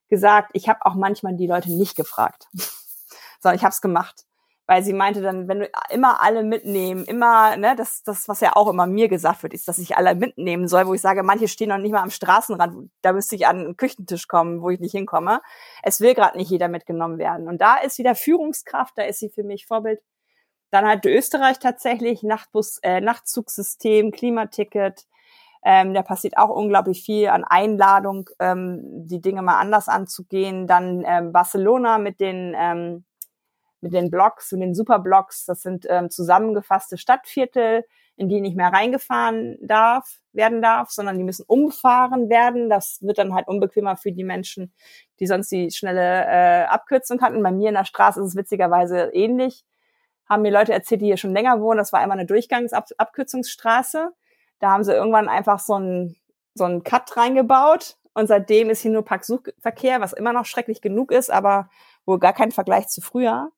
gesagt, ich habe auch manchmal die Leute nicht gefragt sondern ich habe es gemacht. Weil sie meinte dann, wenn du immer alle mitnehmen, immer, ne, das, das, was ja auch immer mir gesagt wird, ist, dass ich alle mitnehmen soll, wo ich sage, manche stehen noch nicht mal am Straßenrand, da müsste ich an den Küchentisch kommen, wo ich nicht hinkomme. Es will gerade nicht jeder mitgenommen werden. Und da ist wieder Führungskraft, da ist sie für mich Vorbild. Dann halt Österreich tatsächlich, Nachtbus, äh, Nachtzugsystem, Klimaticket, ähm, da passiert auch unglaublich viel an Einladung, ähm, die Dinge mal anders anzugehen. Dann ähm, Barcelona mit den ähm, mit den Blocks und den Superblocks. Das sind ähm, zusammengefasste Stadtviertel, in die nicht mehr reingefahren darf, werden darf, sondern die müssen umfahren werden. Das wird dann halt unbequemer für die Menschen, die sonst die schnelle äh, Abkürzung hatten. Bei mir in der Straße ist es witzigerweise ähnlich. Haben mir Leute erzählt, die hier schon länger wohnen. Das war einmal eine Durchgangsabkürzungsstraße. Da haben sie irgendwann einfach so einen so einen Cut reingebaut und seitdem ist hier nur Parksuchverkehr, was immer noch schrecklich genug ist, aber wohl gar kein Vergleich zu früher.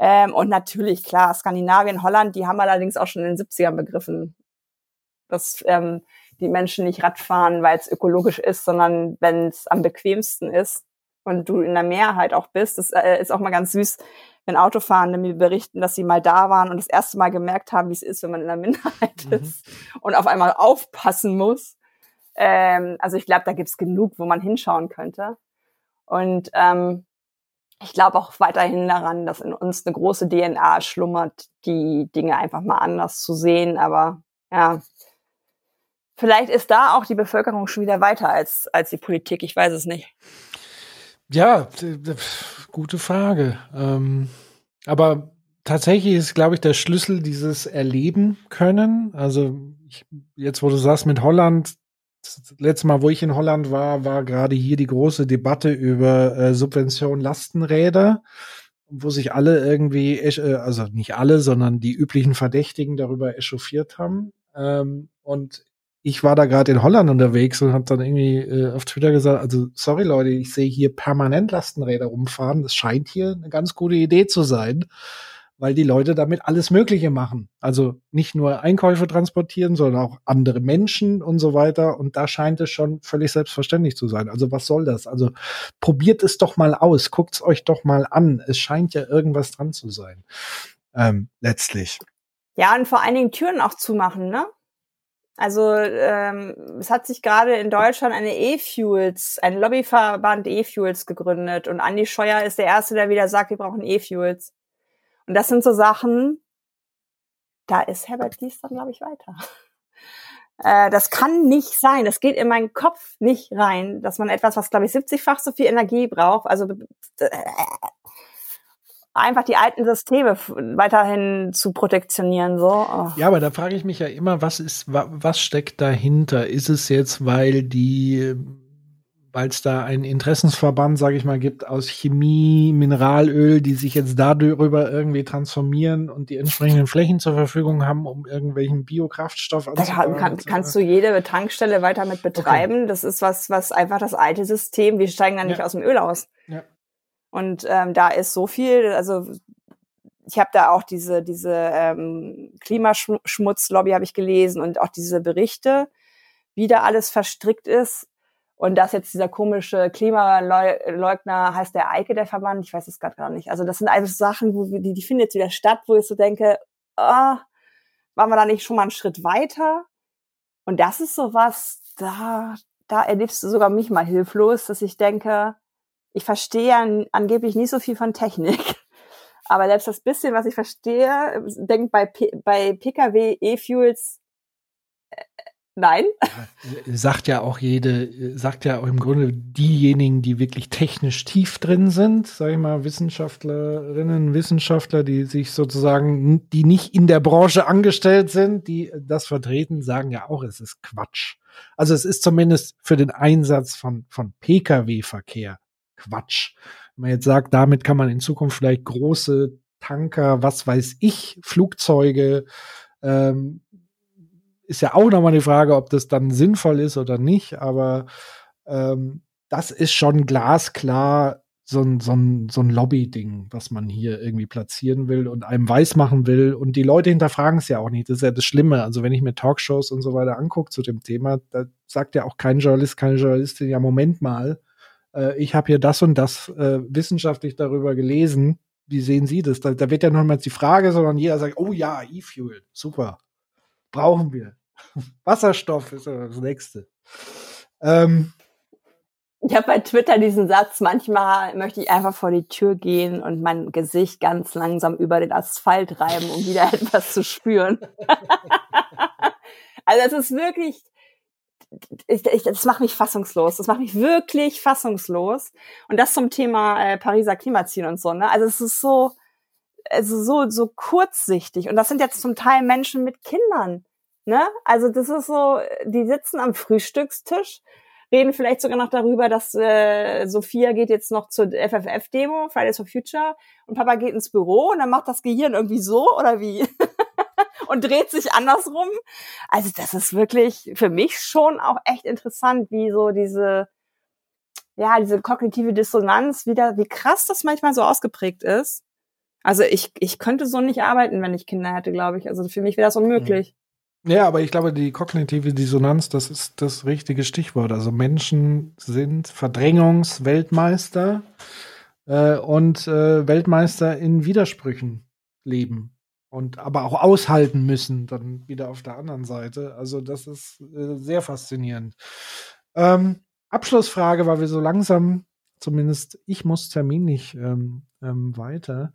Ähm, und natürlich, klar, Skandinavien, Holland, die haben allerdings auch schon in den 70ern begriffen, dass ähm, die Menschen nicht Radfahren, weil es ökologisch ist, sondern wenn es am bequemsten ist und du in der Mehrheit auch bist. Das äh, ist auch mal ganz süß, wenn Autofahrende mir berichten, dass sie mal da waren und das erste Mal gemerkt haben, wie es ist, wenn man in der Minderheit mhm. ist und auf einmal aufpassen muss. Ähm, also ich glaube, da gibt's genug, wo man hinschauen könnte. Und ähm, ich glaube auch weiterhin daran, dass in uns eine große DNA schlummert, die Dinge einfach mal anders zu sehen. Aber ja, vielleicht ist da auch die Bevölkerung schon wieder weiter als, als die Politik. Ich weiß es nicht. Ja, gute Frage. Ähm, aber tatsächlich ist, glaube ich, der Schlüssel dieses Erleben können. Also ich, jetzt, wo du sagst mit Holland, das letzte Mal, wo ich in Holland war, war gerade hier die große Debatte über äh, Subvention Lastenräder, wo sich alle irgendwie, äh, also nicht alle, sondern die üblichen Verdächtigen darüber echauffiert haben. Ähm, und ich war da gerade in Holland unterwegs und habe dann irgendwie äh, auf Twitter gesagt, also sorry Leute, ich sehe hier permanent Lastenräder rumfahren. Das scheint hier eine ganz gute Idee zu sein weil die Leute damit alles Mögliche machen. Also nicht nur Einkäufe transportieren, sondern auch andere Menschen und so weiter. Und da scheint es schon völlig selbstverständlich zu sein. Also was soll das? Also probiert es doch mal aus, guckt es euch doch mal an. Es scheint ja irgendwas dran zu sein. Ähm, letztlich. Ja, und vor allen Dingen Türen auch zumachen, ne? Also ähm, es hat sich gerade in Deutschland eine E-Fuels, ein Lobbyverband E-Fuels gegründet und Andi Scheuer ist der Erste, der wieder sagt, wir brauchen E-Fuels. Und das sind so Sachen, da ist Herbert Dies dann, glaube ich, weiter. Äh, das kann nicht sein. Das geht in meinen Kopf nicht rein, dass man etwas, was, glaube ich, 70-fach so viel Energie braucht, also äh, einfach die alten Systeme weiterhin zu protektionieren. So. Oh. Ja, aber da frage ich mich ja immer, was ist, was steckt dahinter? Ist es jetzt, weil die, weil es da einen Interessensverband, sage ich mal, gibt aus Chemie, Mineralöl, die sich jetzt darüber irgendwie transformieren und die entsprechenden Flächen zur Verfügung haben, um irgendwelchen Biokraftstoff anzubauen? Da kann, kannst du jede Tankstelle weiter mit betreiben. Okay. Das ist was, was einfach das alte System. Wir steigen da nicht ja. aus dem Öl aus. Ja. Und ähm, da ist so viel, also ich habe da auch diese, diese ähm, Klimaschmutzlobby habe ich gelesen und auch diese Berichte, wie da alles verstrickt ist. Und dass jetzt dieser komische Klimaleugner heißt der Eike, der Verband, ich weiß es gerade gar nicht. Also das sind einfach Sachen, wo die, die finden jetzt wieder statt, wo ich so denke, ah, waren wir da nicht schon mal einen Schritt weiter? Und das ist so was, da, da erlebst du sogar mich mal hilflos, dass ich denke, ich verstehe an, angeblich nicht so viel von Technik. Aber selbst das bisschen, was ich verstehe, denkt bei, bei Pkw E-Fuels nein. sagt ja auch jede, sagt ja auch im Grunde diejenigen, die wirklich technisch tief drin sind, sage ich mal, Wissenschaftlerinnen, Wissenschaftler, die sich sozusagen, die nicht in der Branche angestellt sind, die das vertreten, sagen ja auch, es ist Quatsch. Also es ist zumindest für den Einsatz von, von Pkw-Verkehr Quatsch. Wenn man jetzt sagt, damit kann man in Zukunft vielleicht große Tanker, was weiß ich, Flugzeuge, ähm, ist ja auch nochmal die Frage, ob das dann sinnvoll ist oder nicht, aber ähm, das ist schon glasklar so ein, so ein, so ein Lobby-Ding, was man hier irgendwie platzieren will und einem weismachen will. Und die Leute hinterfragen es ja auch nicht. Das ist ja das Schlimme. Also wenn ich mir Talkshows und so weiter angucke zu dem Thema, da sagt ja auch kein Journalist, keine Journalistin, ja, Moment mal, äh, ich habe hier das und das äh, wissenschaftlich darüber gelesen. Wie sehen Sie das? Da, da wird ja nochmals die Frage, sondern jeder sagt, oh ja, E-Fuel, super, brauchen wir. Wasserstoff ist das nächste. Ähm, ich habe bei Twitter diesen Satz, manchmal möchte ich einfach vor die Tür gehen und mein Gesicht ganz langsam über den Asphalt reiben, um wieder etwas zu spüren. also es ist wirklich, ich, ich, das macht mich fassungslos. Das macht mich wirklich fassungslos. Und das zum Thema äh, Pariser Klimaziel und so. Ne? Also es ist so, also so so kurzsichtig. Und das sind jetzt zum Teil Menschen mit Kindern. Ne? Also das ist so, die sitzen am Frühstückstisch, reden vielleicht sogar noch darüber, dass äh, Sophia geht jetzt noch zur FFF-Demo, Fridays for Future, und Papa geht ins Büro und dann macht das Gehirn irgendwie so oder wie? und dreht sich andersrum. Also das ist wirklich für mich schon auch echt interessant, wie so diese, ja, diese kognitive Dissonanz wieder, wie krass das manchmal so ausgeprägt ist. Also ich, ich könnte so nicht arbeiten, wenn ich Kinder hätte, glaube ich. Also für mich wäre das unmöglich. Ja, aber ich glaube, die kognitive Dissonanz, das ist das richtige Stichwort. Also Menschen sind Verdrängungsweltmeister äh, und äh, Weltmeister in Widersprüchen leben und aber auch aushalten müssen, dann wieder auf der anderen Seite. Also das ist äh, sehr faszinierend. Ähm, Abschlussfrage, weil wir so langsam, zumindest ich muss terminlich ähm, ähm, weiter.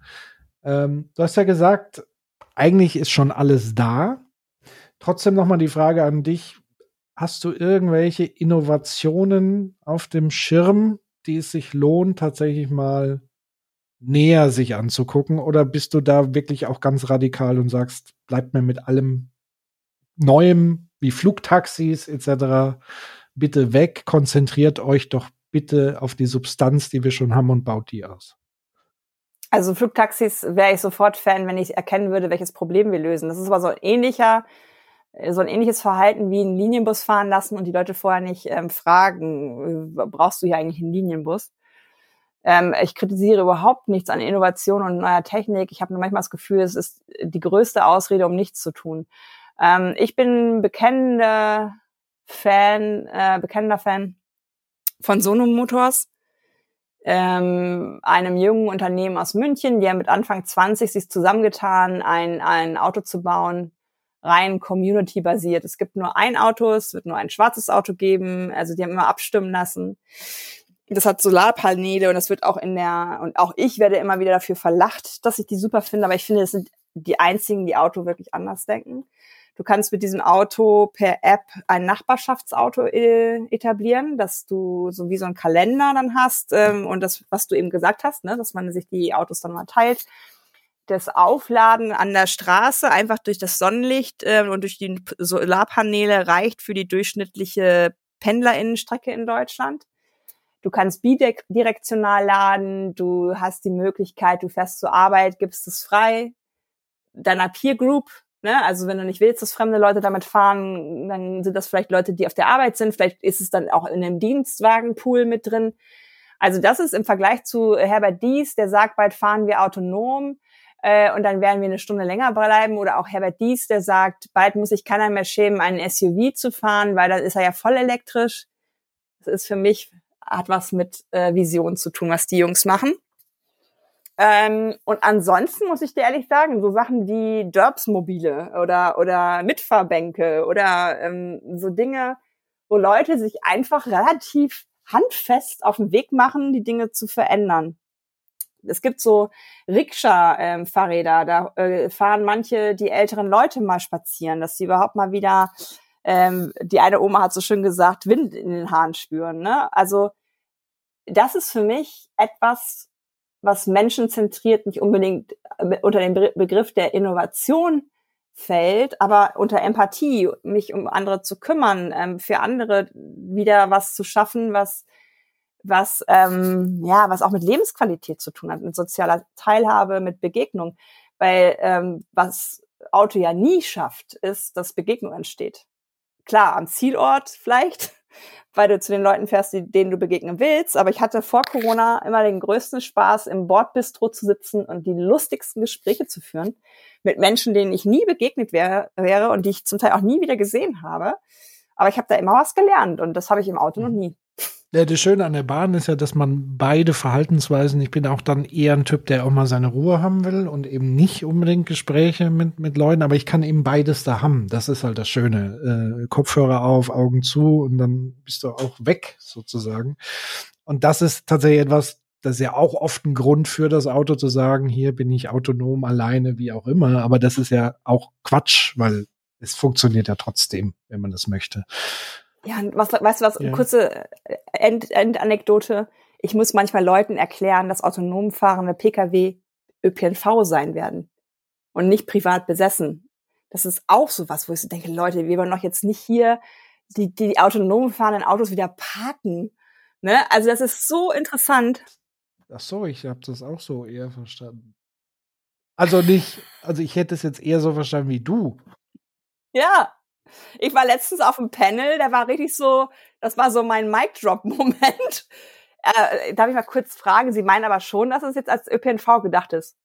Ähm, du hast ja gesagt, eigentlich ist schon alles da. Trotzdem nochmal die Frage an dich. Hast du irgendwelche Innovationen auf dem Schirm, die es sich lohnt, tatsächlich mal näher sich anzugucken? Oder bist du da wirklich auch ganz radikal und sagst, bleibt mir mit allem Neuem wie Flugtaxis etc. bitte weg, konzentriert euch doch bitte auf die Substanz, die wir schon haben und baut die aus. Also Flugtaxis wäre ich sofort Fan, wenn ich erkennen würde, welches Problem wir lösen. Das ist aber so ein ähnlicher, so ein ähnliches Verhalten wie einen Linienbus fahren lassen und die Leute vorher nicht ähm, fragen, äh, brauchst du hier eigentlich einen Linienbus? Ähm, ich kritisiere überhaupt nichts an Innovation und neuer Technik. Ich habe nur manchmal das Gefühl, es ist die größte Ausrede, um nichts zu tun. Ähm, ich bin bekennender Fan, äh, bekennender Fan von Sono Motors. ähm, einem jungen Unternehmen aus München, die haben mit Anfang 20 sich zusammengetan, ein, ein Auto zu bauen, rein community-basiert. Es gibt nur ein Auto, es wird nur ein schwarzes Auto geben, also die haben immer abstimmen lassen. Das hat Solarpaneele und das wird auch in der, und auch ich werde immer wieder dafür verlacht, dass ich die super finde, aber ich finde, das sind die einzigen, die Auto wirklich anders denken. Du kannst mit diesem Auto per App ein Nachbarschaftsauto äh, etablieren, dass du so wie so ein Kalender dann hast ähm, und das, was du eben gesagt hast, ne, dass man sich die Autos dann mal teilt. Das Aufladen an der Straße einfach durch das Sonnenlicht äh, und durch die Solarpaneele reicht für die durchschnittliche Pendlerinnenstrecke in Deutschland. Du kannst bidirektional laden, du hast die Möglichkeit, du fährst zur Arbeit, gibst es frei, deiner Peer Group Ne? Also wenn du nicht willst, dass fremde Leute damit fahren, dann sind das vielleicht Leute, die auf der Arbeit sind. Vielleicht ist es dann auch in einem Dienstwagenpool mit drin. Also das ist im Vergleich zu Herbert Dies, der sagt, bald fahren wir autonom äh, und dann werden wir eine Stunde länger bleiben. Oder auch Herbert Dies, der sagt, bald muss sich keiner mehr schämen, einen SUV zu fahren, weil dann ist er ja voll elektrisch. Das ist für mich, hat was mit äh, Vision zu tun, was die Jungs machen. Ähm, und ansonsten muss ich dir ehrlich sagen, so Sachen wie Derbs-Mobile oder, oder Mitfahrbänke oder ähm, so Dinge, wo Leute sich einfach relativ handfest auf den Weg machen, die Dinge zu verändern. Es gibt so Rikscha-Fahrräder, da äh, fahren manche die älteren Leute mal spazieren, dass sie überhaupt mal wieder, ähm, die eine Oma hat so schön gesagt, Wind in den Haaren spüren. Ne? Also das ist für mich etwas, was menschenzentriert nicht unbedingt äh, unter den Begriff der Innovation fällt, aber unter Empathie, mich um andere zu kümmern, ähm, für andere wieder was zu schaffen, was was ähm, ja was auch mit Lebensqualität zu tun hat, mit sozialer Teilhabe, mit Begegnung, weil ähm, was Auto ja nie schafft, ist, dass Begegnung entsteht. Klar, am Zielort vielleicht, weil du zu den Leuten fährst, denen du begegnen willst. Aber ich hatte vor Corona immer den größten Spaß, im Bordbistro zu sitzen und die lustigsten Gespräche zu führen mit Menschen, denen ich nie begegnet wäre, wäre und die ich zum Teil auch nie wieder gesehen habe. Aber ich habe da immer was gelernt und das habe ich im Auto noch nie. Ja, das Schöne an der Bahn ist ja, dass man beide Verhaltensweisen, ich bin auch dann eher ein Typ, der auch mal seine Ruhe haben will und eben nicht unbedingt Gespräche mit, mit Leuten, aber ich kann eben beides da haben. Das ist halt das Schöne. Äh, Kopfhörer auf, Augen zu und dann bist du auch weg sozusagen. Und das ist tatsächlich etwas, das ist ja auch oft ein Grund für das Auto zu sagen, hier bin ich autonom, alleine, wie auch immer. Aber das ist ja auch Quatsch, weil es funktioniert ja trotzdem, wenn man das möchte. Ja, was, weißt du was, ja. kurze äh, End, Endanekdote. Ich muss manchmal Leuten erklären, dass autonom fahrende Pkw ÖPNV sein werden und nicht privat besessen. Das ist auch so was, wo ich so denke, Leute, wir wollen doch jetzt nicht hier die, die autonom fahrenden Autos wieder parken. Ne? Also das ist so interessant. Ach so, ich habe das auch so eher verstanden. Also nicht, also ich hätte es jetzt eher so verstanden wie du. Ja, ich war letztens auf einem Panel, der war richtig so, das war so mein Mic-Drop-Moment. Äh, darf ich mal kurz fragen? Sie meinen aber schon, dass es jetzt als ÖPNV gedacht ist.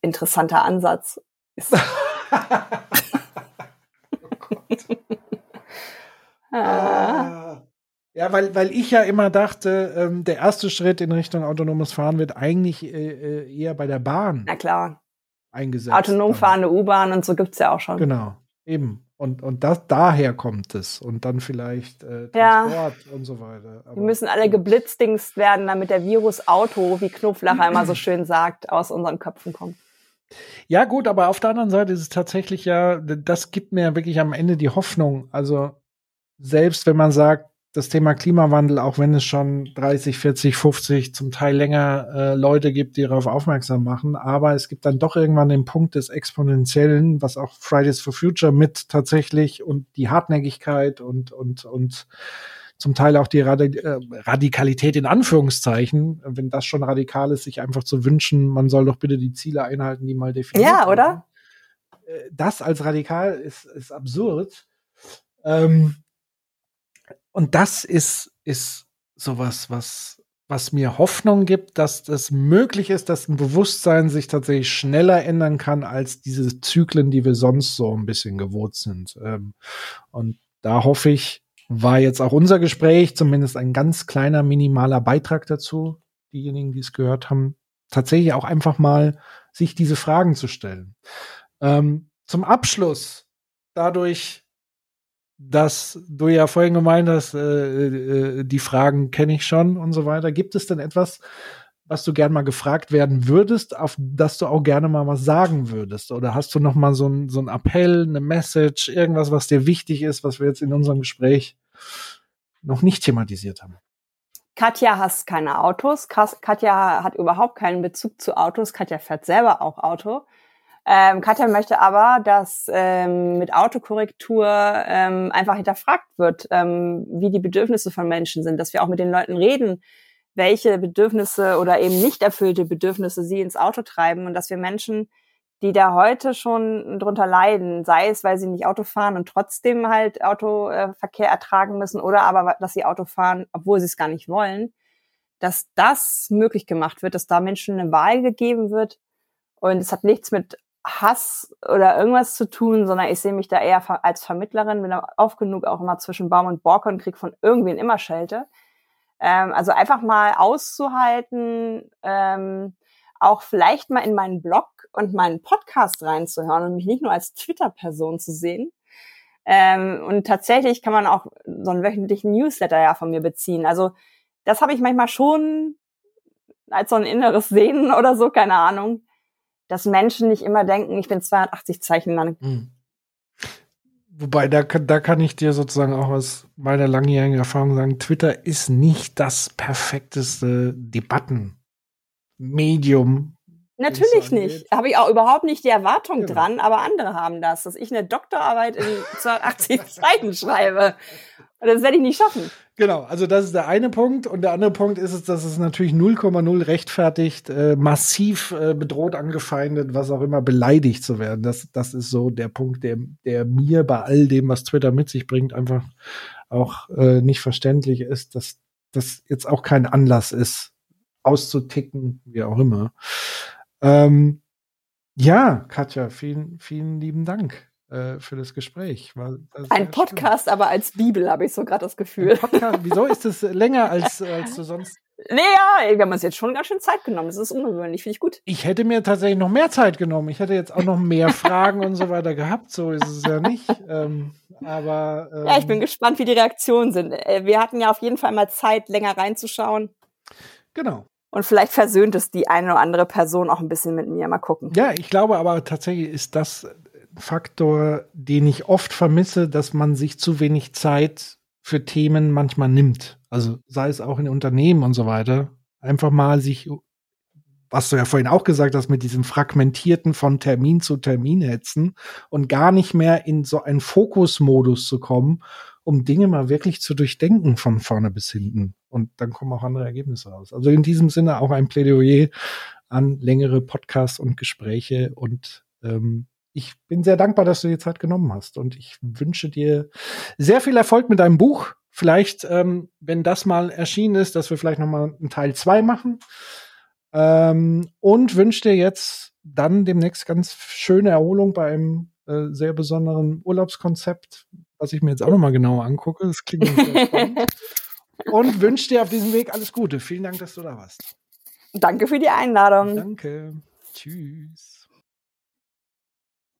Interessanter Ansatz. oh ah. Ja, weil, weil ich ja immer dachte, ähm, der erste Schritt in Richtung autonomes Fahren wird eigentlich äh, äh eher bei der Bahn. Na klar. Eingesetzt. Autonom fahrende U-Bahn und so gibt's ja auch schon. Genau. Eben. Und, und das, daher kommt es. Und dann vielleicht äh, Transport ja. und so weiter. Aber, Wir müssen alle geblitzdingst werden, damit der Virus Auto, wie Knopflacher immer so schön sagt, aus unseren Köpfen kommt. Ja, gut, aber auf der anderen Seite ist es tatsächlich ja, das gibt mir wirklich am Ende die Hoffnung. Also, selbst wenn man sagt, das Thema Klimawandel, auch wenn es schon 30, 40, 50, zum Teil länger äh, Leute gibt, die darauf aufmerksam machen. Aber es gibt dann doch irgendwann den Punkt des Exponentiellen, was auch Fridays for Future mit tatsächlich und die Hartnäckigkeit und, und, und zum Teil auch die Radi äh, Radikalität in Anführungszeichen, wenn das schon radikal ist, sich einfach zu wünschen, man soll doch bitte die Ziele einhalten, die mal definiert Ja, oder? Äh, das als radikal ist, ist absurd. Ähm, und das ist, ist sowas, was, was mir Hoffnung gibt, dass es möglich ist, dass ein Bewusstsein sich tatsächlich schneller ändern kann als diese Zyklen, die wir sonst so ein bisschen gewohnt sind. Ähm, und da hoffe ich, war jetzt auch unser Gespräch, zumindest ein ganz kleiner, minimaler Beitrag dazu. Diejenigen, die es gehört haben, tatsächlich auch einfach mal sich diese Fragen zu stellen. Ähm, zum Abschluss, dadurch, dass du ja vorhin gemeint hast, äh, äh, die Fragen kenne ich schon und so weiter, gibt es denn etwas, was du gern mal gefragt werden würdest, auf das du auch gerne mal was sagen würdest? Oder hast du noch mal so ein, so ein Appell, eine Message, irgendwas, was dir wichtig ist, was wir jetzt in unserem Gespräch noch nicht thematisiert haben? Katja hasst keine Autos. Katja hat überhaupt keinen Bezug zu Autos. Katja fährt selber auch Auto. Ähm, Katja möchte aber, dass ähm, mit Autokorrektur ähm, einfach hinterfragt wird, ähm, wie die Bedürfnisse von Menschen sind, dass wir auch mit den Leuten reden, welche Bedürfnisse oder eben nicht erfüllte Bedürfnisse sie ins Auto treiben und dass wir Menschen, die da heute schon drunter leiden, sei es, weil sie nicht Auto fahren und trotzdem halt Autoverkehr ertragen müssen oder aber, dass sie Auto fahren, obwohl sie es gar nicht wollen, dass das möglich gemacht wird, dass da Menschen eine Wahl gegeben wird. Und es hat nichts mit Hass oder irgendwas zu tun, sondern ich sehe mich da eher als Vermittlerin, bin oft genug auch immer zwischen Baum und Borke und krieg von irgendwen immer Schelte. Ähm, also einfach mal auszuhalten, ähm, auch vielleicht mal in meinen Blog und meinen Podcast reinzuhören und mich nicht nur als Twitter-Person zu sehen. Ähm, und tatsächlich kann man auch so einen wöchentlichen Newsletter ja von mir beziehen. Also das habe ich manchmal schon als so ein inneres Sehnen oder so, keine Ahnung, dass Menschen nicht immer denken, ich bin 280 Zeichen lang. Mhm. Wobei, da, da kann ich dir sozusagen auch aus meiner langjährigen Erfahrung sagen, Twitter ist nicht das perfekteste Debattenmedium. Natürlich nicht. Habe ich auch überhaupt nicht die Erwartung genau. dran, aber andere haben das, dass ich eine Doktorarbeit in 280 Seiten schreibe. Und das werde ich nicht schaffen. Genau, also das ist der eine Punkt. Und der andere Punkt ist es, dass es natürlich 0,0 rechtfertigt, äh, massiv äh, bedroht, angefeindet, was auch immer, beleidigt zu werden. Das, das ist so der Punkt, der, der mir bei all dem, was Twitter mit sich bringt, einfach auch äh, nicht verständlich ist, dass das jetzt auch kein Anlass ist, auszuticken, wie auch immer. Ähm, ja, Katja, vielen, vielen lieben Dank äh, für das Gespräch. War, Ein Podcast, schön. aber als Bibel, habe ich so gerade das Gefühl. Podcast, wieso ist es länger als, als du sonst? Nee, ja, wir haben uns jetzt schon ganz schön Zeit genommen. Das ist ungewöhnlich, finde ich gut. Ich hätte mir tatsächlich noch mehr Zeit genommen. Ich hätte jetzt auch noch mehr Fragen und so weiter gehabt. So ist es ja nicht. Ähm, aber ähm, ja, ich bin gespannt, wie die Reaktionen sind. Äh, wir hatten ja auf jeden Fall mal Zeit, länger reinzuschauen. Genau. Und vielleicht versöhnt es die eine oder andere Person auch ein bisschen mit mir. Mal gucken. Ja, ich glaube aber tatsächlich ist das Faktor, den ich oft vermisse, dass man sich zu wenig Zeit für Themen manchmal nimmt. Also sei es auch in Unternehmen und so weiter. Einfach mal sich, was du ja vorhin auch gesagt hast, mit diesem fragmentierten von Termin zu Termin hetzen und gar nicht mehr in so einen Fokusmodus zu kommen, um Dinge mal wirklich zu durchdenken von vorne bis hinten. Und dann kommen auch andere Ergebnisse raus. Also in diesem Sinne auch ein Plädoyer an längere Podcasts und Gespräche und ähm, ich bin sehr dankbar, dass du dir Zeit genommen hast und ich wünsche dir sehr viel Erfolg mit deinem Buch. Vielleicht, ähm, wenn das mal erschienen ist, dass wir vielleicht noch mal einen Teil zwei machen. Ähm, und wünsche dir jetzt dann demnächst ganz schöne Erholung bei einem äh, sehr besonderen Urlaubskonzept, was ich mir jetzt auch noch mal genauer angucke. Das klingt sehr spannend. Und wünsche dir auf diesem Weg alles Gute. Vielen Dank, dass du da warst. Danke für die Einladung. Danke. Tschüss.